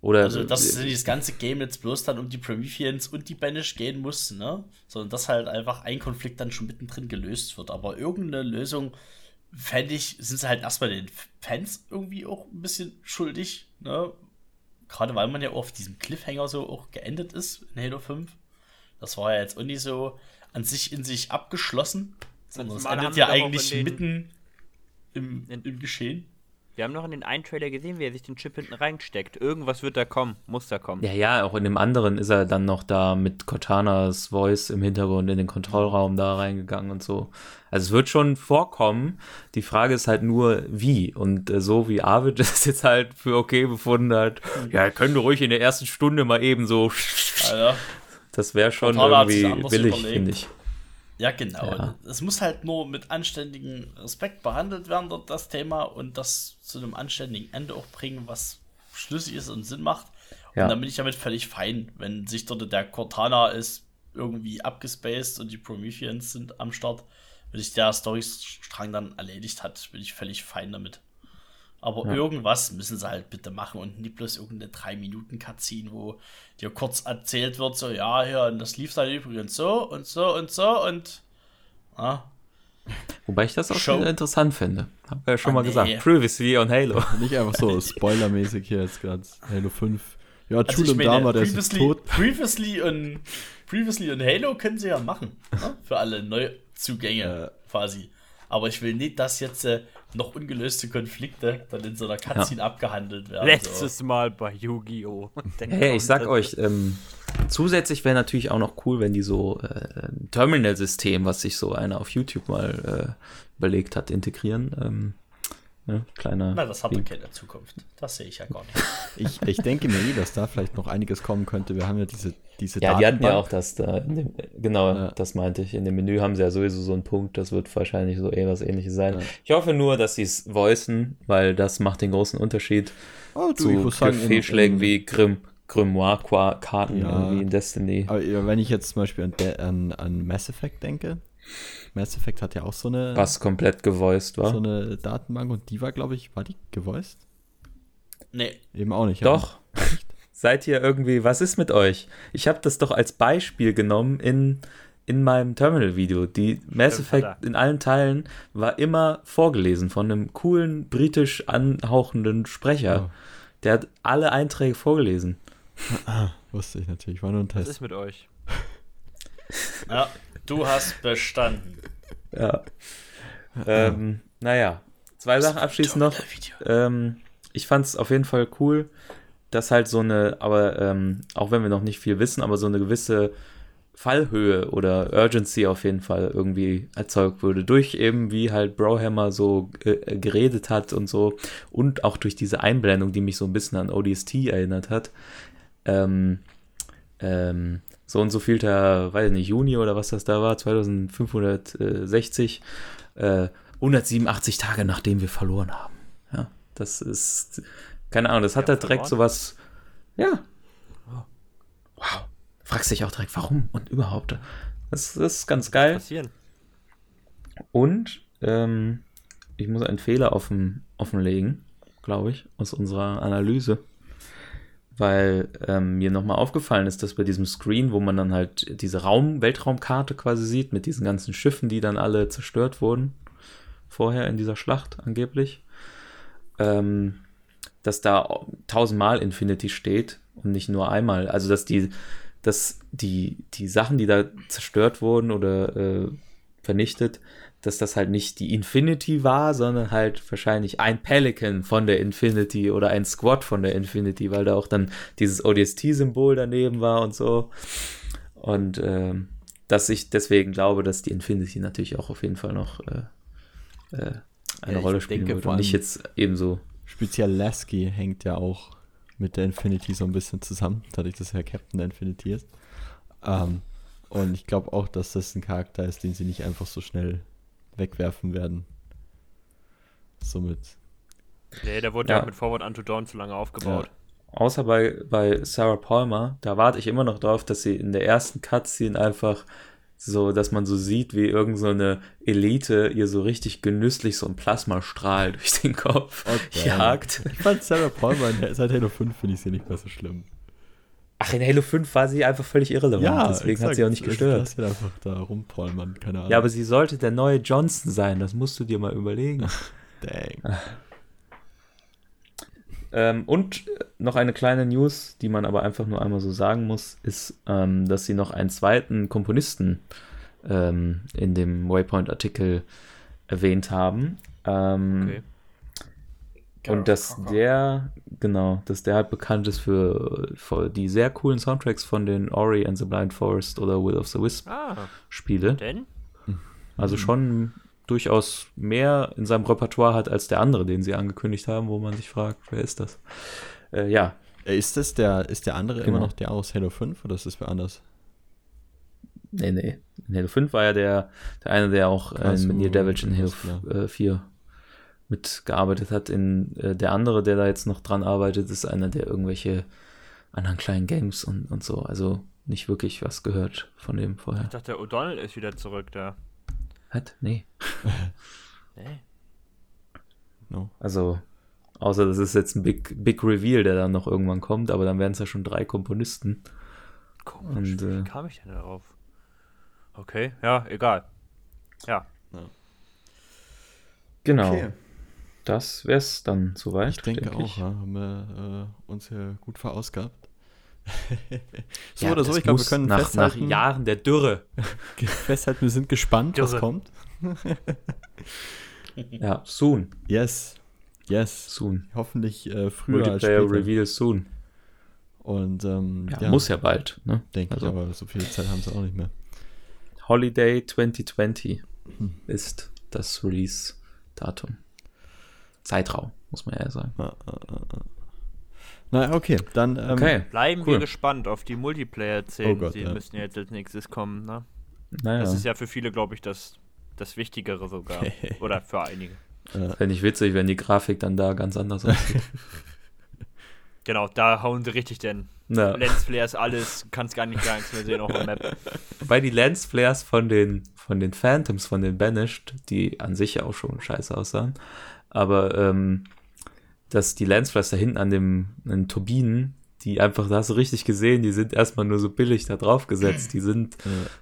oder also, dass äh, das ganze Game jetzt bloß dann um die Prometheans und die Banish gehen muss, ne? Sondern dass halt einfach ein Konflikt dann schon mittendrin gelöst wird. Aber irgendeine Lösung, fände ich, sind sie halt erstmal den Fans irgendwie auch ein bisschen schuldig, ne? Gerade weil man ja auf diesem Cliffhanger so auch geendet ist in Halo 5. Das war ja jetzt auch nicht so. an sich in sich abgeschlossen, sondern es endet ja auch eigentlich mitten im, im Geschehen. Wir haben noch in den einen Trailer gesehen, wie er sich den Chip hinten reinsteckt. Irgendwas wird da kommen, muss da kommen. Ja, ja, auch in dem anderen ist er dann noch da mit Cortanas Voice im Hintergrund in den Kontrollraum da reingegangen und so. Also es wird schon vorkommen. Die Frage ist halt nur, wie. Und äh, so wie Arvid *laughs* das jetzt halt für okay befunden hat, ja, können wir ruhig in der ersten Stunde mal eben so. Alter. Das wäre schon Cortana irgendwie billig, finde ich. Ja, genau. Ja. Es muss halt nur mit anständigem Respekt behandelt werden, dort das Thema, und das zu einem anständigen Ende auch bringen, was schlüssig ist und Sinn macht. Ja. Und dann bin ich damit völlig fein, wenn sich dort der Cortana ist irgendwie abgespaced und die Prometheans sind am Start. Wenn sich der Storystrang dann erledigt hat, bin ich völlig fein damit. Aber irgendwas müssen sie halt bitte machen und nicht bloß irgendeine 3-Minuten-Cutscene, wo dir kurz erzählt wird, so, ja, ja, und das lief dann übrigens so und so und so und. Ah, Wobei ich das auch Show. schon interessant finde. Hab ja schon Ah, mal nee. gesagt. Previously on Halo. *laughs* Nicht einfach so spoilermäßig hier jetzt gerade. Halo 5. Ja, also Julian Dama, der ist tot. previously, und, previously und Halo können sie ja machen. Ne? Für alle Neuzugänge Ja. quasi. Aber ich will nicht, dass jetzt äh, noch ungelöste Konflikte dann in so einer Cutscene abgehandelt werden. Letztes Mal bei Yu-Gi-Oh! *laughs* Hey, ich sag euch, ähm, zusätzlich wäre natürlich auch noch cool, wenn die so äh, ein Terminal-System, was sich so einer auf YouTube mal äh, überlegt hat, integrieren. Ähm, ne, kleiner. Na, das hat doch Link. keine Zukunft. Das sehe ich ja gar nicht. *laughs* Ich, ich denke mir eh, dass da vielleicht noch einiges kommen könnte. Wir haben ja diese, diese Ja, die hatten ja Datenbank. auch das da. In dem, genau, Ja. das meinte ich. In dem Menü haben sie ja sowieso so einen Punkt, das wird wahrscheinlich so eh was ähnliches sein. Ja. Ich hoffe nur, dass sie es voicen, weil das macht den großen Unterschied Oh, du, zu Fehlschlägen wie Grim, Grimoire-Karten Ja. irgendwie in Destiny. Aber wenn ich jetzt zum Beispiel an, De- an, an Mass Effect denke, Mass Effect hat ja auch so eine, Was komplett gevoiced war. so eine Datenbank und die war, glaube ich, war die gevoiced? Nee, Eben auch nicht. Doch. Seid ihr irgendwie, was ist mit euch? Ich habe das doch als Beispiel genommen in, in meinem Terminal-Video. Die Mass Effect in allen Teilen war immer vorgelesen von einem coolen, britisch anhauchenden Sprecher. Oh. Der hat alle Einträge vorgelesen. Wusste ich natürlich, war nur ein Was Test. ist mit euch? *laughs* ja, du hast bestanden. Ja. ähm, naja, zwei Sachen abschließend noch. Ähm, ich fand es auf jeden Fall cool, dass halt so eine, aber ähm, auch wenn wir noch nicht viel wissen, aber so eine gewisse Fallhöhe oder Urgency auf jeden Fall irgendwie erzeugt wurde. Durch eben, wie halt Brohammer so äh, geredet hat und so. Und auch durch diese Einblendung, die mich so ein bisschen an ODST erinnert hat. Ähm, ähm, so und so viel der, weiß ich nicht, Juni oder was das da war, 2560, äh, 187 Tage nachdem wir verloren haben. Ja, das ist, keine Ahnung, das hat Ja, da direkt sowas, ja. Wow. Fragst dich auch direkt, warum und überhaupt. Das, das ist ganz geil. Passieren. Und ähm, ich muss einen Fehler offen, offenlegen, glaube ich, aus unserer Analyse. Weil ähm, mir nochmal aufgefallen ist, dass bei diesem Screen, wo man dann halt diese Raum, Weltraumkarte quasi sieht, mit diesen ganzen Schiffen, die dann alle zerstört wurden, vorher in dieser Schlacht angeblich, ähm, dass da tausendmal Infinity steht und nicht nur einmal. Also dass die, dass die, die Sachen, die da zerstört wurden oder äh, vernichtet, dass das halt nicht die Infinity war, sondern halt wahrscheinlich ein Pelican von der Infinity oder ein Squad von der Infinity, weil da auch dann dieses ODST-Symbol daneben war und so. Und ähm, dass ich deswegen glaube, dass die Infinity natürlich auch auf jeden Fall noch äh, äh, eine Ja, Rolle spielen denke wird und nicht jetzt ebenso. Speziell Lasky hängt ja auch mit der Infinity so ein bisschen zusammen, dadurch, dass er Captain der Infinity ist. Ähm, und ich glaube auch, dass das ein Charakter ist, den sie nicht einfach so schnell wegwerfen werden. Somit. Nee, der wurde Ja. ja, auch mit Forward Unto Dawn zu lange aufgebaut. Außer bei, bei Sarah Palmer, da warte ich immer noch drauf, dass sie in der ersten Cutscene einfach so, dass man so sieht, wie irgend so eine Elite ihr so richtig genüsslich so ein Plasmastrahl *laughs* durch den Kopf Oh, damn. jagt. Ich fand Sarah Palmer seit Halo 5 finde ich sie nicht mehr so schlimm. Ach, in Halo 5 war sie einfach völlig irrelevant, deswegen hat sie auch nicht exakt. gestört. Sie einfach da rumpolmern, keine Ahnung. Ja, aber sie sollte der neue Johnson sein, das musst du dir mal überlegen. *laughs* Dang. *laughs* Ähm, und noch eine kleine News, die man aber einfach nur einmal so sagen muss, ist, ähm, dass sie noch einen zweiten Komponisten ähm, in dem Waypoint-Artikel erwähnt haben. Ähm, Okay. Und dass der, genau, dass der halt bekannt ist für, für die sehr coolen Soundtracks von den Ori and the Blind Forest oder Will of the Wisp Ah, Spiele. denn? Also schon durchaus mehr in seinem Repertoire hat als der andere, den sie angekündigt haben, wo man sich fragt, wer ist das? Äh, ja, Ist das der, ist der andere Genau. immer noch der aus Halo 5 oder ist das wer anders? nee, nee. In Halo 5 war ja der, der eine, der auch äh, so, mit Near Devil in Halo alles klar. äh, 4 mitgearbeitet hat. In, äh, der andere, der da jetzt noch dran arbeitet, ist einer, der irgendwelche anderen kleinen Games und, und so. Also nicht wirklich was gehört von dem vorher. Ich dachte, O'Donnell ist wieder zurück da. Hat? Nee. *laughs* Nee. No. Also, außer das ist jetzt ein Big, Big Reveal, der dann noch irgendwann kommt, aber dann wären es ja schon drei Komponisten. Komisch, Und, äh, wie kam ich denn darauf? Okay, ja, egal. Ja, Genau. Okay. Das wär's dann soweit. Ich denke denk auch, ja, haben wir äh, uns hier gut verausgabt. *laughs* so Ja, oder so, ich glaube, wir können nach, nach festhalten, Jahren der Dürre. *laughs* festhalten, wir sind gespannt, was Irre. kommt. *laughs* Ja, soon. Yes. Yes. Soon. Hoffentlich äh, früher als Multiplayer später. Reveal soon. Und ähm, Ja, ja, muss ja bald, ne? denke also- ich, aber so viel Zeit haben sie auch nicht mehr. Holiday 2020 Hm. ist das Release-Datum. Zeitraum, muss man ja sagen. Ah, ah, ah, ah. Na, okay, dann ähm, Okay, bleiben Cool. wir gespannt auf die Multiplayer-Szenen. Oh die ja. müssen ja jetzt als nächstes kommen, ne? naja. Das ist ja für viele, glaube ich, das, das Wichtigere sogar. *laughs* Oder für einige. Fände ich witzig, wenn die Grafik dann da ganz anders aussieht. *laughs* Genau, da hauen sie richtig denn. ja. Lensflares, alles, kannst gar nicht gar nichts mehr sehen auf der Map. Wobei die Lensflares von den, von den Phantoms, von den Banished, die an sich ja auch schon scheiße aussahen, aber ähm, dass die Lensflares da hinten an, dem, an den Turbinen, die einfach, da hast du richtig gesehen, die sind erstmal nur so billig da drauf gesetzt. Die sind,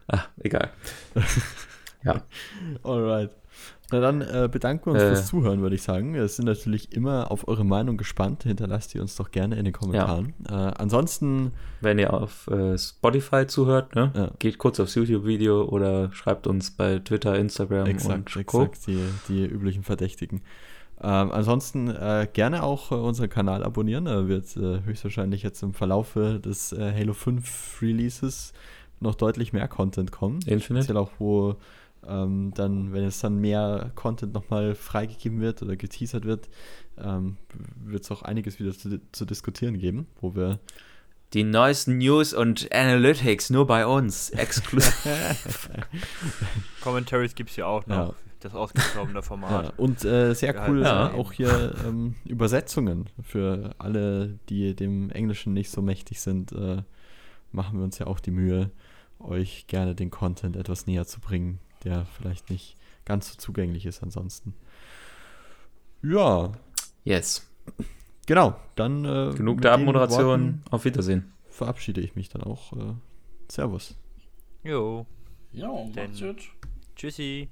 ach, egal. *laughs* ja, Alright. Na dann äh, bedanken wir uns Äh. fürs Zuhören, würde ich sagen. Wir sind natürlich immer auf eure Meinung gespannt. Hinterlasst ihr uns doch gerne in den Kommentaren. Äh, ansonsten, wenn ihr auf äh, Spotify zuhört, ne, Ja. geht kurz aufs YouTube-Video oder schreibt uns bei Twitter, Instagram exakt, und Co. exakt, die, die üblichen Verdächtigen. Ähm, ansonsten äh, gerne auch äh, unseren Kanal abonnieren. Da wird äh, höchstwahrscheinlich jetzt im Verlaufe des äh, Halo 5 Releases noch deutlich mehr Content kommen. Infinite. Speziell auch, wo ähm, dann, wenn es dann mehr Content nochmal freigegeben wird oder geteasert wird, ähm, wird es auch einiges wieder zu, zu diskutieren geben, wo wir Die neuesten News und Analytics nur bei uns. *laughs* Exklusiv. *laughs* *laughs* Commentaries gibt es ja auch noch. Ja. Das ausgestorbene *laughs* Format. Ja, und äh, sehr Ja, cool ja. äh, auch hier ähm, Übersetzungen für alle, die dem Englischen nicht so mächtig sind. Äh, machen wir uns ja auch die Mühe, euch gerne den Content etwas näher zu bringen, der vielleicht nicht ganz so zugänglich ist ansonsten. Ja, Yes. genau. Dann äh, Genug der Abmoderation. Worten Auf Wiedersehen. verabschiede ich mich dann auch. Äh, servus. Jo. Ja, macht's gut. Tschüssi.